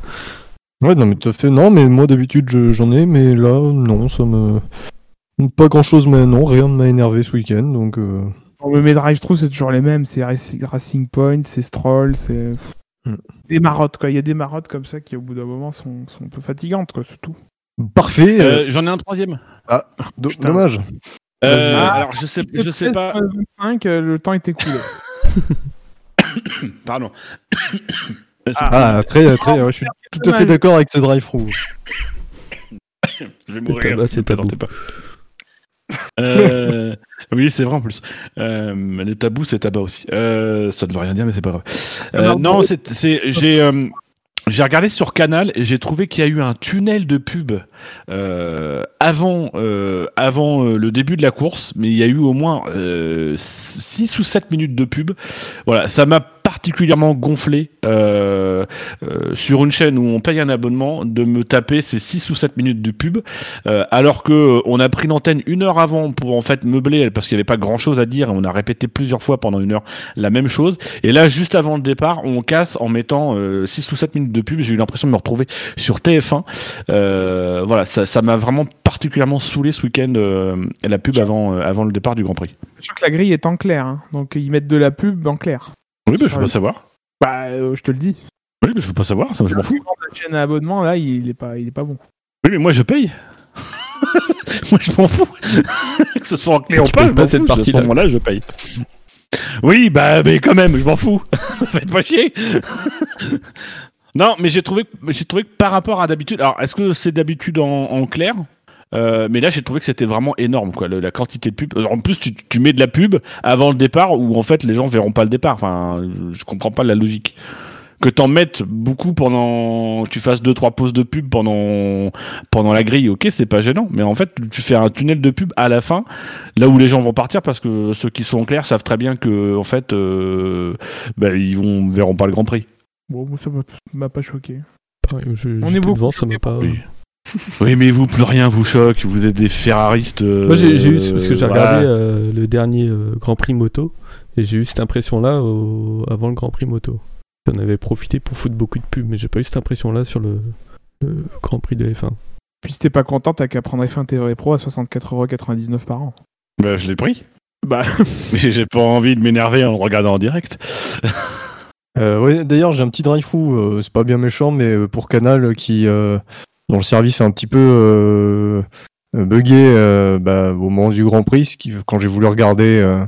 Ouais, non, mais tout à fait. Non, mais moi d'habitude je- j'en ai, mais là, non, ça me. Pas grand chose, mais non, rien ne m'a énervé ce week-end, donc. euh, mais mes drive-thru, c'est toujours les mêmes. C'est Rac- Racing Point, c'est Stroll, c'est. Hmm. Des marottes, quoi. Il y a des marottes comme ça qui, au bout d'un moment, sont, sont un peu fatigantes, quoi, c'est tout. Parfait, euh, Euh, J'en ai un troisième. do- putain. dommage. Euh, Ah. alors je sais je sais pas. 25, euh, le temps est écoulé. Pardon. Ah, très, très, ouais, je suis tout à fait d'accord avec ce drive-thru. Je vais mourir. tabac, c'est plaisantez pas. Euh, oui, c'est vrai en plus. Euh, le tabou, c'est tabac aussi. Euh, ça ne veut rien dire, mais c'est pas grave. Euh, non, c'est, c'est, j'ai, euh, j'ai regardé sur Canal et j'ai trouvé qu'il y a eu un tunnel de pub euh, avant, euh, avant euh, le début de la course, mais il y a eu au moins 6 ou 7 minutes de pub. Voilà, ça m'a particulièrement gonflé euh, euh, sur une chaîne où on paye un abonnement de me taper ces 6 ou 7 minutes de pub euh, alors que euh, on a pris l'antenne une heure avant pour en fait meubler parce qu'il n'y avait pas grand chose à dire on a répété plusieurs fois pendant une heure la même chose et là juste avant le départ on casse en mettant 6 ou 7 minutes de pub j'ai eu l'impression de me retrouver sur TF1 euh, voilà ça m'a vraiment particulièrement saoulé ce week-end euh, la pub avant euh, avant le départ du Grand Prix Je que la grille est en clair, hein. donc ils mettent de la pub en clair. oui mais je veux pas savoir Bah, euh, je te le dis. oui mais je veux pas savoir ça je m'en fous La chaîne à abonnement, là, il est pas, il est pas bon. oui mais moi je paye moi je m'en fous que ce soit en clé Tu ou pas je pas cette fous. à ce partie-là. moment-là je paye Oui, bah, mais quand même, je m'en fous. Faites pas chier. Non, mais j'ai trouvé, trouvé que par rapport à d'habitude, alors est-ce que c'est d'habitude en, clair? Euh, mais là, j'ai trouvé que c'était vraiment énorme, quoi, la quantité de pub. En plus, tu, mets de la pub avant le départ, où en fait, les gens verront pas le départ. Enfin, je, comprends pas la logique. Que t'en mettes beaucoup pendant, tu fasses deux trois pauses de pub pendant pendant la grille, ok, c'est pas gênant. Mais en fait, tu fais un tunnel de pub à la fin, là où les gens vont partir, parce que ceux qui sont en clair savent très bien que en fait, euh, ben, ils vont verront pas le Grand Prix. Bon, moi, ça m'a- pas choqué. Pareil, je, On est beaucoup devant, ça m'a pas. Oui. Oui, mais vous, plus rien vous choque. Vous êtes des ferraristes. euh, Moi j'ai eu, parce que j'ai voilà. regardé euh, le dernier euh, Grand Prix moto, et j'ai eu cette impression-là au- avant le Grand Prix moto. J'en avais profité pour foutre beaucoup de pubs, mais j'ai pas eu cette impression-là sur le, le Grand Prix de F1. Puis si t'es pas content, t'as qu'à prendre F1 TV Pro à 64,99€ par an. Bah, je l'ai pris. Bah, Mais j'ai pas envie de m'énerver en le regardant en direct. Euh, ouais, D'ailleurs, j'ai un petit drive through euh, c'est pas bien méchant, mais euh, pour Canal qui euh, dont le service est un petit peu euh, buggé euh, bah, au moment du Grand Prix, qui, quand j'ai voulu regarder, euh,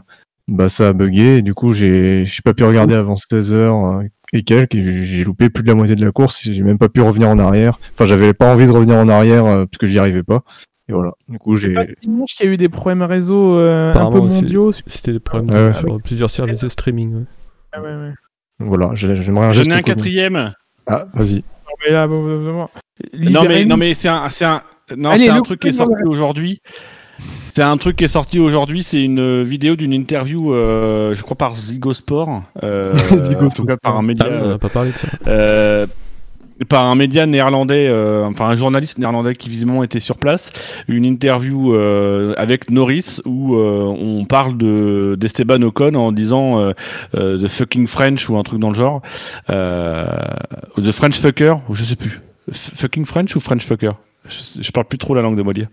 bah, ça a bugué, et du coup, j'ai pas pu regarder avant 16h et quelques, et j'ai loupé plus de la moitié de la course, et j'ai même pas pu revenir en arrière. Enfin, j'avais pas envie de revenir en arrière euh, parce que j'y arrivais pas. Et voilà, du coup, j'ai. dimanche qu'il y a eu des problèmes réseau euh, un peu mondiaux. C'était des problèmes Ouais. sur plusieurs services de streaming. ouais. Ah ouais, ouais. Voilà, j'ai- j'aimerais un J'en geste ai un quatrième. Ah, vas-y. Non, mais là, bon, vraiment. Non mais, non mais c'est un, c'est un, non, Allez, c'est un truc qui est sorti aujourd'hui. C'est un truc qui est sorti aujourd'hui. C'est une vidéo d'une interview, euh, je crois par Zygosport, euh, Zygosport. en tout cas par un média, Ah, on n'a pas parlé de ça. euh, par un média néerlandais, euh, enfin un journaliste néerlandais qui visiblement était sur place. Une interview euh, avec Norris où euh, on parle de d'Esteban Ocon en disant euh, the fucking French ou un truc dans le genre, the French fucker, je sais plus. Fucking French ou French fucker? Je, parle plus trop la langue de Molière.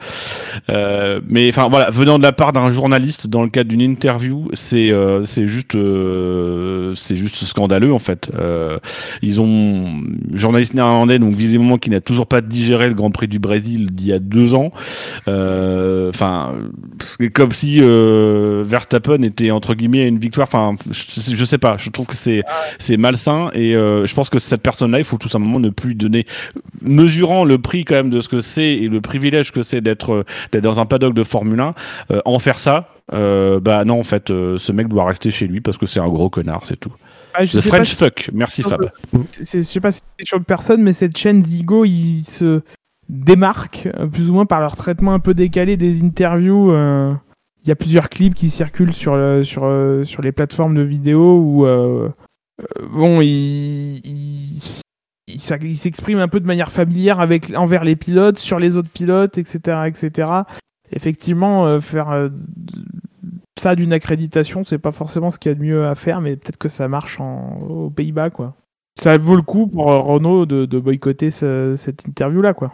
Euh, mais enfin voilà, venant de la part d'un journaliste dans le cadre d'une interview, c'est euh, c'est juste euh, c'est juste scandaleux en fait. Euh, ils ont journaliste néerlandais donc visiblement qui n'a toujours pas digéré le Grand Prix du Brésil d'il y a deux ans. Euh, Enfin, comme si euh, Verstappen était entre guillemets à une victoire. Enfin, je, je sais pas. Je trouve que c'est c'est malsain et je pense que cette personne-là, il faut tout simplement ne plus donner, mesurant le prix quand même de ce que c'est et le privilège que c'est d'être euh, dans un paddock de Formule 1, euh, en faire ça. euh, bah non, en fait, euh, ce mec doit rester chez lui parce que c'est un gros connard, c'est tout. Ah, je The sais French si- fuck. Merci Fab. je sais pas si c'est sur personne, mais cette chaîne Zigo, ils se démarquent plus ou moins par leur traitement un peu décalé des interviews. Il y a plusieurs clips qui circulent sur, le- sur, sur les plateformes de vidéo où, bon, ils ils- ils s'expriment un peu de manière familière avec, envers les pilotes, sur les autres pilotes, etc. etc. Effectivement, euh, faire euh, ça d'une accréditation, c'est pas forcément ce qu'il y a de mieux à faire, mais peut-être que ça marche en, aux Pays-Bas, quoi. Ça vaut le coup pour euh, Renault de, de boycotter ce- cette interview-là, quoi.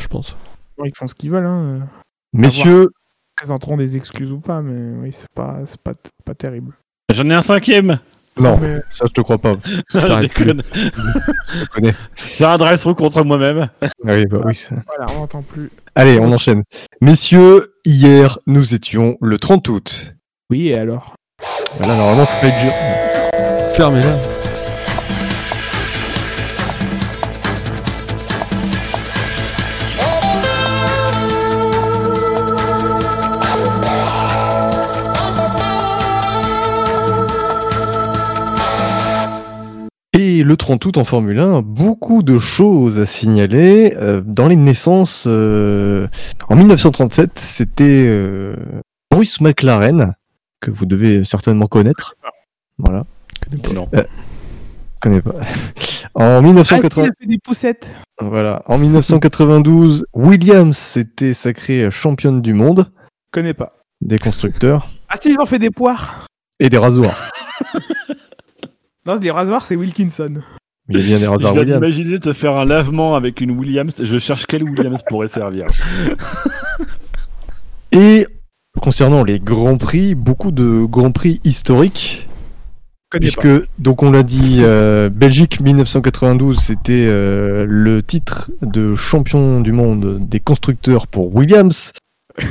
Je pense. Ils font ce qu'ils veulent, hein. Messieurs, Ils présenteront des excuses ou pas, mais oui, c'est pas, c'est pas, pas terrible. J'en ai un cinquième. Non, Mais- ça je te crois pas. Plus. déconne. connais. C'est un dress contre moi-même. Ah oui, bah oui. ça- Voilà, on n'entend plus. Allez, on enchaîne. Messieurs, hier, nous étions le 30 août. Oui, et alors? Voilà, normalement, ça peut être dur. Fermez-la. Le 30 août en Formule 1, beaucoup de choses à signaler. Euh, dans les naissances, euh, en 1937, c'était euh, Bruce McLaren, que vous devez certainement connaître. Voilà, Non. je connais pas. En Ah, 1980, il a fait des poussettes voilà, en 1992, Williams s'était sacrée championne du monde Je connais pas. des constructeurs Ah si, ils ont fait des poires et des rasoirs. Non, les rasoirs, c'est Wilkinson. Il y a bien des rasoirs Williams. d'imaginer te faire un lavement avec une Williams. Je cherche quelle Williams pourrait servir. Et concernant les grands prix, beaucoup de grands prix historiques. Puisque, donc on l'a dit, euh, Belgique 1992, c'était euh, le titre de champion du monde des constructeurs pour Williams.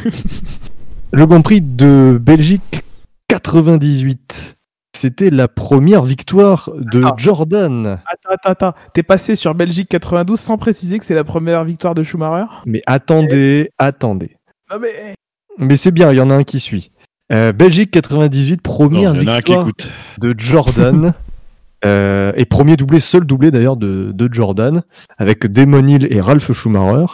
le Grand Prix de Belgique 98, c'était la première victoire de Attends. Jordan. Attends, attends, attends. T'es passé sur Belgique 92 sans préciser que c'est la première victoire de Schumacher? Mais attendez, attendez. Non mais... Mais c'est bien, il y en a un qui suit. Euh, Belgique 98, première Non, victoire de Jordan. euh, et premier doublé, seul doublé d'ailleurs de, de Jordan, avec Damon Hill et Ralph Schumacher.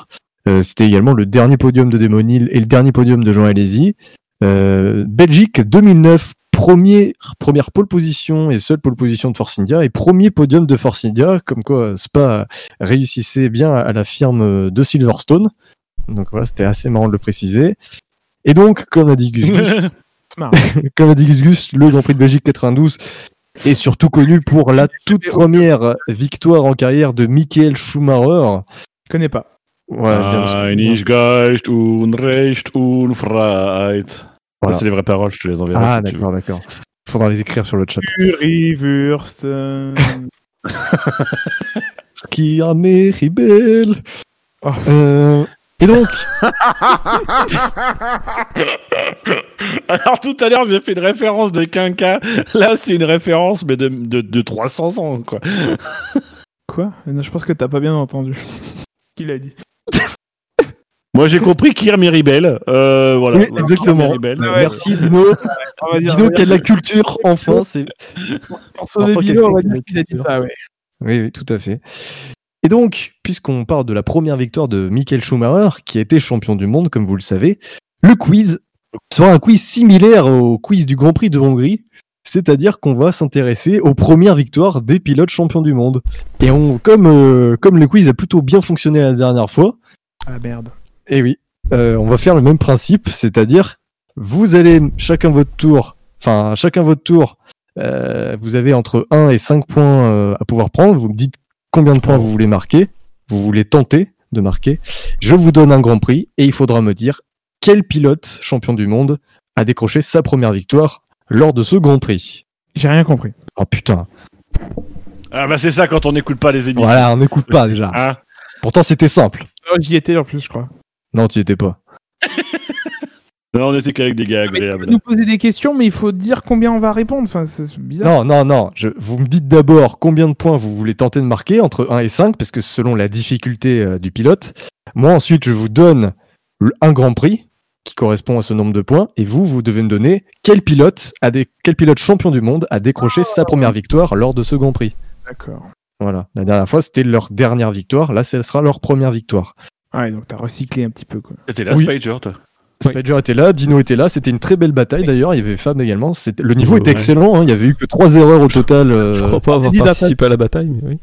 Euh, C'était également le dernier podium de Damon Hill et le dernier podium de Jean Alesi. Euh, Belgique 2009, premier, première pole position et seule pole position de Force India et premier podium de Force India, comme quoi Spa réussissait bien à la firme de Silverstone. Donc voilà, c'était assez marrant de le préciser. Et donc, comme l'a dit Gus Gus, comme l'a dit Gus Gus, le Grand Prix de Belgique 92 est surtout connu pour la toute première victoire en carrière de Michael Schumacher. Je connais pas. Voilà, bien sûr. Voilà. C'est les vraies paroles, je te les enverrai. Ah, si d'accord, d'accord. Faudra les écrire sur le chat. Currywurst. euh, Ski à Meribel. Oh. Euh, et donc, Alors tout à l'heure, j'ai fait une référence de quinca. Là, c'est une référence, mais de, de, de 300 ans, quoi. Quoi? Non, Je pense que t'as pas bien entendu. Qui l'a dit Moi, j'ai compris Kir Miribel. Euh, voilà. oui, exactement. Merci Dino. Dino qui a de la culture, enfin. C'est... Enfin, on va dire qui qu'il a dit ça, ouais. Oui, oui, tout à fait. Et donc, puisqu'on parle de la première victoire de Michael Schumacher, qui a été champion du monde, comme vous le savez, le quiz sera un quiz similaire au quiz du Grand Prix de Hongrie. C'est-à-dire qu'on va s'intéresser aux premières victoires des pilotes champions du monde. Et on, comme, euh, comme le quiz a plutôt bien fonctionné la dernière fois, Ah merde. Eh oui, euh, on va faire le même principe, c'est-à-dire vous allez chacun votre tour, enfin chacun votre tour, euh, vous avez entre 1 et 5 points euh, à pouvoir prendre, vous me dites combien de points vous voulez marquer, vous voulez tenter de marquer, je vous donne un grand prix et il faudra me dire quel pilote champion du monde a décroché sa première victoire lors de ce grand prix. J'ai rien compris. Oh putain, Ah bah c'est ça quand on n'écoute pas les émissions. voilà, on n'écoute pas déjà. Hein? Pourtant c'était simple. Oh, J'y étais en plus, je crois. Non, tu étais pas. non, on était qu'avec des gars peux agréables. nous poser des questions, mais il faut dire combien on va répondre. Enfin, c'est bizarre. Non, non, non. Je, vous me dites d'abord combien de points vous voulez tenter de marquer entre 1 et 5, parce que selon la difficulté euh, du pilote. Moi, ensuite, je vous donne un grand prix qui correspond à ce nombre de points, et vous, vous devez me donner quel pilote, a des, quel pilote champion du monde a décroché sa première victoire lors de ce grand prix. D'accord. Voilà. La dernière fois, c'était leur dernière victoire. Là, ce sera leur première victoire. Ouais, donc t'as recyclé un petit peu, quoi. C'était là, Oui. Spider, toi. Oui. Spider était là, Dino était là, c'était une très belle bataille d'ailleurs, il y avait Fab également, le niveau Ouais. était excellent, hein, il y avait eu que trois erreurs au total. euh, Je crois pas avoir participé à la bataille, mais oui.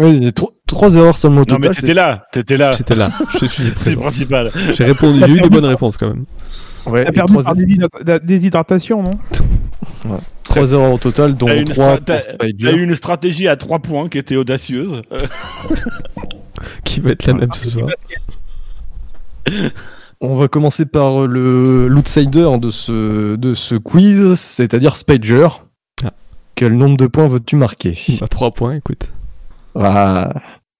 oui, il y a tro- trois erreurs seulement au Non, mais total. t'étais là, t'étais là. J'étais là. Je suis C'est le présent. principal. J'ai répondu, j'ai eu des bonnes réponses quand même. ouais, T'as perdu trois- par déshydra- déshydratation, non? Trois erreurs au total, dont T'as une, trois stra- pour t'as- Spider. t'as eu une stratégie à 3 points qui était audacieuse. Qui va être la même ce soir. On va commencer par le l'outsider de ce, de ce quiz, c'est-à-dire Spider. Ah. Quel nombre de points veux-tu marquer? Bah, 3 points, écoute. Voilà.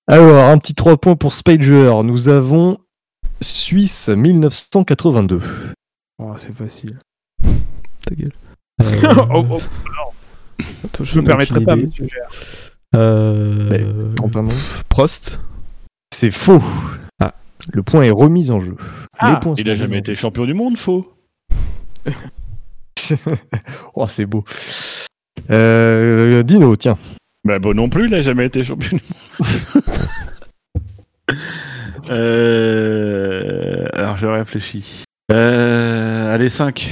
Alors, un petit 3 points pour Spider. Nous avons Suisse 1982. Oh, c'est facile. Ta gueule. Euh, Oh, oh, attends, je me permettrai pas. Euh, nom. Prost. C'est faux. Ah. Le point est remis en jeu. Ah, Les points Il sont a remis jamais en été champion du monde, faux. Oh, c'est beau. Euh, Dino, tiens. Bah bon non plus, il a jamais été champion du monde. euh... Alors je réfléchis. Euh... Allez, 5.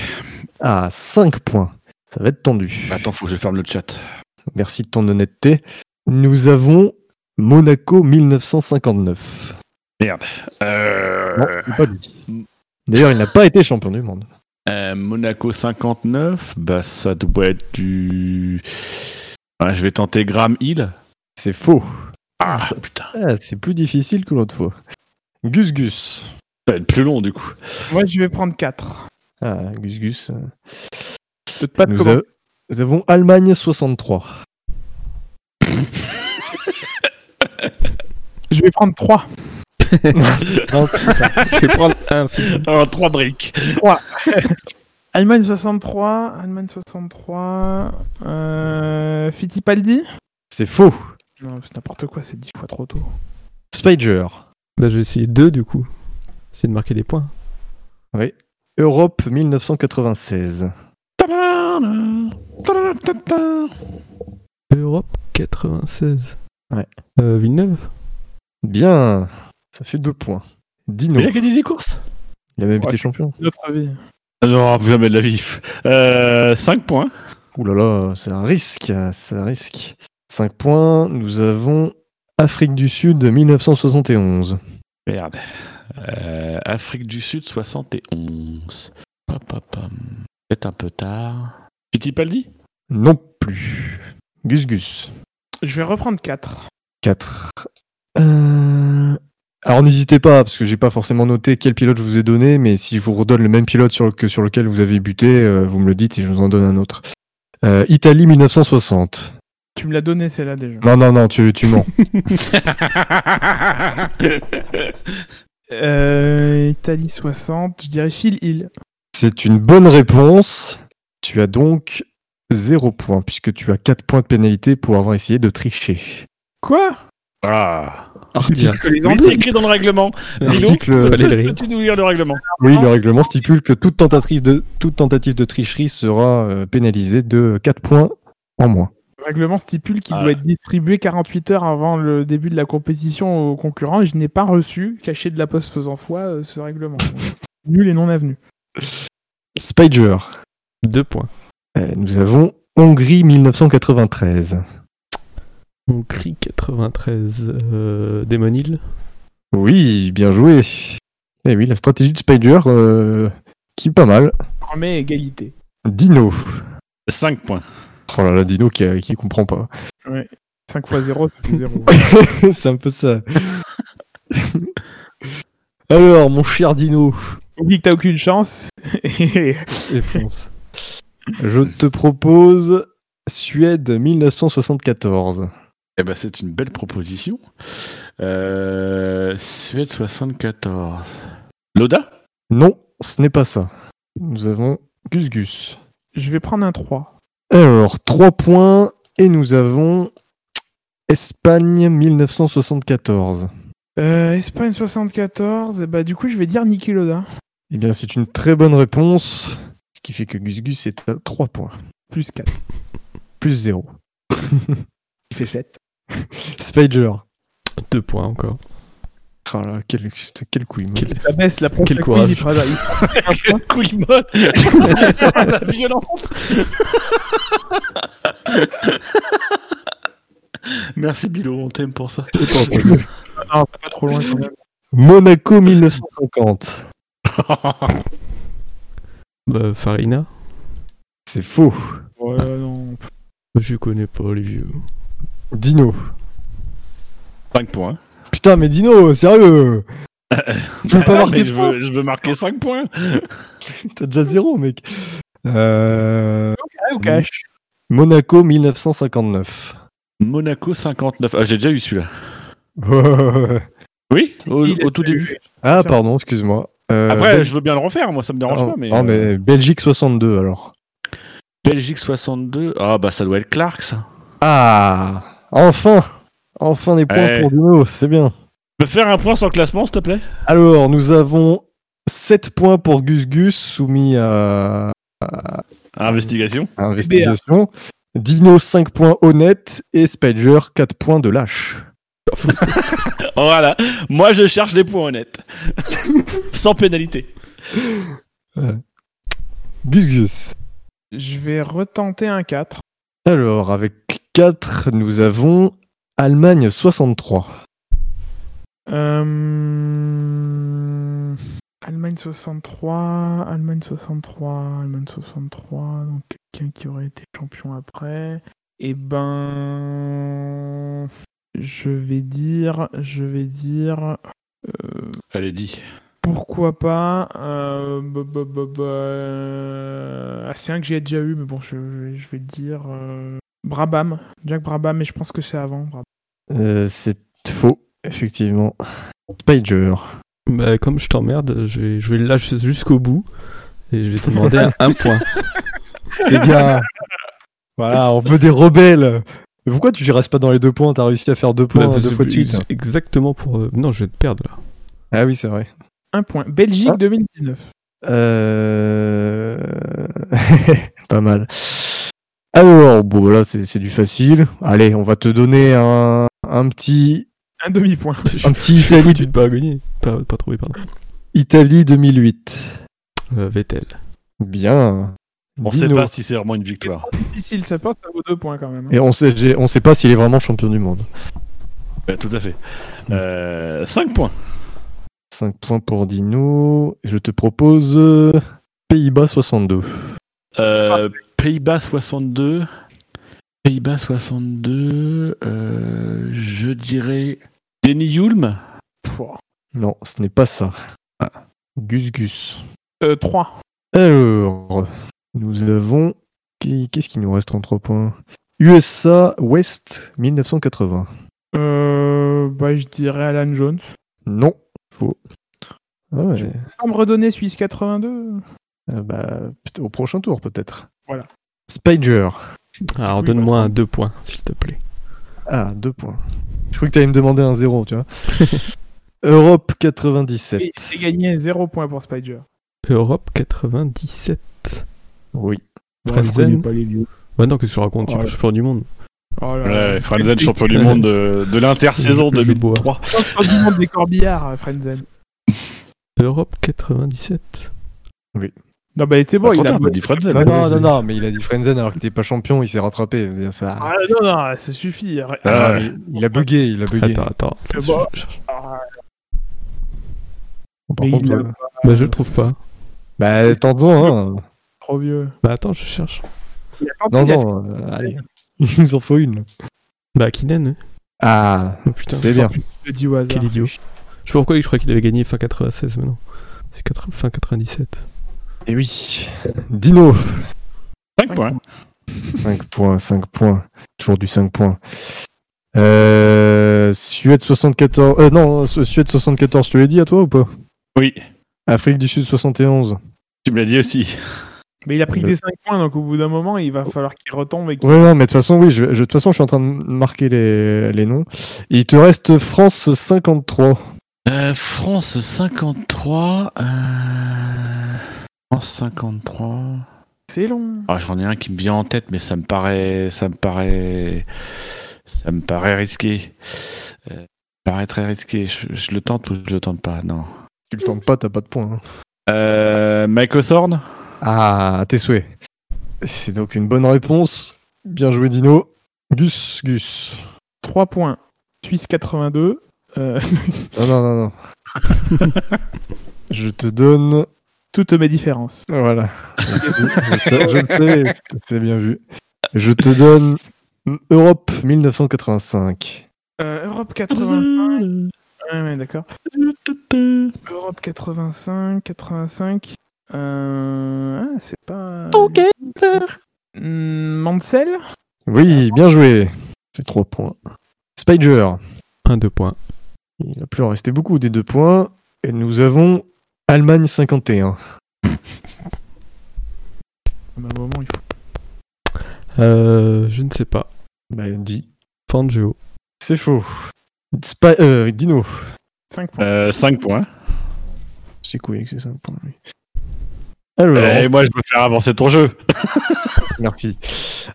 Ah, 5 points. Ça va être tendu. Attends, faut que je ferme le chat. Merci de ton honnêteté. Nous avons Monaco 1959. Merde. Euh... Non, c'est pas lui. D'ailleurs, il n'a pas été champion du monde. euh, Monaco 59, bah ça doit être du... Ah, je vais tenter Graham Hill. C'est faux. Ah, Ça- putain. Ah, c'est plus difficile que l'autre fois. Gus Gus. Ça va être plus long du coup. Moi, je vais prendre 4. Ah, Gus Gus. euh, Peut-être pas de Nous, comment. a- nous avons Allemagne 63. Je vais prendre 3. Non, Je vais prendre un film. Alors, 3 briques. Allemagne 63. Allemagne 63. Euh... Fittipaldi c'est faux. Non, c'est n'importe quoi, c'est 10 fois trop tôt. Spider. Bah, je vais essayer deux du coup. Essayer de marquer des points. Europe 1996. Europe 96. Ouais. Euh, Villeneuve Bien. Ça fait deux points. Dino. Il a gagné des courses Il a même Ouais. été champion. Notre vie. Ah Non, jamais de la vie. Euh, 5 points. Ouh là là, c'est un risque. C'est un risque. 5 points. Nous avons Afrique du Sud 1971. Merde. Euh, Afrique du Sud 71. Pa, pa, pam. Peut-être un peu tard. Fittipaldi? Non plus. Gus Gus. Je vais reprendre 4. 4. Euh... Alors n'hésitez pas, parce que j'ai pas forcément noté quel pilote je vous ai donné, mais si je vous redonne le même pilote sur, que sur lequel vous avez buté, euh, vous me le dites et je vous en donne un autre. Euh, Italie 1960. Tu me l'as donné celle-là déjà. Non, non, non, tu, tu mens. Euh, Italie 60, je dirais Phil Hill. C'est une bonne réponse. Tu as donc 0 point, puisque tu as 4 points de pénalité pour avoir essayé de tricher. Quoi? Ah. C'est écrit dans le règlement. Milo, L'article- Fallait le rire. peux-tu nous lire le règlement Oui, le règlement stipule que toute tentative de, toute tentative de tricherie sera euh, pénalisée de 4 points en moins. Le règlement stipule qu'il Ah. doit être distribué 48 heures avant le début de la compétition aux concurrents et je n'ai pas reçu, caché de la poste faisant foi, euh, ce règlement. Nul et non avenu. Spider. Deux points. Euh, nous avons Hongrie 1993. Hongrie 93. Euh, Démonil. Oui, bien joué. Eh oui, la stratégie de Spider, euh, qui est pas mal. Remets égalité. Dino. 5 points. Oh là là, Dino qui, qui comprend pas. 5 x 0, ça fait 0. C'est un peu ça. Alors, mon cher Dino, Oublie que t'as aucune chance. Et- et fonce. Je te propose Suède 1974. Eh ben, c'est une belle proposition. Euh, Suède 74. Loda? Non, ce n'est pas ça. Nous avons Gus Gus. je vais prendre un 3. Alors, 3 points et nous avons Espagne 1974. Euh, Espagne 74, et bah du coup je vais dire Niki Loda. Eh bien, c'est une très bonne réponse, ce qui fait que Gus Gus est à 3 points, Plus 4. plus 0. Il fait 7. Spider. Deux points encore. Oh là, quel, quel couille. Quel- Ça baisse la Quel courage. il point. Koulimon La violence Merci Bilo, on t'aime pour ça. Non, pas trop loin quand même. Monaco 1950. Bah, Farina? C'est faux. Ouais, non. Je connais pas les vieux. Dino. 5 points. Putain, mais Dino, sérieux Tu veux pas Ah, marquer mais de je, points veux, je veux marquer 5 points. T'as déjà 0, mec. Euh, Ah. Monaco 1959. Monaco 59. Ah, j'ai déjà eu celui-là. Oui Au, tout début. ah, pardon, excuse-moi. Euh, Après, Bel- je veux bien le refaire, moi ça me dérange Ah, pas. Mais, ah, euh, mais Belgique 62 alors. Belgique 62. Ah, bah ça doit être Clark ça. Ah Enfin Enfin des points pour Dino, c'est bien. Tu peux faire un point sans classement, s'il te plaît? Alors, nous avons 7 points pour Gus Gus, soumis à, Investigation. à investigation. Dino 5 points honnête et Spider 4 points de lâche. Voilà. Moi, je cherche les points honnêtes. sans pénalité. Gus Gus. Je vais retenter un 4. Alors, avec 4, nous avons Allemagne 63. Euh... Allemagne 63, Allemagne 63, Allemagne 63, donc quelqu'un qui aurait été champion après. Et ben, je vais dire, je vais dire, euh, Allez, dis. pourquoi pas. Euh, bah, bah, bah, bah, euh, ah, c'est un que j'ai déjà eu, mais bon, je, je- je vais dire euh, Brabham, Jack Brabham, mais je pense que c'est avant. Euh, c'est faux, effectivement. Spider. Bah, comme je t'emmerde, je vais, je vais le lâcher jusqu'au bout. Et je vais te demander un, un point. C'est bien. voilà, on veut des rebelles. Mais pourquoi tu restes pas dans les deux points? T'as réussi à faire deux points Bah, deux fois de suite. ex- Exactement pour. euh, Non, je vais te perdre là. Ah oui, c'est vrai. Un point. Belgique Ah. 2019. Euh... pas mal. Alors, bon, là, c'est c'est du facile. Allez, on va te donner un, un petit, Un demi-point. un petit Je Italie, de pas gagner. Pas, pas trouvé, pardon. Italie 2008. Euh, Vettel. Bien. On sait Dino. pas si c'est vraiment une victoire. Difficile, ça passe, ça vaut deux points quand même. hein. Et on sait, on sait pas s'il est vraiment champion du monde. Tout à fait. Euh, 5 points. 5 points pour Dino. Je te propose euh, Pays-Bas 62. Euh, Pays-Bas 62. Pays-Bas 62. euh, je dirais. Denny Hulme. Non, ce n'est pas ça. Ah. Gus Gus. Euh, 3. Alors, nous avons. Qu'est-ce qui nous reste en 3 points? USA West 1980. Euh, bah, je dirais Alan Jones. Non, faux. Ah ouais. Tu peux me redonner Suisse 82 Ah bah, au prochain tour peut-être. Voilà. Spider. Alors Oui, donne-moi un 2 points, s'il te plaît. Ah, 2 points. Je crois que tu allais me demander un 0, tu vois. Europe 97. Et c'est gagné 0 points pour Spider. Europe 97. Oui. Frenzen. Bah non, qu'est-ce que tu racontes? Tu Oh es là. champion du monde. Oh là là. Ouais, Frenzen, champion du monde de, de l'intersaison Je- je bois. 2003. Champion du monde des corbillards, euh, Frenzen. Europe 97. Non, bah c'est bon, Bon, il a. dit Frenzen. Non, non, non, non, mais il a dit Frenzen alors qu'il n'était pas champion, il s'est rattrapé. Ça... Ah, non, non, ça suffit. Ah, il, il a bugué, il a bugué. Attends, attends. Je- bon. je- Ah, Bon, par mais contre, a Bah je le trouve pas. bah, tentons, hein. Trop vieux. Bah attends, je cherche. Il a tenté, Non, non, euh, allez. Il nous en faut une. Bah Kinen. hein. Ah, Oh putain. c'est bien. au hasard. Quel idiot. Je sais pas pourquoi je crois qu'il avait gagné fin 96, mais non. C'est 80 fin 97. Et oui. Dino. 5 points. 5 points, 5 points. Toujours du 5 points. Euh, Suède 74. Euh, non, Su- Suède 74, je te l'ai dit à toi ou pas? Oui, Afrique du Sud 71. tu me l'as dit aussi. Mais il a pris Le- des 5 points, donc au bout d'un moment, il va falloir qu'il retombe et qu'il. Ouais, non, mais de toute façon, oui, je, je- de toute façon, je suis en train de marquer les, les noms. Il te reste France 53. Euh, France 53. Euh... France 53. C'est long. Ah, J'en ai un qui me vient en tête, mais ça me paraît, ça me paraît, ça me paraît risqué. Euh, ça me paraît très risqué. Je, je le tente ou je le tente pas? Non. Tu le tentes pas, t'as pas de points. hein. Euh, Mike Hawthorne? Ah, à tes souhaits. C'est donc une bonne réponse. Bien joué, Dino. Gus, Gus. 3 points. Suisse 82. Euh, Non, non, non, non. je te donne. Toutes mes différences. Voilà. je, je le sais, c'est bien vu. Je te donne Europe 1985. Euh, Europe 85. Ouais, ouais, d'accord. Europe 85, 85. Euh... Ah, c'est pas. Hmm, Mansell? Oui, bien joué. Fait 3 points. Spider. Un 2 points. Il va plus en rester beaucoup des deux points. Et nous avons Allemagne 51. À un moment, il faut. Euh, je ne sais pas. Bah, dit. Fangio. C'est faux. Spi- euh, Dino. 5 points. euh, 5 points. C'est couillé que c'est 5 points. lui. Alors, Et moi, je peux faire avancer ton jeu. merci.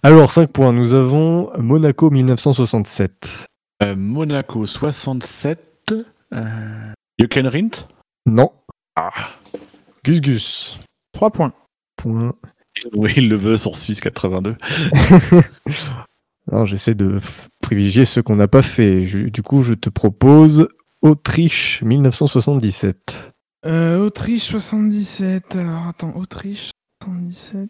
Alors, 5 points. Nous avons Monaco 1967. Euh, Monaco 67. Euh... Rindt Non. Ah. Gus Gus. 3 points. Point. Oui, il le veut sur Suisse 82. Alors, j'essaie de privilégier ceux qu'on n'a pas fait. Je- du coup, je te propose Autriche 1977. Euh, Autriche 77. Alors attends, Autriche 77.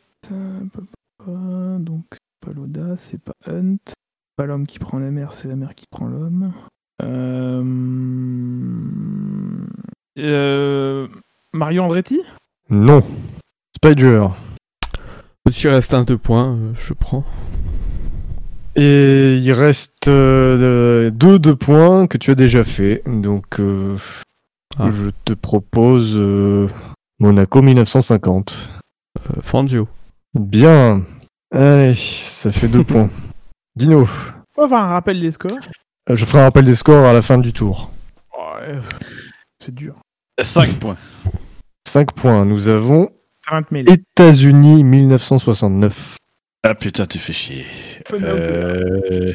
euh, donc c'est pas Loda, c'est pas Hunt. C'est Pas l'homme qui prend la mer, c'est la mer qui prend l'homme. Euh... euh, Mario Andretti? Non. Spider. Aussi reste un 2 points, euh, je prends. Et il reste euh, deux, deux points que tu as déjà fait. Donc, euh, Ah. je te propose euh, Monaco 1950. Euh, Fangio. Bien. Allez, ça fait deux points. Dino, On va faire un rappel des scores. euh, je ferai un rappel des scores à la fin du tour. Ouais, c'est dur. 5 points. 5 points. Nous avons 40 000. États-Unis 1969. Ah putain, tu fais chier. Euh.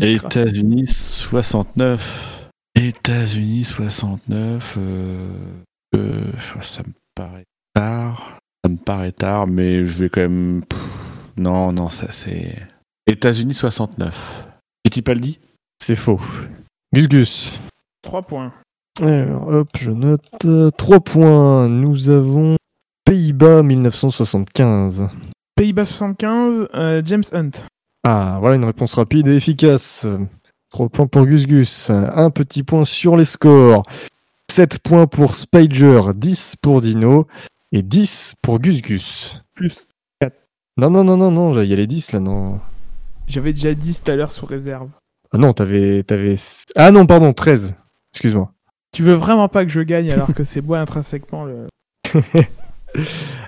États-Unis 69. États-Unis 69. Euh, euh, ça me paraît tard. Ça me paraît tard, mais je vais quand même. Pff, non, non, ça c'est. États-Unis 69. Fittipaldi? C'est faux. Gus Gus. 3 points. Alors, hop, je note. 3 points. Nous avons Pays-Bas 1975. Pays-Bas 75, euh, James Hunt. Ah, voilà une réponse rapide et efficace. 3 points pour Gus Gus. Un petit point sur les scores. 7 points pour Spider, 10 pour Dino et 10 pour Gus Gus. Plus. Non, non, non, non, non, il y a les 10 là, non. J'avais déjà 10 tout à l'heure sous réserve. Ah non, t'avais. t'avais... Ah non, pardon, 13. Excuse-moi. Tu veux vraiment pas que je gagne alors que c'est moi intrinsèquement le.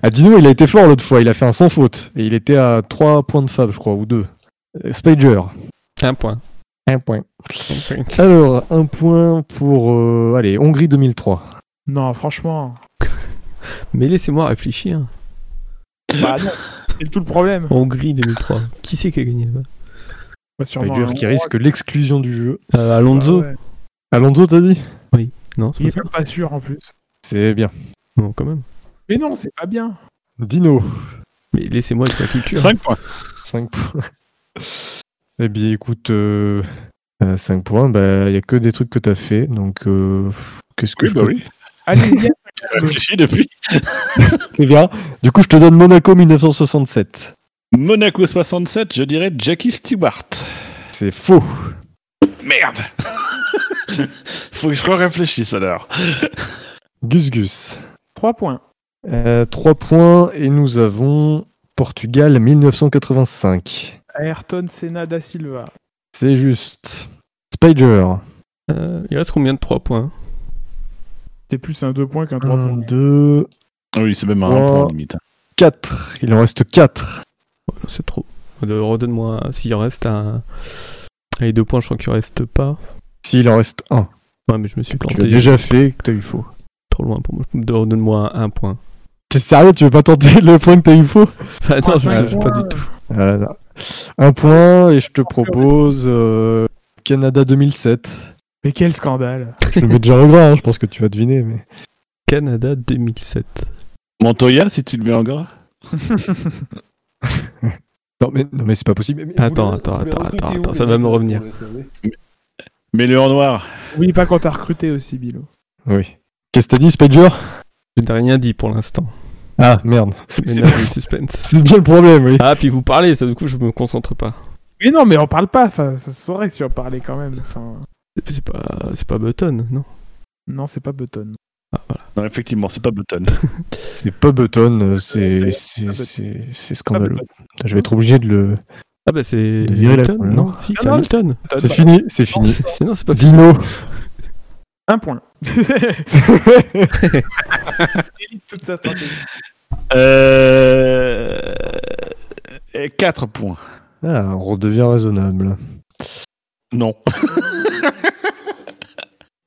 Ah, Dino, il a été fort l'autre fois, il a fait un sans faute. Et il était à 3 points de fab, je crois, ou 2. Spider, Un point. 1 point. Un point. Alors, un point pour. euh, allez, Hongrie 2003. Non, franchement. Mais laissez-moi réfléchir. Bah non, c'est tout le problème. Hongrie 2003. Qui c'est qui a gagné là Bah, sûrement un qui risque l'exclusion du jeu. Euh, Alonso Ah ouais. Alonso, t'as dit? Non, c'est Il pas est ça. même pas sûr en plus. C'est bien. Non, quand même. Mais non, c'est pas bien. Dino, Mais laissez-moi avec ma culture. 5 points. 5 points. eh bien, écoute, 5 points, bah, il y a que des trucs que t'as fait, donc euh, qu'est-ce que Oui, je bah peux oui. Allez-y. J'ai réfléchi depuis. C'est bien. Du coup, je te donne Monaco 1967. Monaco 67, je dirais Jackie Stewart. C'est faux. Merde Faut que je réfléchisse alors. Gus Gus. 3 points. 3 points, et nous avons Portugal 1985. Ayrton Senna da Silva. C'est juste. Spider. Euh, il reste combien de 3 points C'est plus un 2 points qu'un 3 1, points. 2, Ah Oui, c'est même un Oh. point limite. 4. Il en reste 4. Ouais, non, C'est trop. Euh, Redonne-moi. S'il reste un. Allez, 2 points, je crois qu'il reste pas. S'il en reste 1. Ouais, mais je me suis Tu planté. l'as déjà fait, que t'as eu faux. Trop loin pour moi. Redonne-moi un point. T'es sérieux, tu veux pas tenter le point que t'as eu faux? Ah non, je points. pas du tout. Voilà, non. Un point, et je te propose euh, Canada 2007. Mais quel scandale. Je le mets déjà en gras, hein, je pense que tu vas deviner. Mais... Canada 2007. Montoya, si tu le mets en gras? Non, mais, non, mais c'est pas possible. Mais- mais Attends, attends, attends, attends, attends, ça va me revenir. Pour le en noir. Oui, pas quand t'as recruté aussi, Bilo. Oui. Qu'est-ce que t'as dit, Spider Je n'ai rien dit pour l'instant. Ah, merde. Mais C'est non, le suspense. C'est bien le problème, oui. Ah, puis vous parlez, ça du coup je me concentre pas. Mais non, mais on parle pas. Enfin, ça se saurait si on parlait quand même. Enfin, C'est pas, c'est pas Button, non? Non, c'est pas Button. Ah, voilà. Non, effectivement, c'est pas Button. C'est pas Button, euh, c'est scandaleux. Button. Je vais être obligé de le. Ah bah c'est la Hamilton, non Si, c'est Hamilton. C'est fini, c'est fini. Non, c'est pas. Dino. Un point. Toute sa stratégie. Euh... 4 points. ah, on redevient raisonnable. Non.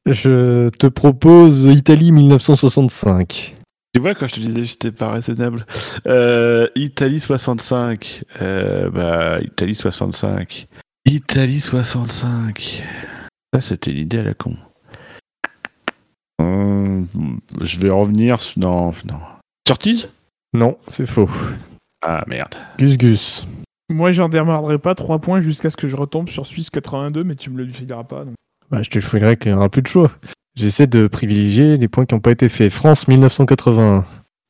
Je te propose Italie 1965. Tu vois, quand je te disais que j'étais pas raisonnable. Euh, Italie 65. Euh, bah, Italie 65. Italie 65. Ça, c'était l'idée à la con. Euh, je vais revenir. Non, non. Surtees Non, c'est faux. Ah, merde. Gus Gus. Moi, j'en démarrerai pas 3 points jusqu'à ce que je retombe sur Suisse 82, mais tu me le fileras pas. donc. Bah, je te ferai qu'il n'y aura plus de choix. J'essaie de privilégier les points qui n'ont pas été faits. France 1981.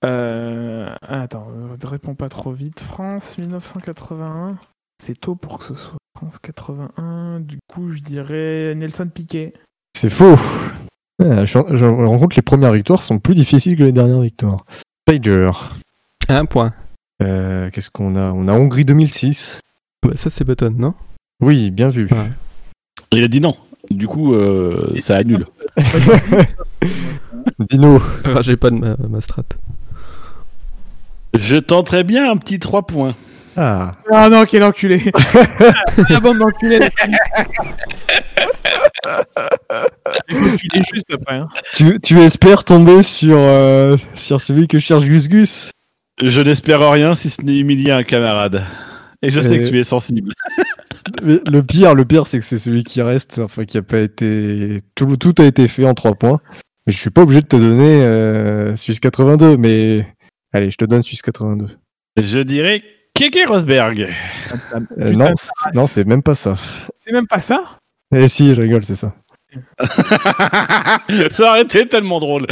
Euh... ah, attends, euh, réponds pas trop vite. France 1981. C'est tôt pour que ce soit France 81. Du coup, je dirais Nelson Piquet. C'est faux. Ah, je, je me rends compte que les premières victoires sont plus difficiles que les dernières victoires. Spider. Un point. Euh, Qu'est-ce qu'on a? On a Hongrie 2006. Bah, ça c'est Button, non? Oui, bien vu. Ouais. Il a dit non. Du coup, euh, ça annule. Dino. J'ai pas de ma, ma strat. Je tenterais bien un petit 3 points. Ah. Ah non, quel enculé La bande d'enculés juste après. Hein. Tu, tu espères tomber sur, euh, sur celui que cherche Gus Gus? Je n'espère rien si ce n'est humilier un camarade. Et je sais que tu es sensible. Mais le pire, le pire, c'est que c'est celui qui reste, enfin qui a pas été, tout, tout a été fait en 3 points. Mais je suis pas obligé de te donner euh, Suisse 82, mais allez, je te donne Suisse 82. Je dirais Keke Rosberg. Euh, non, non, c'est même pas ça. C'est même pas ça? Eh si, je rigole, c'est ça. ça aurait été tellement drôle.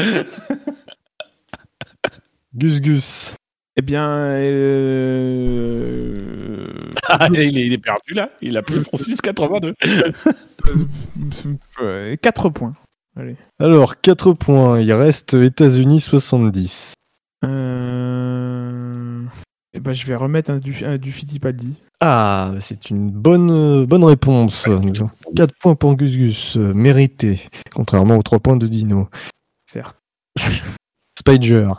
Gus Gus. Eh bien, euh... Ah, il, est, il est perdu là. Il a plus son Suisse 82. 4 points. Allez. Alors, 4 points. Il reste États-Unis 70. Euh... Eh ben, je vais remettre un du, un du Fittipaldi. Ah, c'est une bonne, bonne réponse. 4 points pour Gus Gus. euh, mérité. Contrairement aux 3 points de Dino. Certes. Spider.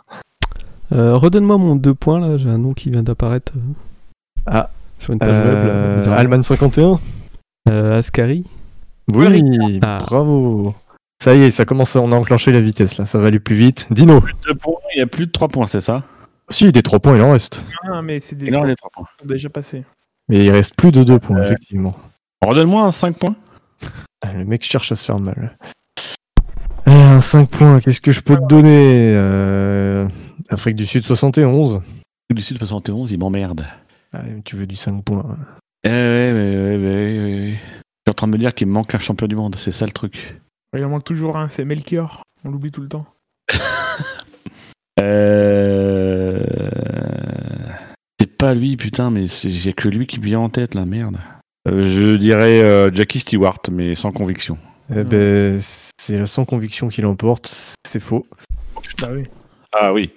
Euh, Redonne-moi mon 2 points là, j'ai un nom qui vient d'apparaître. Ah. Sur une page web. là, Euh. Alman 51 Euh, Ascari. Oui, Ah. bravo. Ça y est, ça commence, à- on a enclenché la vitesse là, ça va aller plus vite. Dino. Il y a plus de 3 points, c'est ça? Si, des 3 points, il en reste. Ah, mais c'est des Il en reste 3 points. sont déjà passés. Mais il reste plus de 2 points, Euh. effectivement. Redonne-moi un 5 points. Ah, Le mec cherche à se faire mal. Ah, Un 5 points, qu'est-ce que je peux te donner? Euh, Afrique du Sud 71. Du Sud 71, il m'emmerde. Ah, tu veux du 5 points. Eh ouais, ouais, ouais, ouais. Je suis en train de me dire qu'il me manque un champion du monde, c'est ça le truc. Il en manque toujours un, c'est Melchior. On l'oublie tout le temps. Euh... C'est pas lui, putain, mais c'est- j'ai que lui qui me vient en tête, là, merde. Euh, je dirais euh, Jackie Stewart, mais sans conviction. Eh ben, c'est la sans conviction qui l'emporte, c'est faux. Ah oui. Ah oui.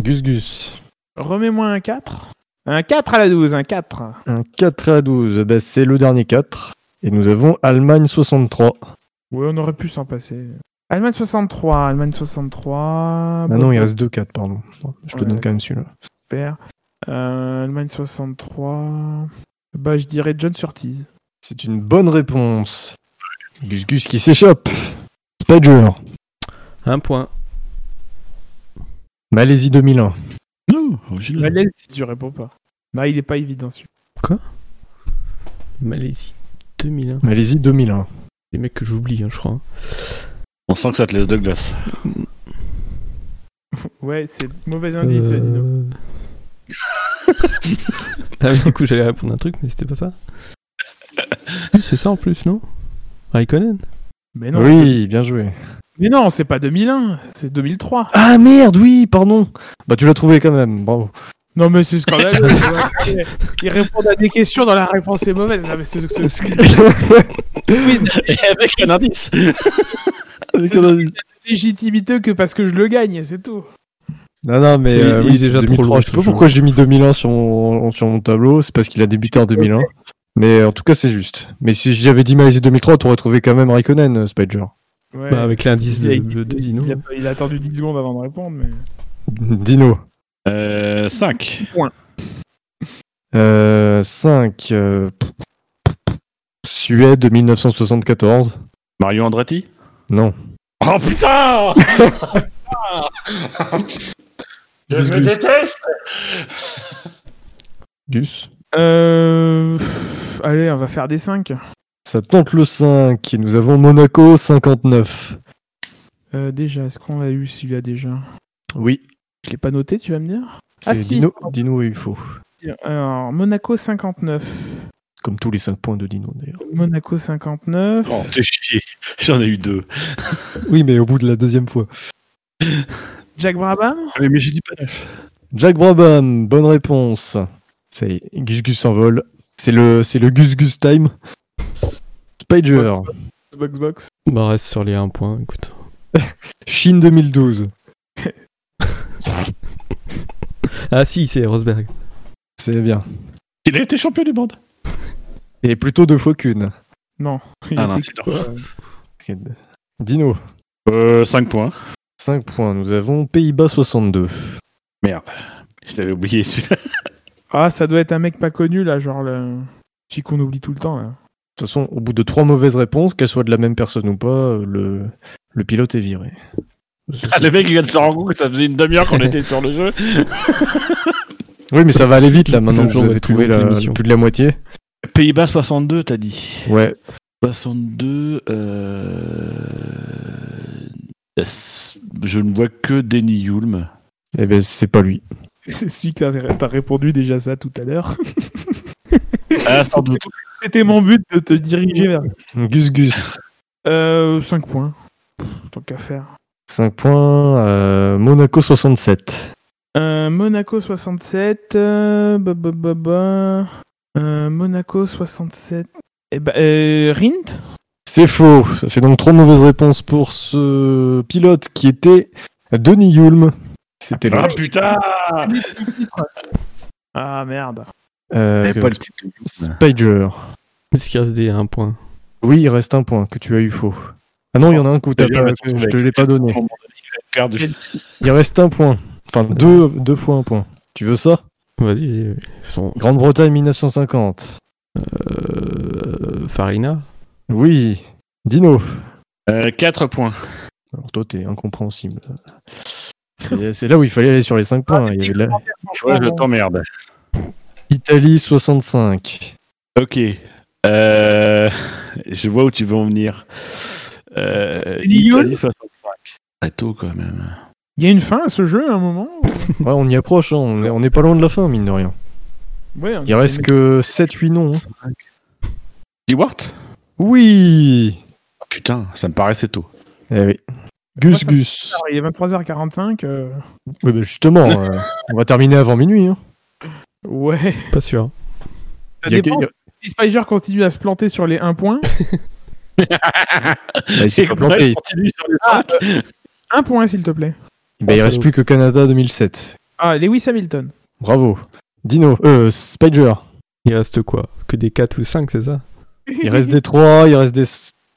Gus Gus. Remets-moi un 4. Un 4 à la 12, un 4. Un 4 à 12, ben, c'est le dernier 4. Et nous avons Allemagne 63. Ouais, on aurait pu s'en passer. Allemagne 63, Allemagne 63. Ah bon, non, il reste 2 4, pardon. Je te Ouais. donne quand même celui-là. super. Euh, Allemagne 63. Bah, je dirais John Surtees. C'est une bonne réponse. Gus Gus qui s'échappe. Spider. Un point. Malaisie 2001. Original. Malaise si tu réponds pas. Non, il est pas évident celui Malaisie 2001. Malaisie 2001. Les mecs que j'oublie, hein, je crois. On sent que ça te laisse de glace. Ouais, c'est mauvais indice, Euh, Dino. ah oui, du coup, j'allais répondre un truc, mais c'était pas ça. Oui, c'est ça en plus, non? Raikkonen? Mais non, Oui, bien joué. Mais non, c'est pas 2001, c'est 2003. Ah merde, oui, pardon. Bah tu l'as trouvé quand même, bravo. Non, mais c'est scandaleux. Ils répondent à des questions dans la réponse est mauvaise. Non, mais avec un indice. Avec un indice. légitimité que parce que je le gagne, c'est tout. non, non, mais euh, oui, déjà trop 2003. loin, Je sais pas pourquoi j'ai mis 2001 sur mon, sur mon tableau, c'est parce qu'il a débuté en 2001. Mais en tout cas, c'est juste. Mais si j'avais dit Malaisie 2003, t'aurais trouvé quand même Raikkonen, euh, Spider. Ouais. Bah, Avec l'indice de, a, de- de Dino. il a- il a attendu 10 secondes avant de répondre, mais. Dino. Euh, 5. Euh, 5. euh, Suède 1974. Mario Andretti? Non. Oh putain Je me déteste Gus. Euh... Allez, on va faire des 5. Ça tente le 5. Et nous avons Monaco 59. Euh, déjà, est-ce qu'on a eu celui-là déjà? Oui. Je l'ai pas noté, tu vas me dire? Ah, si. Dino, Dino et UFO. Alors, Monaco 59. Comme tous les 5 points de Dino d'ailleurs. Monaco 59. Oh, t'es chier. J'en ai eu deux. Oui, mais au bout de la deuxième fois. Jack Brabham? Ah, Mais, mais j'ai dit pas neuf. Jack Brabham, bonne réponse. Ça y est, Gus Gus s'envole. C'est le, c'est le Gus Gus time. Spider, Box Box. Bah, reste sur les 1 point, écoute. Chine 2012. Ah si, c'est Rosberg. C'est bien. Il a été champion du monde. Et plutôt deux fois qu'une. Non. Il Ah non, était- c'est euh, Dino, Euh, 5 points. 5 points. Nous avons Pays-Bas 62. Merde. Je l'avais oublié celui-là. Ah, ça doit être un mec pas connu là, genre le. Celui qu'on oublie tout le temps là. De toute façon, au bout de trois mauvaises réponses, qu'elles soient de la même personne ou pas, le, le pilote est viré. Ah, le mec il vient de se rendre compte que ça faisait une demi-heure qu'on était sur le jeu. Oui, mais ça va aller vite là maintenant que vous avez trouvé la, plus de la moitié. Pays-Bas 62, t'as dit. Ouais. 62. Euh... Je ne vois que Denny Yulm. Eh ben, c'est pas lui. C'est celui que t'as- t'as répondu déjà ça tout à l'heure. Ah, sans doute. C'était mon but de te diriger vers. Gus Gus. Euh, 5 points. Pff, Tant qu'à faire. 5 points. euh, Monaco 67. Euh, Monaco 67. Euh, bah, bah, bah, bah. Euh, Monaco 67. Eh ben, euh, Rint? C'est faux. Ça fait donc trois mauvaises réponses pour ce pilote qui était Denis Hulme. C'était Ah le. putain Ah merde. Euh, J'avais pas le titre. Spider. Est-ce qu'il reste des un point? Oui, il reste un point que tu as eu faux. Ah non, il y en a un que, t'as D'ailleurs, pas- il que je te l'ai pas donné. Perdu. Il reste un point. Enfin, deux, deux fois un point. Tu veux ça? Vas-y, vas-y. Sont Grande-Bretagne 1950. euh, Farina? Oui. Dino? 4 points. Alors toi, t'es incompréhensible. C'est là où il fallait aller sur les 5 points. Il y avait la- Ouais, je t'emmerde. Italie 65. Ok. Euh, je vois où tu veux en venir. Euh, Italie 65. Très tôt quand même. Il y a une fin à ce jeu à un moment Ouais, on y approche, hein. on, est, on est pas loin de la fin, mine de rien. Ouais, Il reste que 7-8 noms. hein. Stewart Oui Ah, Putain, ça me paraissait tôt. Eh oui. Gus Gus. Il est 23h45. euh, Oui, bah justement, euh, on va terminer avant minuit. Hein. Ouais. Pas sûr. Ça Il y a- dépend. il y a- Si Spider continue à se planter sur les 1 point, Bah, il s'est pas planté. continue sur les Ah, 5. 1 point s'il te plaît. Bah, il reste plus que Canada 2007. Ah, Lewis Hamilton. Bravo. Dino, euh, Spider. Il reste quoi? Que des 4 ou 5, c'est ça? Il reste des 3, il reste des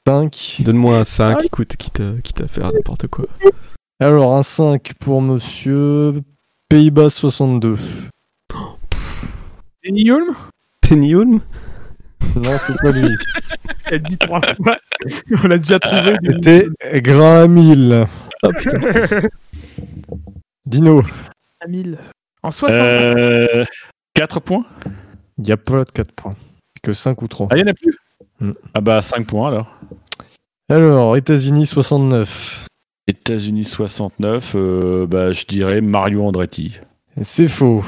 5. Donne-moi un 5, écoute, quitte à, quitte à faire n'importe quoi. Alors, un 5 pour monsieur Pays-Bas 62. Danny Hulme Tenny Hulme Non, c'est pas lui. Elle dit 3 fois. On l'a déjà trouvé. C'était Graham Hill. Oh putain. Dino, 1000. En 60. Euh, 4 points? Il n'y a pas de 4 points. Que 5 ou 3. Ah, il n'y en a plus? Hmm. Ah bah 5 points alors. Alors, États-Unis 69. États-Unis 69, euh, bah je dirais Mario Andretti. C'est faux.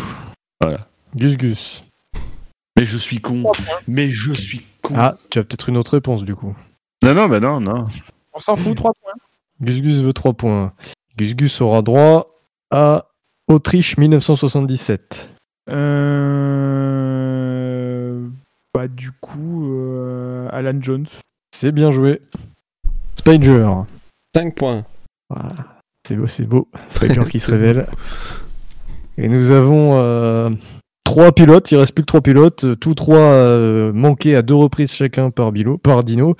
Voilà. Gus Gus. Mais je suis con. Mais je suis con. Ah, tu as peut-être une autre réponse du coup. Non, non, bah non, non. On s'en fout, 3 points. Gus Gus veut 3 points. Gus Gus aura droit à Autriche 1977. Euh... Bah, du coup, euh, Alan Jones. C'est bien joué. Spider. 5 points. Voilà. C'est beau, c'est beau. Spider qui se révèle. Et nous avons euh, trois pilotes. Il reste plus que trois pilotes. euh, Tous trois euh, manqués à deux reprises chacun par, Bilo, par Dino.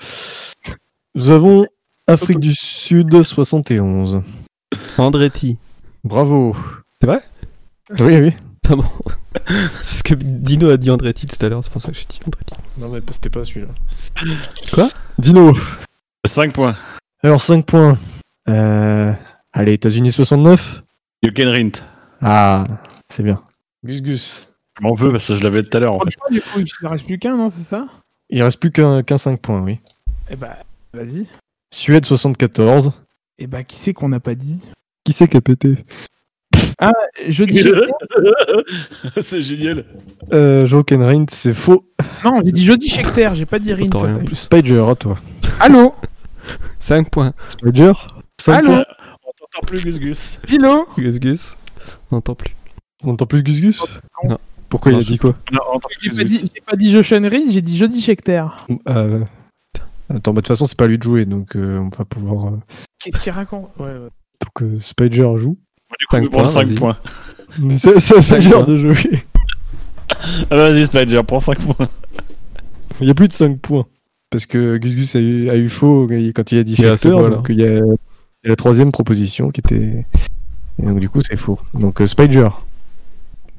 Nous avons Afrique du Sud 71. Andretti. Bravo. C'est vrai? Oui, oui. Ah bon C'est ce que Dino a dit Andretti tout à l'heure, c'est pour ça que j'ai dit Andretti. Non, mais c'était pas celui-là. Quoi? Dino. 5 points. Alors, 5 points. Euh... Allez, États-Unis 69. Jochen Rindt. Ah, c'est bien. Gus Gus. Je m'en veux parce que je l'avais tout à l'heure en fait. du coup, il ne reste plus qu'un, non, c'est ça Il reste plus qu'un qu'un 5 points, oui. Eh bah, vas-y. Suède 74. Eh bah, qui c'est qu'on n'a pas dit Qui c'est qui a pété Je dis C'est génial. euh, Jochen Rindt, c'est faux. Non, j'ai dit jeudi Schechter, j'ai pas dit Rint. T'entends rien. Spider, à toi. Allô 5 points. Spider 5 Allô points. On t'entend plus, Gus Gus. Philo Gus Gus. On n'entend plus. On n'entend plus Gus Gus Non. Pourquoi Non, il a je- dit quoi Non, J'ai pas, dit, j'ai pas dit Jochen Rindt, j'ai dit jeudi Schechter. euh... Attends, bah, de toute façon, c'est pas à lui de jouer, donc euh, on va pouvoir. euh, Qu'est-ce qu'il raconte? Ouais, ouais. Donc euh, Spider joue. Du coup, Cinq je prends points, 5 vas-y. points. C'est c'est Cinq Spider de jouer. Ah, Vas-y, Spider, prends 5 points. Il y a plus de 5 points. Parce que Gus Gus a eu, a eu faux quand il a dit Schechter, donc il y, a, il y a la troisième proposition qui était. Et donc du coup, c'est faux. Donc euh, Spider.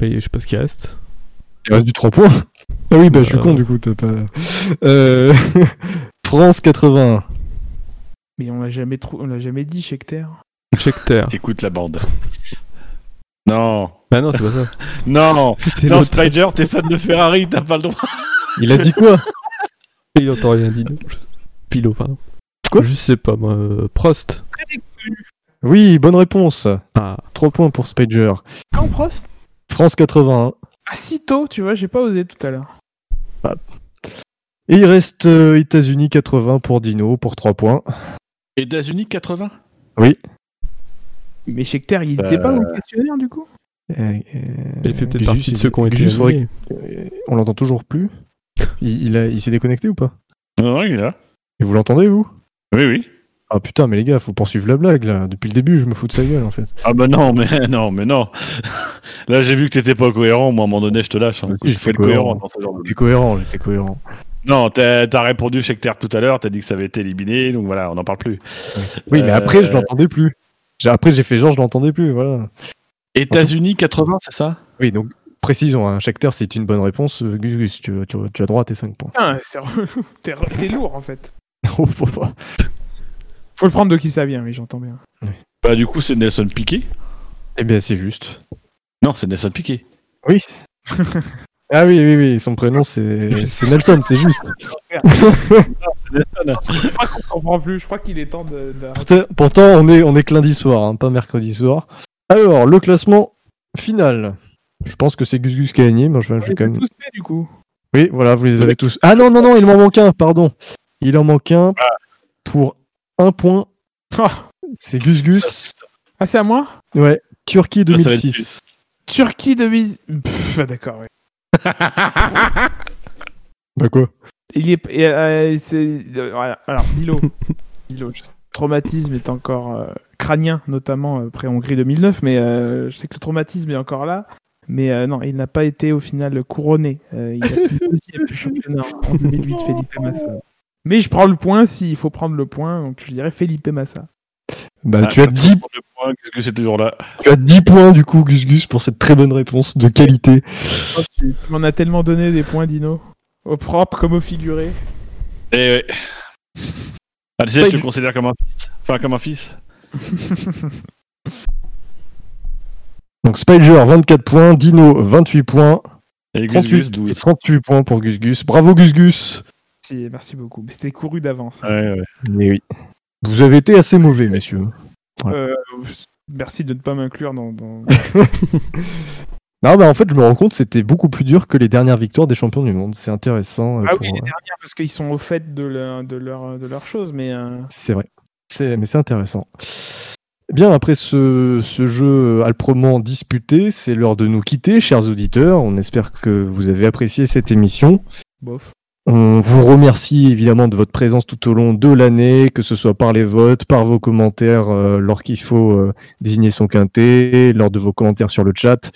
Mais je sais pas ce qui reste. Il reste du 3 points. Ah oui, bah je suis Euh. con du coup, t'as pas. Euh... France 81. Mais on l'a jamais, trou- on l'a jamais dit Schechter. Schechter. Écoute la bande. Non. Bah non, c'est pas ça. Non. C'est Non. Spider, t'es fan de Ferrari, t'as pas le droit. Il a dit quoi? Il entend rien sais- Pilo, pardon. Quoi? Je sais pas, moi. euh, Prost. Oui, bonne réponse. Ah, 3 points pour Spider. Quand Prost? France 81. Ah, si tôt, tu vois, j'ai pas osé tout à l'heure. Et il reste euh, États-Unis 80 pour Dino pour 3 points. États-Unis 80 Mais Schechter, il était Euh. pas dans le questionnaire du coup? Euh, euh, il fait peut-être partie de ceux qui ont été euh, On l'entend toujours plus. Il, il a- il s'est déconnecté ou pas? Non, il est là. Et vous l'entendez, vous? Oui, oui. Ah putain, mais les gars, faut poursuivre la blague là. Depuis le début, je me fous de sa gueule en fait. Ah bah non, mais non, mais non. Là, j'ai vu que t'étais pas cohérent. Moi, à un moment donné, je te lâche. Hein. Si, Je fais le cohérent. cohérent dans ce genre de J'étais cohérent, j'étais cohérent. Non, t'as as répondu chez Terre tout à l'heure, t'as dit que ça avait été éliminé, donc voilà, on n'en parle plus. Oui, mais Euh, après, je l'entendais plus. J'ai- Après, j'ai fait genre, je l'entendais plus, voilà. États-Unis 80, c'est ça? Oui, donc précisons, hein, chaque terre, c'est une bonne réponse. Euh, Gus Gus, tu, tu- tu as droit à tes 5 points. T'es lourd en fait. Faut le prendre de qui ça vient, oui, j'entends bien. Bah, du coup, c'est Nelson Piquet. Eh bien, c'est juste. Non, c'est Nelson Piquet. Oui. ah oui, oui, oui, son prénom, c'est c'est Nelson, c'est juste. Je crois qu'on comprend plus, je crois qu'il est temps de. de- Pourtant, on est, on est que lundi soir, hein, pas mercredi soir. Alors, le classement final. Je pense que c'est Gus Gus qui a gagné, mais je vais, je quand même. tous faits, du coup. Oui, voilà, vous les avez tous. Ah non, non, non, il m'en manque un, pardon. Il en manque un pour un point. Ah, C'est Gus Gus. Ah, c'est à moi? Ouais, Turquie Ça, ça va être 2006. Turquie 2000. Pff, ah, d'accord, ouais. Bah quoi? Il est. euh, c'est- euh. Alors, Dilo. Dilo, je sais, le traumatisme est encore euh, crânien, notamment après Hongrie 2009, mais euh, je sais que le traumatisme est encore là. Mais euh, non, il n'a pas été au final couronné. Euh, il a fini deuxième du championnat en 2008, Felipe Massa. Mais je prends le point s'il faut prendre le point, donc je dirais Felipe Massa. Bah Ah, tu, as quand 10, prends le point, Qu'est-ce que c'est toujours là tu as 10 points du coup, Gus Gus, pour cette très bonne réponse de qualité. Oh, tu tu m'en as tellement donné des points, Dino. Au propre comme au figuré. Eh ouais. Ah, tu sais, je te du- considère comme un fils. Enfin, comme un fils. Donc Spider 24 points, Dino 28 points, Et Gus 38, Gus, 12. 38 points pour Gus Gus. Bravo Gus Gus. Merci, merci beaucoup. C'était couru d'avance. hein. Ouais, oui. Vous avez été assez mauvais, messieurs. Euh, merci de ne pas m'inclure dans. dans- Non, bah en fait, je me rends compte, c'était beaucoup plus dur que les dernières victoires des champions du monde. C'est intéressant. euh, Ah pour, oui, les euh, dernières, parce qu'ils sont au fait de leur, de leur, de leur chose, mais. euh, C'est vrai. C'est, mais c'est intéressant. Bien, après ce, ce jeu alprement disputé, c'est l'heure de nous quitter, chers auditeurs. On espère que vous avez apprécié cette émission. bof. On vous remercie évidemment de votre présence tout au long de l'année, que ce soit par les votes, par vos commentaires euh, lorsqu'il faut euh, désigner son quintet, lors de vos commentaires sur le chat.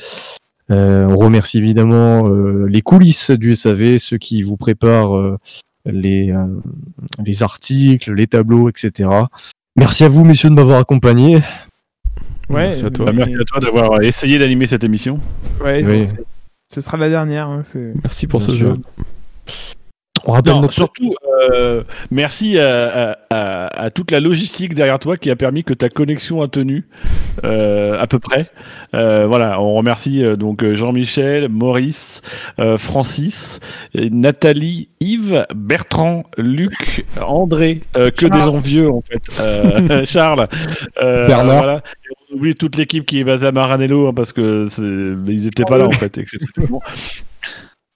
Euh, on remercie évidemment euh, les coulisses du SAV, ceux qui vous préparent euh, les, euh, les articles, les tableaux, etc. Merci à vous, messieurs, de m'avoir accompagné. Ouais, Merci à toi. Mais- merci à toi d'avoir essayé d'animer cette émission. Ouais, Oui. c'est- ce sera la dernière. hein, Merci pour Bien ce sûr. jeu. On rappelle Non, notre surtout, euh, merci à, à- à- à toute la logistique derrière toi qui a permis que ta connexion a tenu euh, à peu près. Euh, voilà, on remercie euh, donc Jean-Michel, Maurice, euh, Francis, Nathalie, Yves, Bertrand, Luc, André, euh, que des gens vieux en fait, euh, Charles, euh, Bernard. voilà. On oublie toute l'équipe qui est basée à Maranello hein, parce que c'est- ils étaient pas là en fait. exceptionnellement.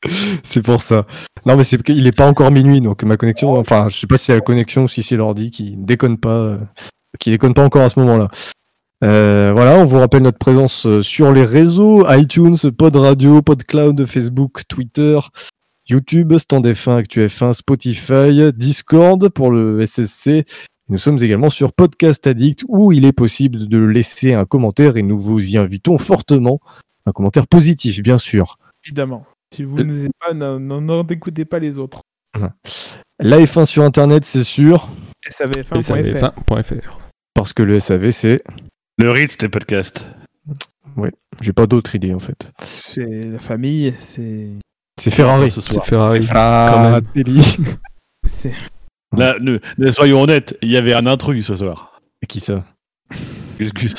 C'est pour ça. Non, mais c'est qu'il est pas encore minuit, donc ma connexion, enfin, je sais pas si c'est la connexion ou si c'est l'ordi qui déconne pas, euh, qui déconne pas encore à ce moment-là. Euh, voilà, on vous rappelle notre présence euh, sur les réseaux iTunes, Pod Radio, PodCloud, Facebook, Twitter, YouTube, Stand F1, Actu F1, Spotify, Discord pour le SSC. Nous sommes également sur Podcast Addict où il est possible de laisser un commentaire et nous vous y invitons fortement. Un commentaire positif, bien sûr. Évidemment. Si vous Euh. n'osez pas, n'en- écoutez pas les autres. La F1 sur Internet, c'est sûr, savf1.fr. SAV1.fr. parce que le SAV, c'est. Le Ritz des podcasts. J'ai pas d'autre idée en fait. C'est la famille, c'est. C'est Ferrari. ce C'est soir. Ferrari. Ah, Telly. c'est- Là, ne, ne- soyons honnêtes, il y avait un intrus ce soir. Et qui ça? Gus Gus.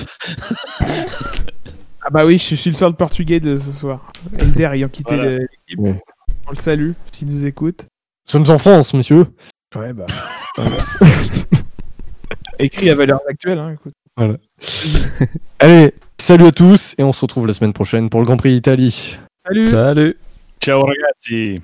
Ah bah oui, je suis le seul portugais de ce soir. Elder ayant quitté Voilà. l'équipe. Ouais. On le salue, s'il nous écoute. Nous sommes en France, monsieur. Ouais, bah. Écrit à valeur actuelle, hein, écoute. Allez, salut à tous et on se retrouve la semaine prochaine pour le Grand Prix d'Italie. Salut Salut Ciao ragazzi.